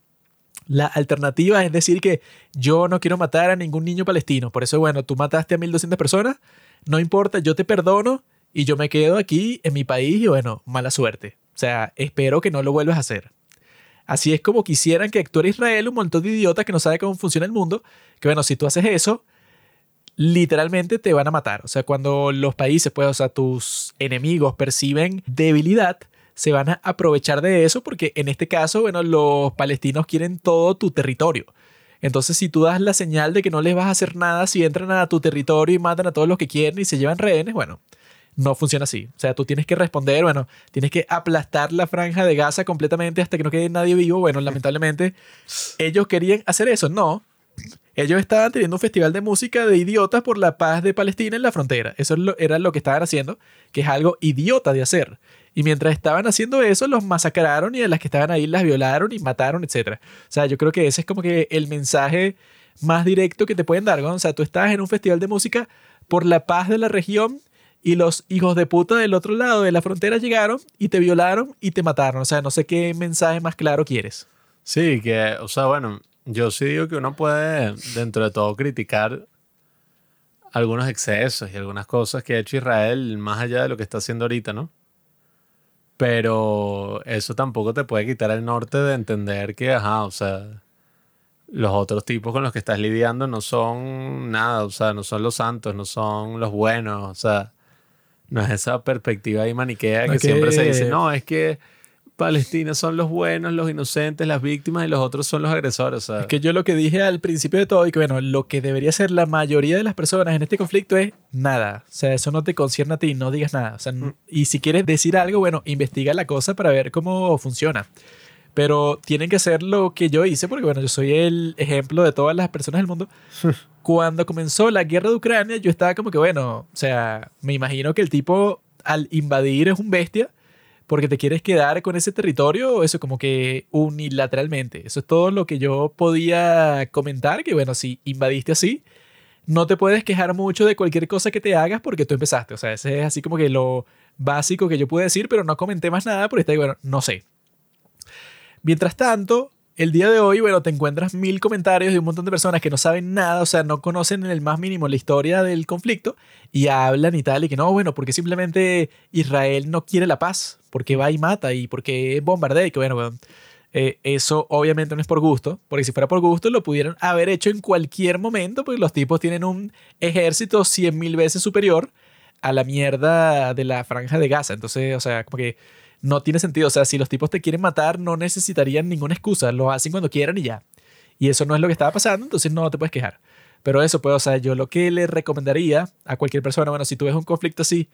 Speaker 1: la alternativa es decir que yo no quiero matar a ningún niño palestino. Por eso, bueno, tú mataste a 1.200 personas, no importa, yo te perdono y yo me quedo aquí en mi país y bueno, mala suerte. O sea, espero que no lo vuelvas a hacer. Así es como quisieran que actúe Israel, un montón de idiotas que no sabe cómo funciona el mundo, que bueno, si tú haces eso, literalmente te van a matar. O sea, cuando los países, pues, o sea, tus enemigos perciben debilidad, se van a aprovechar de eso porque en este caso, bueno, los palestinos quieren todo tu territorio. Entonces, si tú das la señal de que no les vas a hacer nada si entran a tu territorio y matan a todos los que quieren y se llevan rehenes, bueno, no funciona así. O sea, tú tienes que responder, bueno, tienes que aplastar la franja de Gaza completamente hasta que no quede nadie vivo. Bueno, lamentablemente, ellos querían hacer eso. No, ellos estaban teniendo un festival de música de idiotas por la paz de Palestina en la frontera. Eso era lo que estaban haciendo, que es algo idiota de hacer. Y mientras estaban haciendo eso, los masacraron y a las que estaban ahí las violaron y mataron, etc. O sea, yo creo que ese es como que el mensaje más directo que te pueden dar. O sea, tú estás en un festival de música por la paz de la región y los hijos de puta del otro lado de la frontera llegaron y te violaron y te mataron. O sea, no sé qué mensaje más claro quieres.
Speaker 2: Sí, que, o sea, bueno, yo sí digo que uno puede, dentro de todo, criticar algunos excesos y algunas cosas que ha hecho Israel más allá de lo que está haciendo ahorita, ¿no? Pero eso tampoco te puede quitar el norte de entender que, ajá, o sea, los otros tipos con los que estás lidiando no son nada, o sea, no son los santos, no son los buenos, o sea, no es esa perspectiva ahí maniquea que siempre se dice, no, es que Palestina son los buenos, los inocentes, las víctimas y los otros son los agresores.
Speaker 1: Es que yo lo que dije al principio de todo y que bueno, lo que debería ser la mayoría de las personas en este conflicto es nada. O sea, eso no te concierne a ti, no digas nada. O sea, mm. y si quieres decir algo, bueno, investiga la cosa para ver cómo funciona. Pero tienen que hacer lo que yo hice porque bueno, yo soy el ejemplo de todas las personas del mundo. Cuando comenzó la guerra de Ucrania, yo estaba como que bueno, o sea, me imagino que el tipo al invadir es un bestia porque te quieres quedar con ese territorio, eso como que unilateralmente. Eso es todo lo que yo podía comentar, que bueno, si invadiste así, no te puedes quejar mucho de cualquier cosa que te hagas porque tú empezaste. O sea, ese es así como que lo básico que yo pude decir, pero no comenté más nada porque está bueno, no sé. Mientras tanto, el día de hoy, bueno, te encuentras mil comentarios de un montón de personas que no saben nada, o sea, no conocen en el más mínimo la historia del conflicto y hablan y tal, y que no, bueno, porque simplemente Israel no quiere la paz, porque va y mata y porque bombardea y que bueno, bueno eh, eso obviamente no es por gusto, porque si fuera por gusto lo pudieran haber hecho en cualquier momento, porque los tipos tienen un ejército cien mil veces superior a la mierda de la franja de Gaza. Entonces, o sea, como que no tiene sentido. O sea, si los tipos te quieren matar, no necesitarían ninguna excusa. Lo hacen cuando quieran y ya. Y eso no es lo que estaba pasando, entonces no te puedes quejar. Pero eso, pues, o sea, yo lo que le recomendaría a cualquier persona, bueno, si tú ves un conflicto así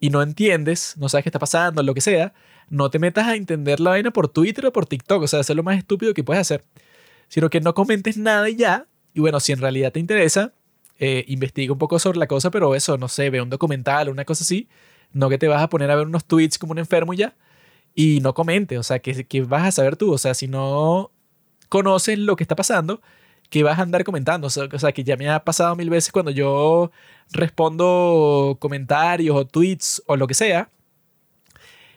Speaker 1: y no entiendes, no sabes qué está pasando, lo que sea, no te metas a entender la vaina por Twitter o por TikTok. O sea, eso es lo más estúpido que puedes hacer. Sino que no comentes nada y ya. Y bueno, si en realidad te interesa, eh, investiga un poco sobre la cosa, pero eso, no sé, ve un documental o una cosa así. No que te vas a poner a ver unos tweets como un enfermo y ya y no comente, o sea, que, que vas a saber tú, o sea, si no conoces lo que está pasando, que vas a andar comentando, o sea, que ya me ha pasado mil veces cuando yo respondo comentarios o tweets o lo que sea,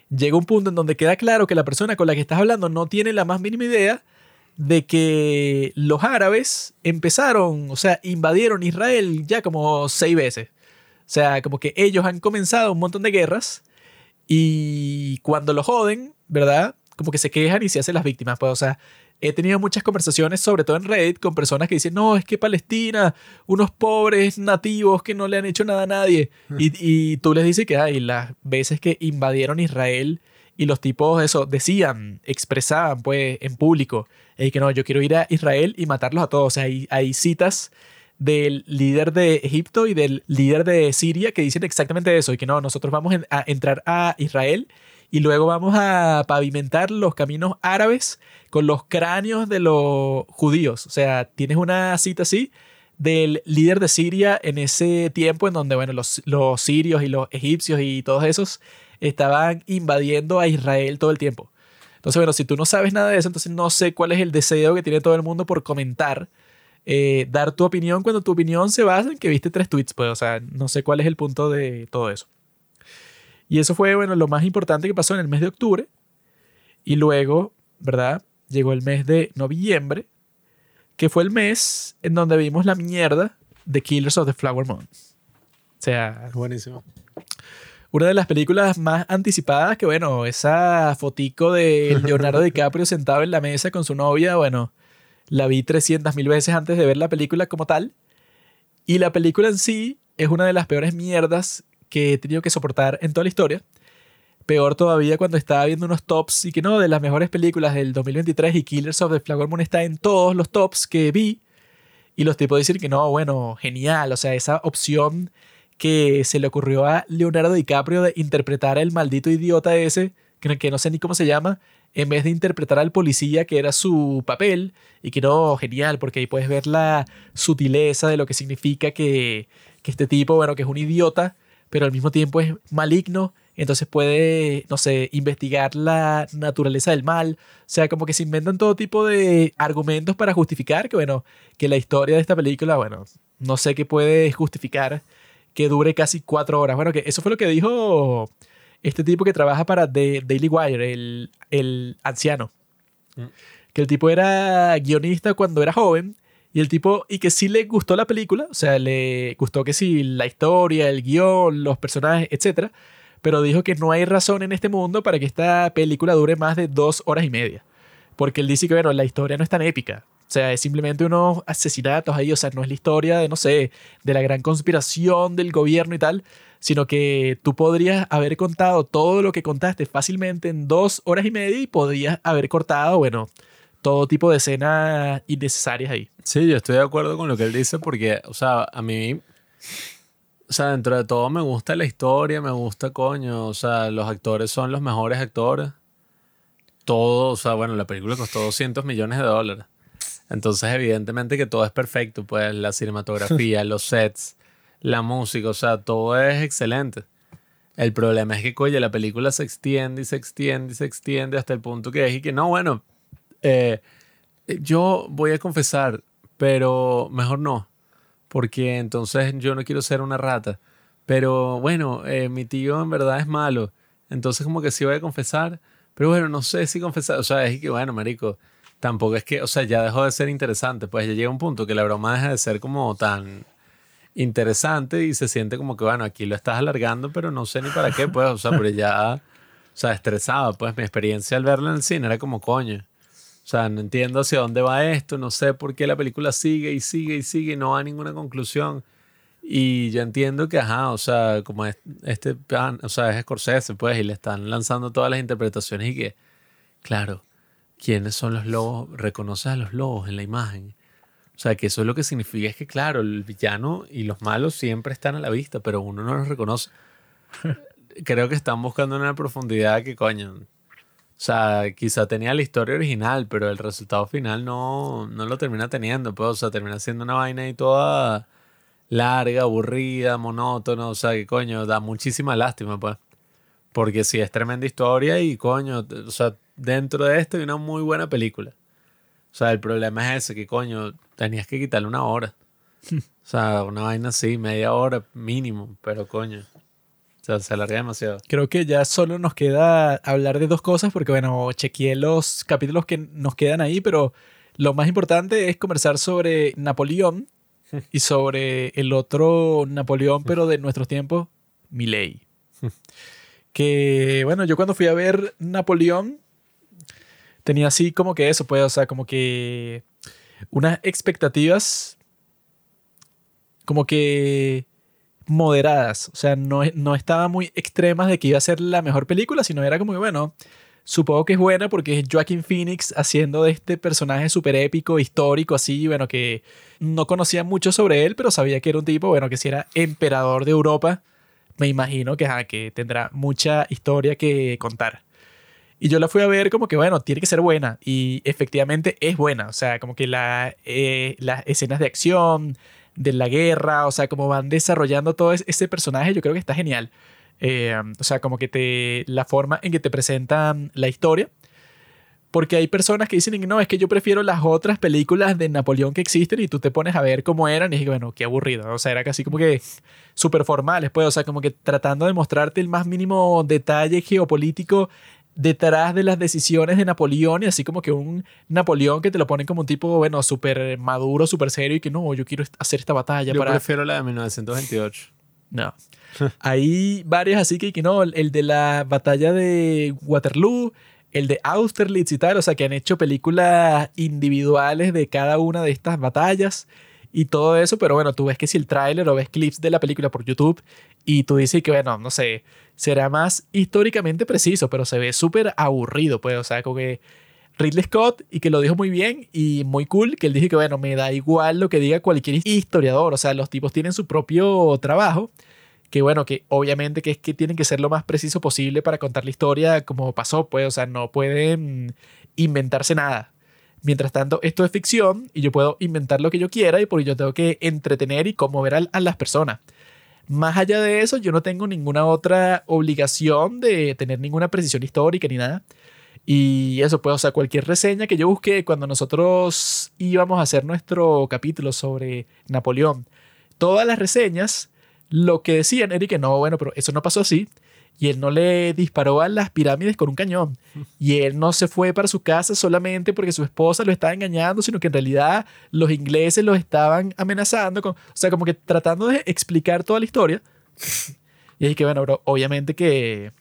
Speaker 1: llega un punto en donde queda claro que la persona con la que estás hablando no tiene la más mínima idea de que los árabes empezaron, o sea, invadieron Israel ya como seis veces. O sea, como que ellos han comenzado un montón de guerras y cuando lo joden, ¿verdad? Como que se quejan y se hacen las víctimas. Pues, o sea, he tenido muchas conversaciones, sobre todo en Reddit, con personas que dicen, no, es que Palestina, unos pobres nativos que no le han hecho nada a nadie. Y, y tú les dices que hay las veces que invadieron Israel y los tipos, eso, decían, expresaban, pues, en público, y que no, yo quiero ir a Israel y matarlos a todos. O sea, hay, hay citas del líder de Egipto y del líder de Siria que dicen exactamente eso, y que no, nosotros vamos a entrar a Israel y luego vamos a pavimentar los caminos árabes con los cráneos de los judíos. O sea, tienes una cita así del líder de Siria en ese tiempo en donde, bueno, los, los sirios y los egipcios y todos esos estaban invadiendo a Israel todo el tiempo. Entonces, bueno, si tú no sabes nada de eso, entonces no sé cuál es el deseo que tiene todo el mundo por comentar, eh, dar tu opinión cuando tu opinión se basa en que viste tres tweets, pues, o sea, no sé cuál es el punto de todo eso. Y eso fue, bueno, lo más importante que pasó en el mes de octubre. Y luego, ¿verdad? Llegó el mes de noviembre, que fue el mes en donde vimos la mierda de Killers of the Flower Moon. O sea,
Speaker 2: buenísimo
Speaker 1: una de las películas más anticipadas, que bueno, esa fotico de Leonardo DiCaprio sentado en la mesa con su novia, bueno, la vi 300 mil veces antes de ver la película como tal. Y la película en sí es una de las peores mierdas que he tenido que soportar en toda la historia. Peor todavía cuando estaba viendo unos tops y que no, de las mejores películas del 2023 y Killers of the Flower Moon está en todos los tops que vi. Y los tipos dicen que no, bueno, genial, o sea, esa opción que se le ocurrió a Leonardo DiCaprio de interpretar al maldito idiota ese, que no sé ni cómo se llama, en vez de interpretar al policía que era su papel, y que no, genial, porque ahí puedes ver la sutileza de lo que significa que, que este tipo, bueno, que es un idiota, pero al mismo tiempo es maligno, entonces puede, no sé, investigar la naturaleza del mal. O sea, como que se inventan todo tipo de argumentos para justificar que, bueno, que la historia de esta película, bueno, no sé qué puede justificar que dure casi cuatro horas. Bueno, que eso fue lo que dijo este tipo que trabaja para The Daily Wire, el, el anciano. Mm. Que el tipo era guionista cuando era joven. Y el tipo, y que sí le gustó la película, o sea, le gustó que sí la historia, el guion, los personajes, etc. Pero dijo que no hay razón en este mundo para que esta película dure más de dos horas y media. Porque él dice que, bueno, la historia no es tan épica. O sea, es simplemente unos asesinatos ahí, o sea, no es la historia de, no sé, de la gran conspiración del gobierno y tal, sino que tú podrías haber contado todo lo que contaste fácilmente en dos horas y media y podrías haber cortado, bueno, todo tipo de escenas innecesarias ahí.
Speaker 2: Sí, yo estoy de acuerdo con lo que él dice porque, o sea, a mí, o sea, dentro de todo me gusta la historia, me gusta, coño, o sea, los actores son los mejores actores. Todo, o sea, bueno, la película costó 200 millones de dólares. Entonces, evidentemente que todo es perfecto, pues la cinematografía, los sets, la música, o sea, todo es excelente. El problema es que, coño, la película se extiende y se extiende y se extiende hasta el punto que y que no, bueno, eh, yo voy a confesar, pero mejor no, porque entonces yo no quiero ser una rata. Pero bueno, eh, mi tío en verdad es malo, entonces como que sí voy a confesar, pero bueno, no sé si confesar, o sea, es que bueno, marico, tampoco es que, o sea, ya dejó de ser interesante, pues ya llega un punto que la broma deja de ser como tan interesante y se siente como que, bueno, aquí lo estás alargando, pero no sé ni para qué, pues, o sea, pero ya, o sea, estresaba, pues mi experiencia al verlo en el cine era como coño. O sea, no entiendo hacia dónde va esto, no sé por qué la película sigue y sigue y sigue y no va a ninguna conclusión. Y yo entiendo que, ajá, o sea, como este, o sea, es Scorsese, pues, y le están lanzando todas las interpretaciones y que, claro, quiénes son los lobos, reconoces a los lobos en la imagen. O sea, que eso es lo que significa es que, claro, el villano y los malos siempre están a la vista, pero uno no los reconoce. Creo que están buscando una profundidad que, coño, o sea, quizá tenía la historia original, pero el resultado final no, no lo termina teniendo, pues, o sea, termina siendo una vaina ahí toda larga, aburrida, monótona, o sea, que coño, da muchísima lástima, pues. Porque sí, es tremenda historia y coño, o sea, dentro de esto hay una muy buena película. O sea, el problema es ese, que coño, tenías que quitarle una hora. o sea, una vaina así, media hora mínimo, pero coño. O sea, se alarga demasiado.
Speaker 1: Creo que ya solo nos queda hablar de dos cosas, porque bueno, chequeé los capítulos que nos quedan ahí, pero lo más importante es conversar sobre Napoleón y sobre el otro Napoleón, pero de nuestros tiempos, Milei. que bueno, yo cuando fui a ver Napoleón, tenía así como que eso, pues, o sea, como que unas expectativas como que moderadas, o sea, no, no estaba muy extremas de que iba a ser la mejor película, sino era como que, bueno, supongo que es buena porque es Joaquin Phoenix haciendo de este personaje súper épico, histórico, así, bueno, que no conocía mucho sobre él, pero sabía que era un tipo, bueno, que si era emperador de Europa, me imagino que, que tendrá mucha historia que contar. Y yo la fui a ver como que, bueno, tiene que ser buena. Y efectivamente es buena. O sea, como que la, eh, las escenas de acción, de la guerra, o sea, como van desarrollando todo ese personaje, yo creo que está genial. Eh, o sea, como que te. La forma en que te presentan la historia. Porque hay personas que dicen, no, es que yo prefiero las otras películas de Napoleón que existen y tú te pones a ver cómo eran y dices, bueno, qué aburrido. O sea, era casi como que súper formales, pues, o sea, como que tratando de mostrarte el más mínimo detalle geopolítico detrás de las decisiones de Napoleón y así como que un Napoleón que te lo ponen como un tipo, bueno, súper maduro, súper serio y que no, yo quiero hacer esta batalla
Speaker 2: yo
Speaker 1: para...
Speaker 2: prefiero la de 1928.
Speaker 1: No. Hay varias así que, que no, el de la batalla de Waterloo, el de Austerlitz y tal, o sea, que han hecho películas individuales de cada una de estas batallas y todo eso, pero bueno, tú ves que si el tráiler o ves clips de la película por YouTube y tú dices que, bueno, no sé, será más históricamente preciso, pero se ve súper aburrido, pues, o sea, como que Ridley Scott y que lo dijo muy bien y muy cool, que él dije que, bueno, me da igual lo que diga cualquier historiador, o sea, los tipos tienen su propio trabajo, que bueno, que obviamente que es que tienen que ser lo más preciso posible para contar la historia como pasó, pues, o sea, no pueden inventarse nada. Mientras tanto, esto es ficción y yo puedo inventar lo que yo quiera y por ello tengo que entretener y conmover a las personas. Más allá de eso, yo no tengo ninguna otra obligación de tener ninguna precisión histórica ni nada. Y eso, pues, o sea, cualquier reseña que yo busqué cuando nosotros íbamos a hacer nuestro capítulo sobre Napoleón, todas las reseñas, lo que decían era no, bueno, pero eso no pasó así y él no le disparó a las pirámides con un cañón. Y él no se fue para su casa solamente porque su esposa lo estaba engañando, sino que en realidad los ingleses lo estaban amenazando, con, o sea, como que tratando de explicar toda la historia. Y es que, bueno, bro, obviamente que,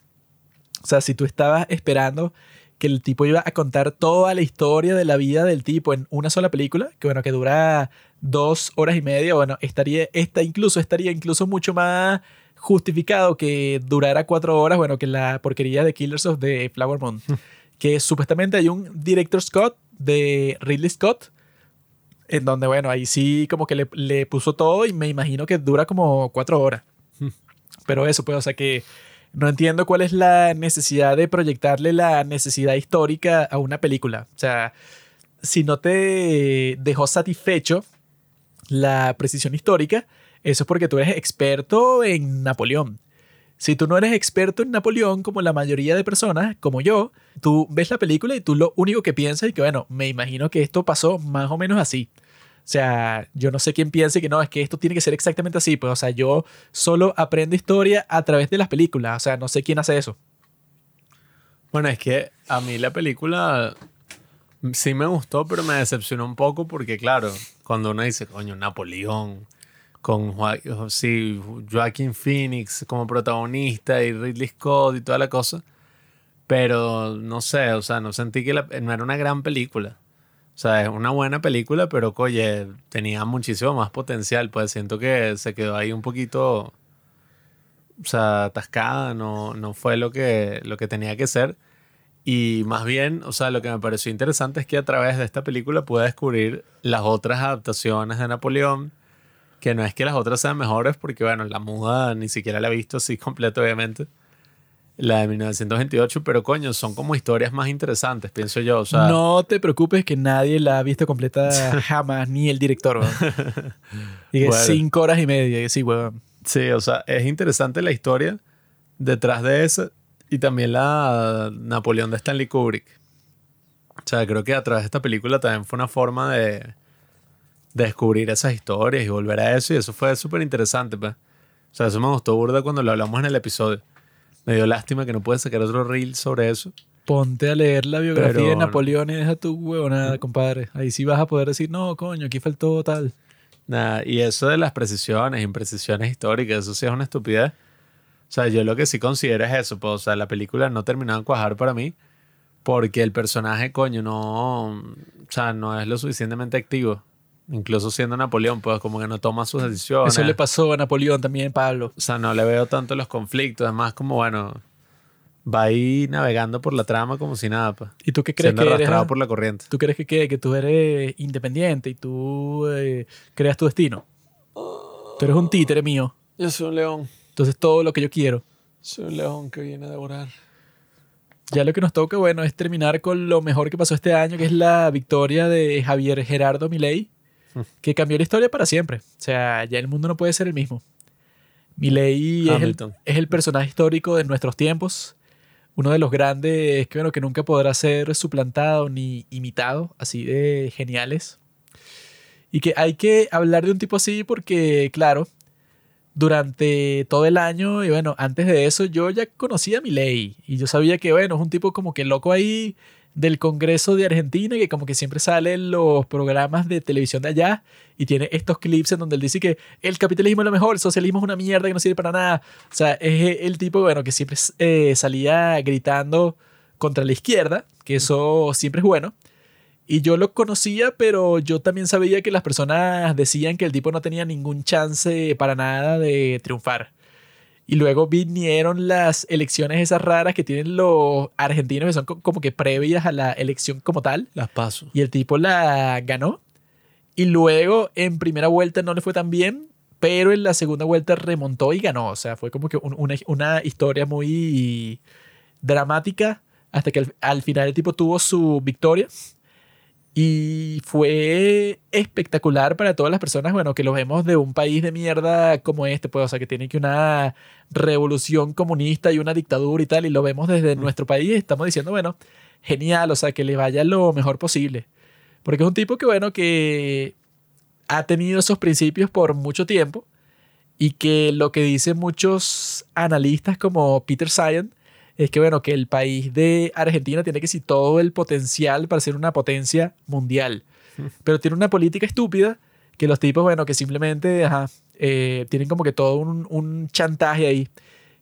Speaker 1: o sea, si tú estabas esperando que el tipo iba a contar toda la historia de la vida del tipo en una sola película, que bueno, que dura dos horas y media, bueno, estaría, esta incluso estaría incluso mucho más justificado que durara cuatro horas, bueno, que la porquería de Killers of the Flower Moon. que supuestamente hay un director Scott de Ridley Scott, en donde, bueno, ahí sí como que le, le puso todo y me imagino que dura como cuatro horas. Pero eso, pues, o sea que no entiendo cuál es la necesidad de proyectarle la necesidad histórica a una película. O sea, si no te dejó satisfecho la precisión histórica, eso es porque tú eres experto en Napoleón. Si tú no eres experto en Napoleón, como la mayoría de personas, como yo, tú ves la película y tú lo único que piensas es que, bueno, me imagino que esto pasó más o menos así. O sea, yo no sé quién piense que no, es que esto tiene que ser exactamente así. Pues, o sea, yo solo aprendo historia a través de las películas. O sea, no sé quién hace eso.
Speaker 2: Bueno, es que a mí la película sí me gustó, pero me decepcionó un poco porque, claro, cuando uno dice, coño, Napoleón, con sí, Joaquin Phoenix como protagonista y Ridley Scott y toda la cosa. Pero no sé, o sea, no sentí que no era una gran película. O sea, es una buena película, pero oye, tenía muchísimo más potencial. Pues siento que se quedó ahí un poquito, o sea, atascada, no, no fue lo que, lo que tenía que ser. Y más bien, o sea, lo que me pareció interesante es que a través de esta película pude descubrir las otras adaptaciones de Napoleón que no es que las otras sean mejores, porque bueno, la muda ni siquiera la he visto así completa, obviamente. La de 1928, pero coño, son como historias más interesantes, pienso yo. O sea,
Speaker 1: no te preocupes que nadie la ha visto completa jamás, ni el director. y cinco horas y media, sí, weón.
Speaker 2: Sí, o sea, es interesante la historia detrás de eso y también la Napoleón de Stanley Kubrick. O sea, creo que a través de esta película también fue una forma de, descubrir esas historias y volver a eso. Y eso fue súper interesante, pues. O sea, eso me gustó burda cuando lo hablamos en el episodio. Me dio lástima que no puedes sacar otro reel sobre eso.
Speaker 1: Ponte a leer la biografía de Napoleón y deja tu huevo nada, compadre. Ahí sí vas a poder decir, no, coño, aquí faltó tal.
Speaker 2: Nada, y eso de las precisiones, imprecisiones históricas, eso sí es una estupidez. O sea, yo lo que sí considero es eso, pues, o sea, la película no terminó de cuajar para mí, Porque el personaje, coño, no, o sea, no es lo suficientemente activo. Incluso siendo Napoleón, pues como que no toma sus decisiones.
Speaker 1: Eso le pasó a Napoleón también, Pablo.
Speaker 2: O sea, no le veo tanto los conflictos. Además, como bueno, va ahí navegando por la trama como si nada, pues.
Speaker 1: ¿Y tú qué crees
Speaker 2: Siendo
Speaker 1: que eres?
Speaker 2: arrastrado
Speaker 1: ah?
Speaker 2: por la corriente.
Speaker 1: ¿Tú crees que, qué? que tú eres independiente y tú eh, creas tu destino? Tú eres un títere mío.
Speaker 2: Yo soy un león.
Speaker 1: Entonces todo lo que yo quiero.
Speaker 2: Soy un león que viene a devorar.
Speaker 1: Ya lo que nos toca, bueno, es terminar con lo mejor que pasó este año, que es la victoria de Javier Gerardo Milei, que cambió la historia para siempre. O sea, ya el mundo no puede ser el mismo. Milei es el,
Speaker 2: Hamilton.
Speaker 1: es el personaje histórico de nuestros tiempos, uno de los grandes que, bueno, que nunca podrá ser suplantado ni imitado, así de geniales. Y que hay que hablar de un tipo así porque, claro, durante todo el año y bueno, antes de eso yo ya conocía a Milei y yo sabía que, bueno, es un tipo como que loco ahí del Congreso de Argentina que como que siempre sale en los programas de televisión de allá y tiene estos clips en donde él dice que el capitalismo es lo mejor, el socialismo es una mierda que no sirve para nada. O sea, es el tipo, bueno, que siempre eh, salía gritando contra la izquierda, que eso siempre es bueno. Y yo lo conocía, pero yo también sabía que las personas decían que el tipo no tenía ningún chance para nada de triunfar. Y luego vinieron las elecciones esas raras que tienen los argentinos, que son co- como que previas a la elección como tal.
Speaker 2: Las paso.
Speaker 1: Y el tipo la ganó. Y luego en primera vuelta no le fue tan bien, pero en la segunda vuelta remontó y ganó. O sea, fue como que un- una, una historia muy dramática hasta que al, al final el tipo tuvo su victoria. Y fue espectacular para todas las personas, bueno, que lo vemos de un país de mierda como este, pues, o sea, que tiene que una revolución comunista y una dictadura y tal, y lo vemos desde nuestro país, estamos diciendo, bueno, genial, o sea, que le vaya lo mejor posible. Porque es un tipo que, bueno, que ha tenido esos principios por mucho tiempo y que lo que dicen muchos analistas como Peter Sayan es que, bueno, que el país de Argentina tiene que sí todo el potencial para ser una potencia mundial. Pero tiene una política estúpida que los tipos, bueno, que simplemente, ajá, eh, tienen como que todo un, un chantaje ahí.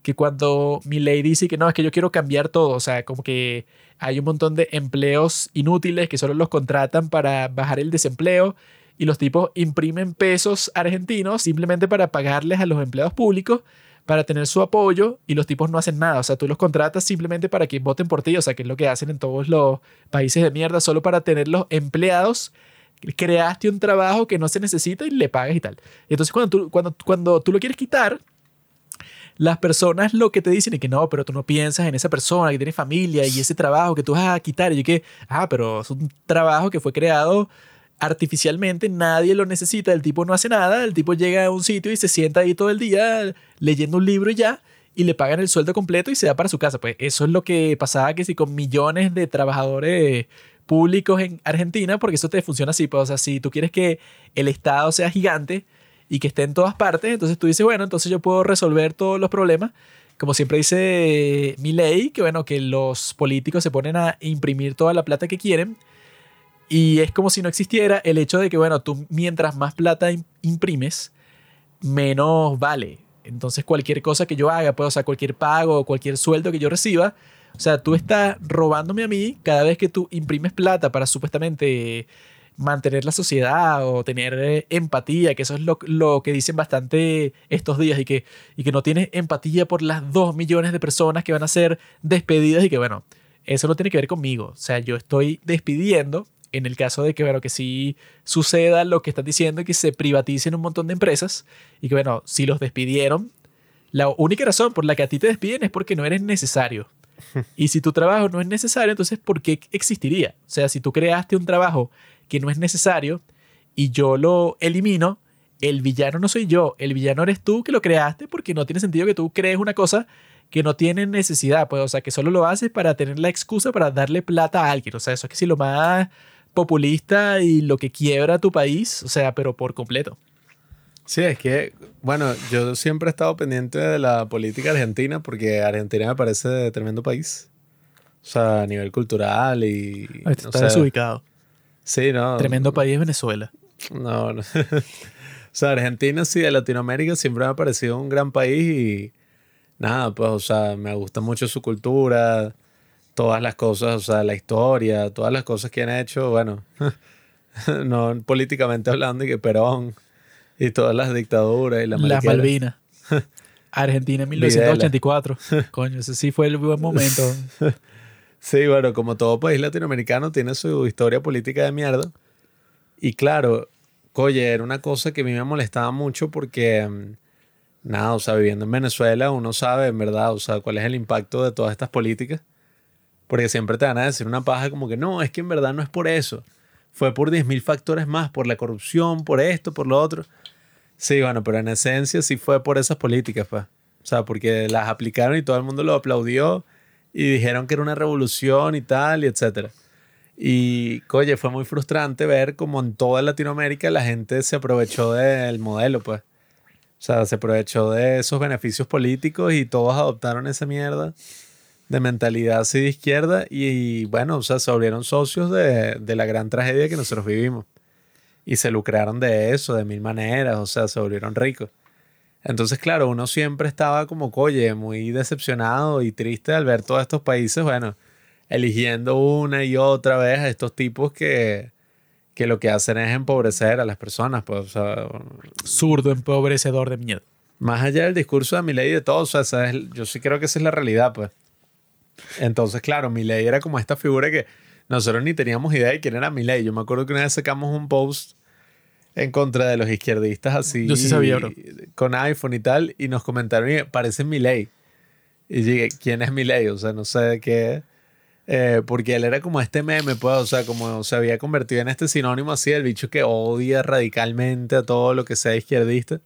Speaker 1: Que cuando Milei dice que no, es que yo quiero cambiar todo, o sea, como que hay un montón de empleos inútiles que solo los contratan para bajar el desempleo y los tipos imprimen pesos argentinos simplemente para pagarles a los empleados públicos para tener su apoyo y los tipos no hacen nada. O sea, tú los contratas simplemente para que voten por ti, o sea, que es lo que hacen en todos los países de mierda, solo para tener los empleados. Creaste un trabajo que no se necesita y le pagas y tal. Entonces, cuando tú, cuando, cuando tú lo quieres quitar, las personas lo que te dicen es que no, pero tú no piensas en esa persona que tiene familia y ese trabajo que tú vas a quitar. Y yo que, ah, pero es un trabajo que fue creado artificialmente, nadie lo necesita, el tipo no hace nada, el tipo llega a un sitio y se sienta ahí todo el día leyendo un libro y ya, y le pagan el sueldo completo y se da para su casa. Pues eso es lo que pasaba que si con millones de trabajadores públicos en Argentina, porque eso te funciona así, pues, o sea, si tú quieres que el Estado sea gigante y que esté en todas partes, entonces tú dices, bueno, entonces yo puedo resolver todos los problemas. Como siempre dice mi ley, que bueno, que los políticos se ponen a imprimir toda la plata que quieren y es como si no existiera el hecho de que, bueno, tú mientras más plata im- imprimes, menos vale. Entonces cualquier cosa que yo haga, pues, o sea, cualquier pago cualquier sueldo que yo reciba, o sea, tú estás robándome a mí cada vez que tú imprimes plata para supuestamente mantener la sociedad o tener eh, empatía, que eso es lo, lo que dicen bastante estos días y que, y que no tienes empatía por las dos millones de personas que van a ser despedidas y que, bueno, eso no tiene que ver conmigo. O sea, yo estoy despidiendo en el caso de que, bueno, que sí suceda lo que están diciendo que se privaticen un montón de empresas y que, bueno, si los despidieron, la única razón por la que a ti te despiden es porque no eres necesario. Y si tu trabajo no es necesario, entonces ¿por qué existiría? O sea, si tú creaste un trabajo que no es necesario y yo lo elimino, el villano no soy yo, el villano eres tú que lo creaste porque no tiene sentido que tú crees una cosa que no tiene necesidad, pues, o sea, que solo lo haces para tener la excusa para darle plata a alguien, o sea, eso es que si lo más populista y lo que quiebra tu país, o sea, pero por completo.
Speaker 2: Sí, es que, bueno, yo siempre he estado pendiente de la política argentina porque Argentina me parece tremendo país. O sea, a nivel cultural y...
Speaker 1: Está
Speaker 2: o sea,
Speaker 1: desubicado.
Speaker 2: Sí, no.
Speaker 1: Tremendo país Venezuela.
Speaker 2: No, no. o sea, Argentina sí, de Latinoamérica siempre me ha parecido un gran país y nada, pues, o sea, me gusta mucho su cultura. Todas las cosas, o sea, la historia, todas las cosas que han hecho, bueno, no políticamente hablando, y que Perón y todas las dictaduras y la
Speaker 1: Las. Malvinas. Argentina en 1984. Coño, ese sí fue el buen momento.
Speaker 2: Sí, bueno, como todo país latinoamericano tiene su historia política de mierda. Y claro, oye, era una cosa que a mí me molestaba mucho porque, mm, nada, o sea, viviendo en Venezuela uno sabe, en verdad, o sea, cuál es el impacto de todas estas políticas. Porque siempre te van a decir una paja como que no, es que en verdad no es por eso. Fue por 10.000 factores más, por la corrupción, por esto, por lo otro. Sí, bueno, pero en esencia sí fue por esas políticas, pues. O sea, porque las aplicaron y todo el mundo lo aplaudió y dijeron que era una revolución y tal, y etcétera. Y, oye, fue muy frustrante ver como en toda Latinoamérica la gente se aprovechó del modelo, pues. O sea, se aprovechó de esos beneficios políticos y todos adoptaron esa mierda de mentalidad así de izquierda y, bueno, o sea, se volvieron socios de, de la gran tragedia que nosotros vivimos. Y se lucraron de eso de mil maneras, o sea, se volvieron ricos. Entonces, claro, uno siempre estaba como, oye, muy decepcionado y triste al ver todos estos países, bueno, eligiendo una y otra vez a estos tipos que, que lo que hacen es empobrecer a las personas, pues, o sea,
Speaker 1: Zurdo, empobrecedor de miedo.
Speaker 2: más allá del discurso de Milei y de todo, o sea, es- yo sí creo que esa es la realidad, pues. Entonces, claro, Milei era como esta figura que nosotros ni teníamos idea de quién era Milei. Yo me acuerdo que una vez sacamos un post en contra de los izquierdistas así.
Speaker 1: Yo sí sabía, bro.
Speaker 2: Con iPhone y tal, y nos comentaron, y parece Milei. Y dije, ¿quién es Milei? O sea, no sé de qué. eh, porque él era como este meme, pues, o sea, como se había convertido en este sinónimo así, el bicho que odia radicalmente a todo lo que sea izquierdista.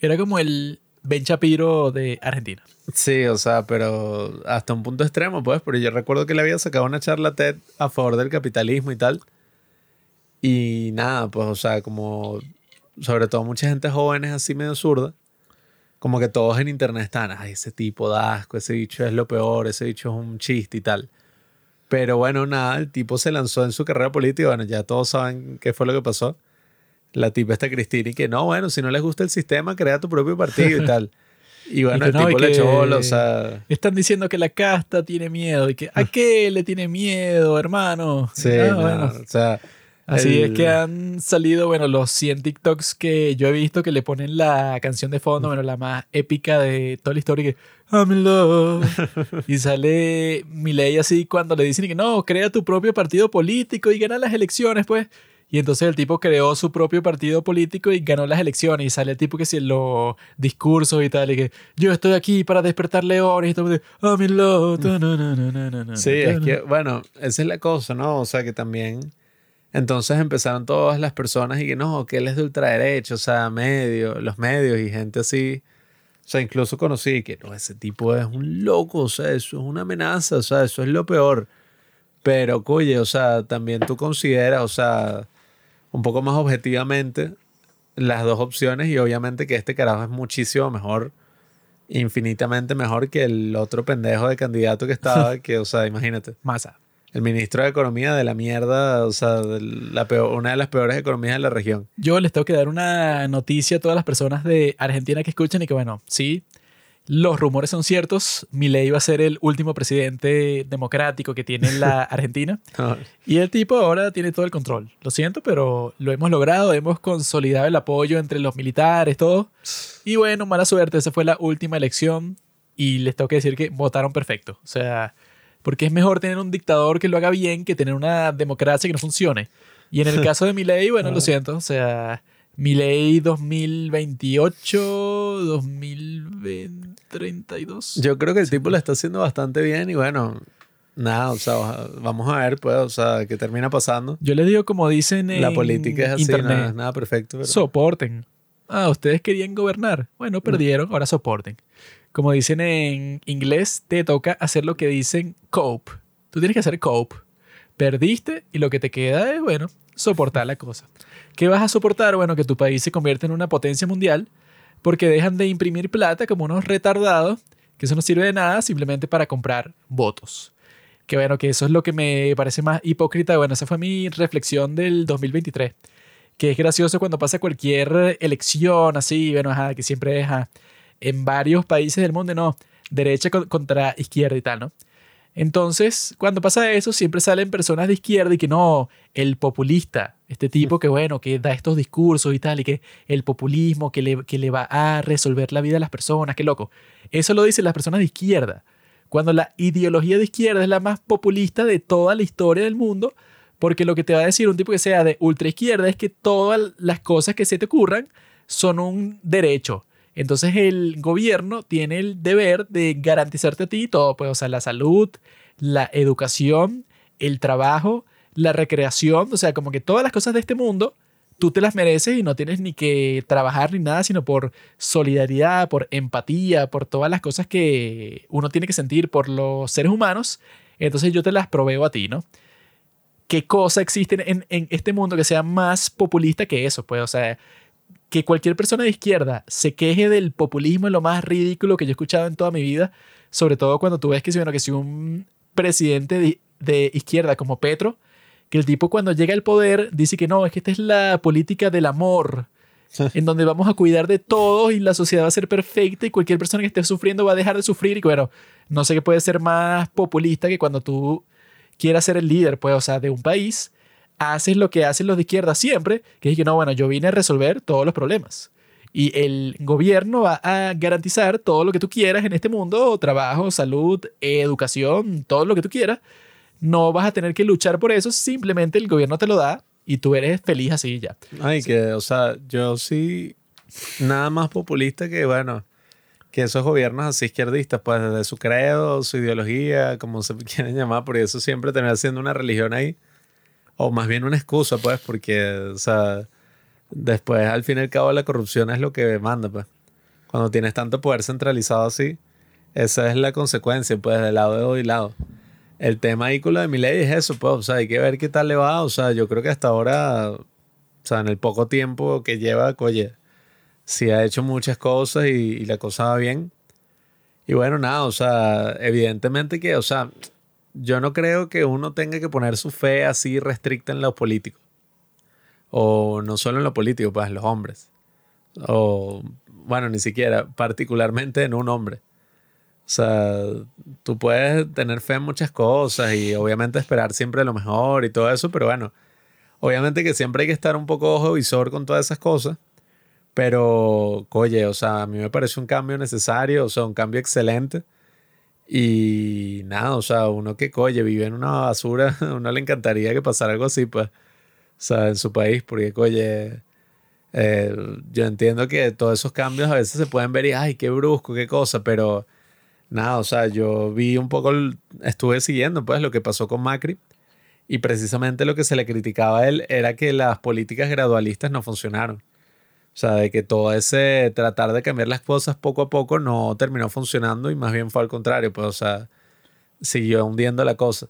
Speaker 1: Era como el Ben Shapiro de Argentina.
Speaker 2: Sí, o sea, pero hasta un punto extremo, pues, pero yo recuerdo que le había sacado una charla TED a favor del capitalismo y tal. Y nada, pues, o sea, como sobre todo mucha gente joven es así medio zurda. Como que todos en internet están, ay, ese tipo da asco, ese bicho es lo peor, ese bicho es un chiste y tal. Pero bueno, nada, el tipo se lanzó en su carrera política, bueno, ya todos saben qué fue lo que pasó. La tipa esta Cristina y que no, bueno, si no les gusta el sistema, crea tu propio partido y tal. Y bueno,
Speaker 1: que
Speaker 2: el
Speaker 1: no,
Speaker 2: tipo le echó bola, o sea...
Speaker 1: Están diciendo que la casta tiene miedo y que ¿a qué le tiene miedo, hermano?
Speaker 2: Sí,
Speaker 1: Ah,
Speaker 2: no,
Speaker 1: bueno.
Speaker 2: o sea...
Speaker 1: Así
Speaker 2: el-
Speaker 1: es que han salido, bueno, los 100 TikToks que yo he visto que le ponen la canción de fondo, bueno, la más épica de toda la historia, que I'm in love. y sale Milei así cuando le dicen que no, crea tu propio partido político y gana las elecciones, pues. Y entonces el tipo creó su propio partido político y ganó las elecciones. Y sale el tipo que si los discursos y tal, y que yo estoy aquí para despertar leones y todo. I'm in love.
Speaker 2: Sí, es que,
Speaker 1: na".
Speaker 2: bueno, esa es la cosa, ¿no? O sea, que también... Entonces empezaron todas las personas y que no, que él es de ultraderecha, o sea, medio, los medios y gente así. O sea, incluso conocí que no, ese tipo es un loco, o sea, eso es una amenaza, o sea, eso es lo peor. Pero, oye, o sea, también tú consideras, o sea, un poco más objetivamente las dos opciones y obviamente que este carajo es muchísimo mejor, infinitamente mejor que el otro pendejo de candidato que estaba, que, o sea, imagínate.
Speaker 1: Masa.
Speaker 2: El ministro de Economía de la mierda, o sea, de la peor- una de las peores economías de la región.
Speaker 1: Yo les tengo que dar una noticia a todas las personas de Argentina que escuchan y que, bueno, sí, los rumores son ciertos. Milei va a ser el último presidente democrático que tiene la Argentina. Y el tipo ahora tiene todo el control. Lo siento, pero lo hemos logrado. Hemos consolidado el apoyo entre los militares, todo. Y bueno, mala suerte. Esa fue la última elección. Y les tengo que decir que votaron perfecto. O sea, porque es mejor tener un dictador que lo haga bien que tener una democracia que no funcione. Y en el caso de Milei, bueno, lo siento. O sea, Milei 2028, 2032.
Speaker 2: Yo creo que el tipo lo está haciendo bastante bien y bueno, nada, o sea, vamos a ver, pues, o sea, qué termina pasando.
Speaker 1: Yo les digo como dicen en
Speaker 2: La política es así,
Speaker 1: internet.
Speaker 2: nada, nada perfecto. pero-
Speaker 1: Soporten. Ah, ustedes querían gobernar. Bueno, perdieron, ahora soporten. Como dicen en inglés, te toca hacer lo que dicen cope. Tú tienes que hacer cope. Perdiste y lo que te queda es, bueno, soportar la cosa. ¿Qué vas a soportar? Bueno, que tu país se convierta en una potencia mundial porque dejan de imprimir plata como unos retardados, que eso no sirve de nada simplemente para comprar votos. Que bueno, que eso es lo que me parece más hipócrita. Bueno, esa fue mi reflexión del 2023 que es gracioso cuando pasa cualquier elección así, bueno, ajá, que siempre es en varios países del mundo, no, derecha con- contra izquierda y tal, ¿no? Entonces, cuando pasa eso, siempre salen personas de izquierda y que no, el populista, este tipo que bueno, que da estos discursos y tal, y que el populismo que le, que le va a resolver la vida a las personas, qué loco. Eso lo dicen las personas de izquierda. Cuando la ideología de izquierda es la más populista de toda la historia del mundo, porque lo que te va a decir un tipo que sea de ultra izquierda es que todas las cosas que se te ocurran son un derecho. Entonces el gobierno tiene el deber de garantizarte a ti todo, pues, o sea, la salud, la educación, el trabajo, la recreación, o sea, como que todas las cosas de este mundo, tú te las mereces y no tienes ni que trabajar ni nada, sino por solidaridad, por empatía, por todas las cosas que uno tiene que sentir por los seres humanos. Entonces yo te las proveo a ti, ¿no? ¿Qué cosa existe en, este mundo que sea más populista que eso? Pues, o sea, que cualquier persona de izquierda se queje del populismo es lo más ridículo que yo he escuchado en toda mi vida, sobre todo cuando tú ves que bueno, que si un presidente de, izquierda como Petro, que el tipo cuando llega al poder dice que no, es que esta es la política del amor, en donde vamos a cuidar de todos y la sociedad va a ser perfecta y cualquier persona que esté sufriendo va a dejar de sufrir. Y bueno, no sé qué puede ser más populista que cuando tú quieras ser el líder, pues, o sea, de un país haces lo que hacen los de izquierda siempre, que es que no, bueno, yo vine a resolver todos los problemas. Y el gobierno va a garantizar todo lo que tú quieras en este mundo, trabajo, salud, educación, todo lo que tú quieras. No vas a tener que luchar por eso, simplemente el gobierno te lo da y tú eres feliz así ya.
Speaker 2: Ay, que, o sea, yo sí, nada más populista que, bueno, que esos gobiernos así izquierdistas, pues desde su credo, su ideología, como se quieren llamar, porque eso siempre termina siendo una religión ahí o más bien una excusa, pues, porque, o sea, después al fin y al cabo la corrupción es lo que manda, pues. Cuando tienes tanto poder centralizado así, esa es la consecuencia, pues, de lado de lado. El tema ahí de mi ley es eso, pues, o sea, hay que ver qué tal le va, o sea, yo creo que hasta ahora, o sea, en el poco tiempo que lleva, oye, sí ha hecho muchas cosas y, y la cosa va bien. Y bueno, nada, o sea, evidentemente que, o sea, yo no creo que uno tenga que poner su fe así restricta en lo político. O no solo en lo político, pues los hombres. O, bueno, ni siquiera, particularmente en un hombre. O sea, tú puedes tener fe en muchas cosas y obviamente esperar siempre lo mejor y todo eso, pero bueno, obviamente que siempre hay que estar un poco ojo visor con todas esas cosas. Pero, oye, o sea, a mí me parece un cambio necesario, o sea, un cambio excelente y nada, o sea, uno que coye, vive en una basura, a uno le encantaría que pasara algo así, pues, o sea, en su país, porque coye, eh, yo entiendo que todos esos cambios a veces se pueden ver y, ay, qué brusco, qué cosa, pero nada, o sea, yo vi un poco, estuve siguiendo, pues, lo que pasó con Macri. Y precisamente lo que se le criticaba a él era que las políticas gradualistas no funcionaron. O sea, de que todo ese tratar de cambiar las cosas poco a poco no terminó funcionando y más bien fue al contrario, pues, o sea, siguió hundiendo la cosa.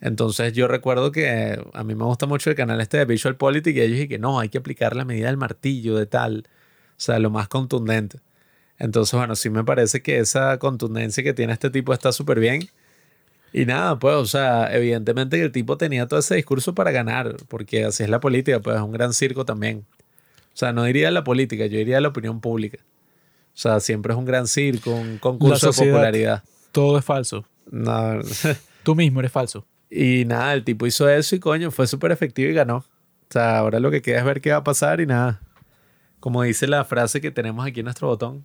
Speaker 2: Entonces yo recuerdo que a mí me gusta mucho el canal este de Visual Politics y ellos dije que no, hay que aplicar la medida del martillo de tal, o sea, lo más contundente. Entonces, bueno, sí me parece que esa contundencia que tiene este tipo está súper bien. Y nada, pues, o sea, evidentemente el tipo tenía todo ese discurso para ganar, porque así es la política, pues es un gran circo también. O sea, no diría la política, yo diría la opinión pública. O sea, siempre es un gran circo, un concurso de popularidad.
Speaker 1: Todo es falso.
Speaker 2: No.
Speaker 1: Tú mismo eres falso.
Speaker 2: Y nada, el tipo hizo eso y coño, fue súper efectivo y ganó. O sea, ahora lo que queda es ver qué va a pasar y nada. Como dice la frase que tenemos aquí en nuestro botón.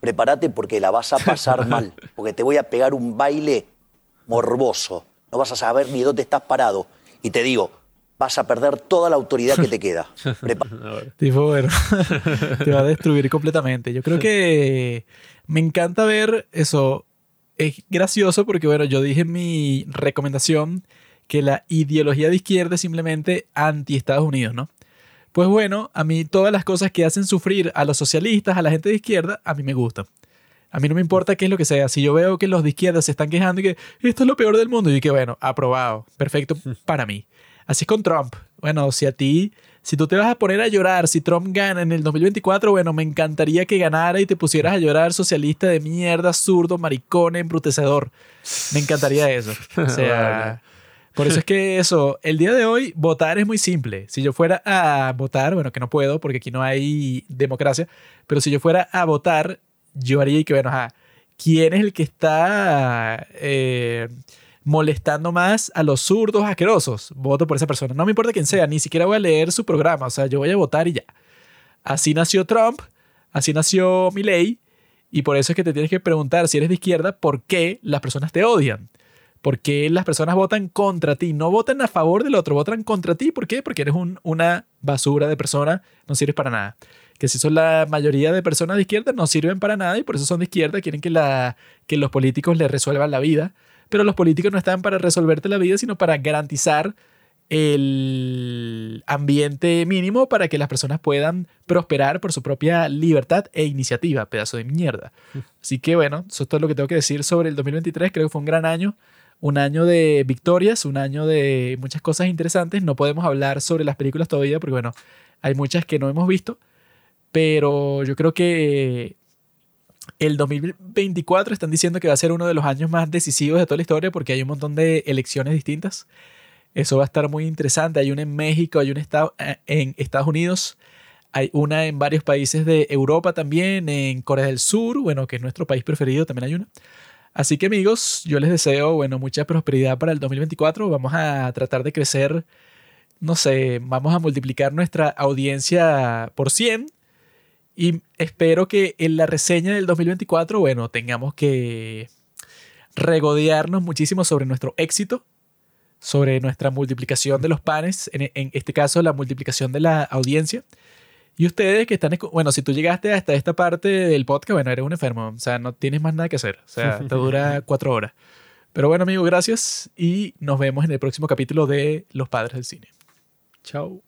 Speaker 3: Prepárate porque la vas a pasar mal, porque te voy a pegar un baile morboso. No vas a saber ni dónde estás parado. Y te digo, vas a perder toda la autoridad que te queda.
Speaker 1: tipo, bueno, te va a destruir completamente. Yo creo que me encanta ver eso. Es gracioso porque, bueno, yo dije en mi recomendación que la ideología de izquierda es simplemente anti-Estados Unidos, ¿no? Pues bueno, a mí todas las cosas que hacen sufrir a los socialistas, a la gente de izquierda, a mí me gustan. A mí no me importa qué es lo que sea. Si yo veo que los de izquierda se están quejando y que esto es lo peor del mundo, y que bueno, aprobado, perfecto para mí. Así es con Trump. Bueno, si a ti, si tú te vas a poner a llorar, si Trump gana en el 2024, bueno, me encantaría que ganara y te pusieras a llorar socialista de mierda, zurdo, maricón, embrutecedor. Me encantaría eso. O sea, por eso es que eso, el día de hoy, votar es muy simple. Si yo fuera a votar, bueno, que no puedo porque aquí no hay democracia, pero si yo fuera a votar, yo haría y que, bueno, ajá, quién es el que está eh, molestando más a los zurdos asquerosos. Voto por esa persona. No me importa quién sea, ni siquiera voy a leer su programa. O sea, yo voy a votar y ya. Así nació Trump, así nació Milley. Y por eso es que te tienes que preguntar si eres de izquierda, ¿por qué las personas te odian? ¿Por qué las personas votan contra ti? No votan a favor del otro, votan contra ti. ¿Por qué? Porque eres una basura de persona, no sirves para nada. Que si son la mayoría de personas de izquierda, no sirven para nada y por eso son de izquierda, quieren que, los políticos les resuelvan la vida. Pero los políticos no están para resolverte la vida, sino para garantizar el ambiente mínimo para que las personas puedan prosperar por su propia libertad e iniciativa, pedazo de mierda. Así que bueno, eso es todo lo que tengo que decir sobre el 2023. Creo que fue un gran año un año de victorias, un año de muchas cosas interesantes. No podemos hablar sobre las películas todavía porque, bueno, hay muchas que no hemos visto, pero yo creo que el 2024 están diciendo que va a ser uno de los años más decisivos de toda la historia porque hay un montón de elecciones distintas. Eso va a estar muy interesante. Hay una en México, hay una eh, en Estados Unidos, hay una en varios países de Europa también, en Corea del Sur, bueno, que es nuestro país preferido, también hay una. Así que amigos, yo les deseo, bueno, mucha prosperidad para el 2024. Vamos a tratar de crecer, no sé, vamos a multiplicar nuestra audiencia por 100. Y espero que en la reseña del 2024, bueno, tengamos que regodearnos muchísimo sobre nuestro éxito, sobre nuestra multiplicación de los panes, en, en este caso la multiplicación de la audiencia. Y ustedes que están, bueno, si tú llegaste hasta esta parte del podcast, bueno, eres un enfermo, o sea, no tienes más nada que hacer, o sea, te dura cuatro horas. Pero bueno, amigo, gracias y nos vemos en el próximo capítulo de Los Padres del Cine. Chao.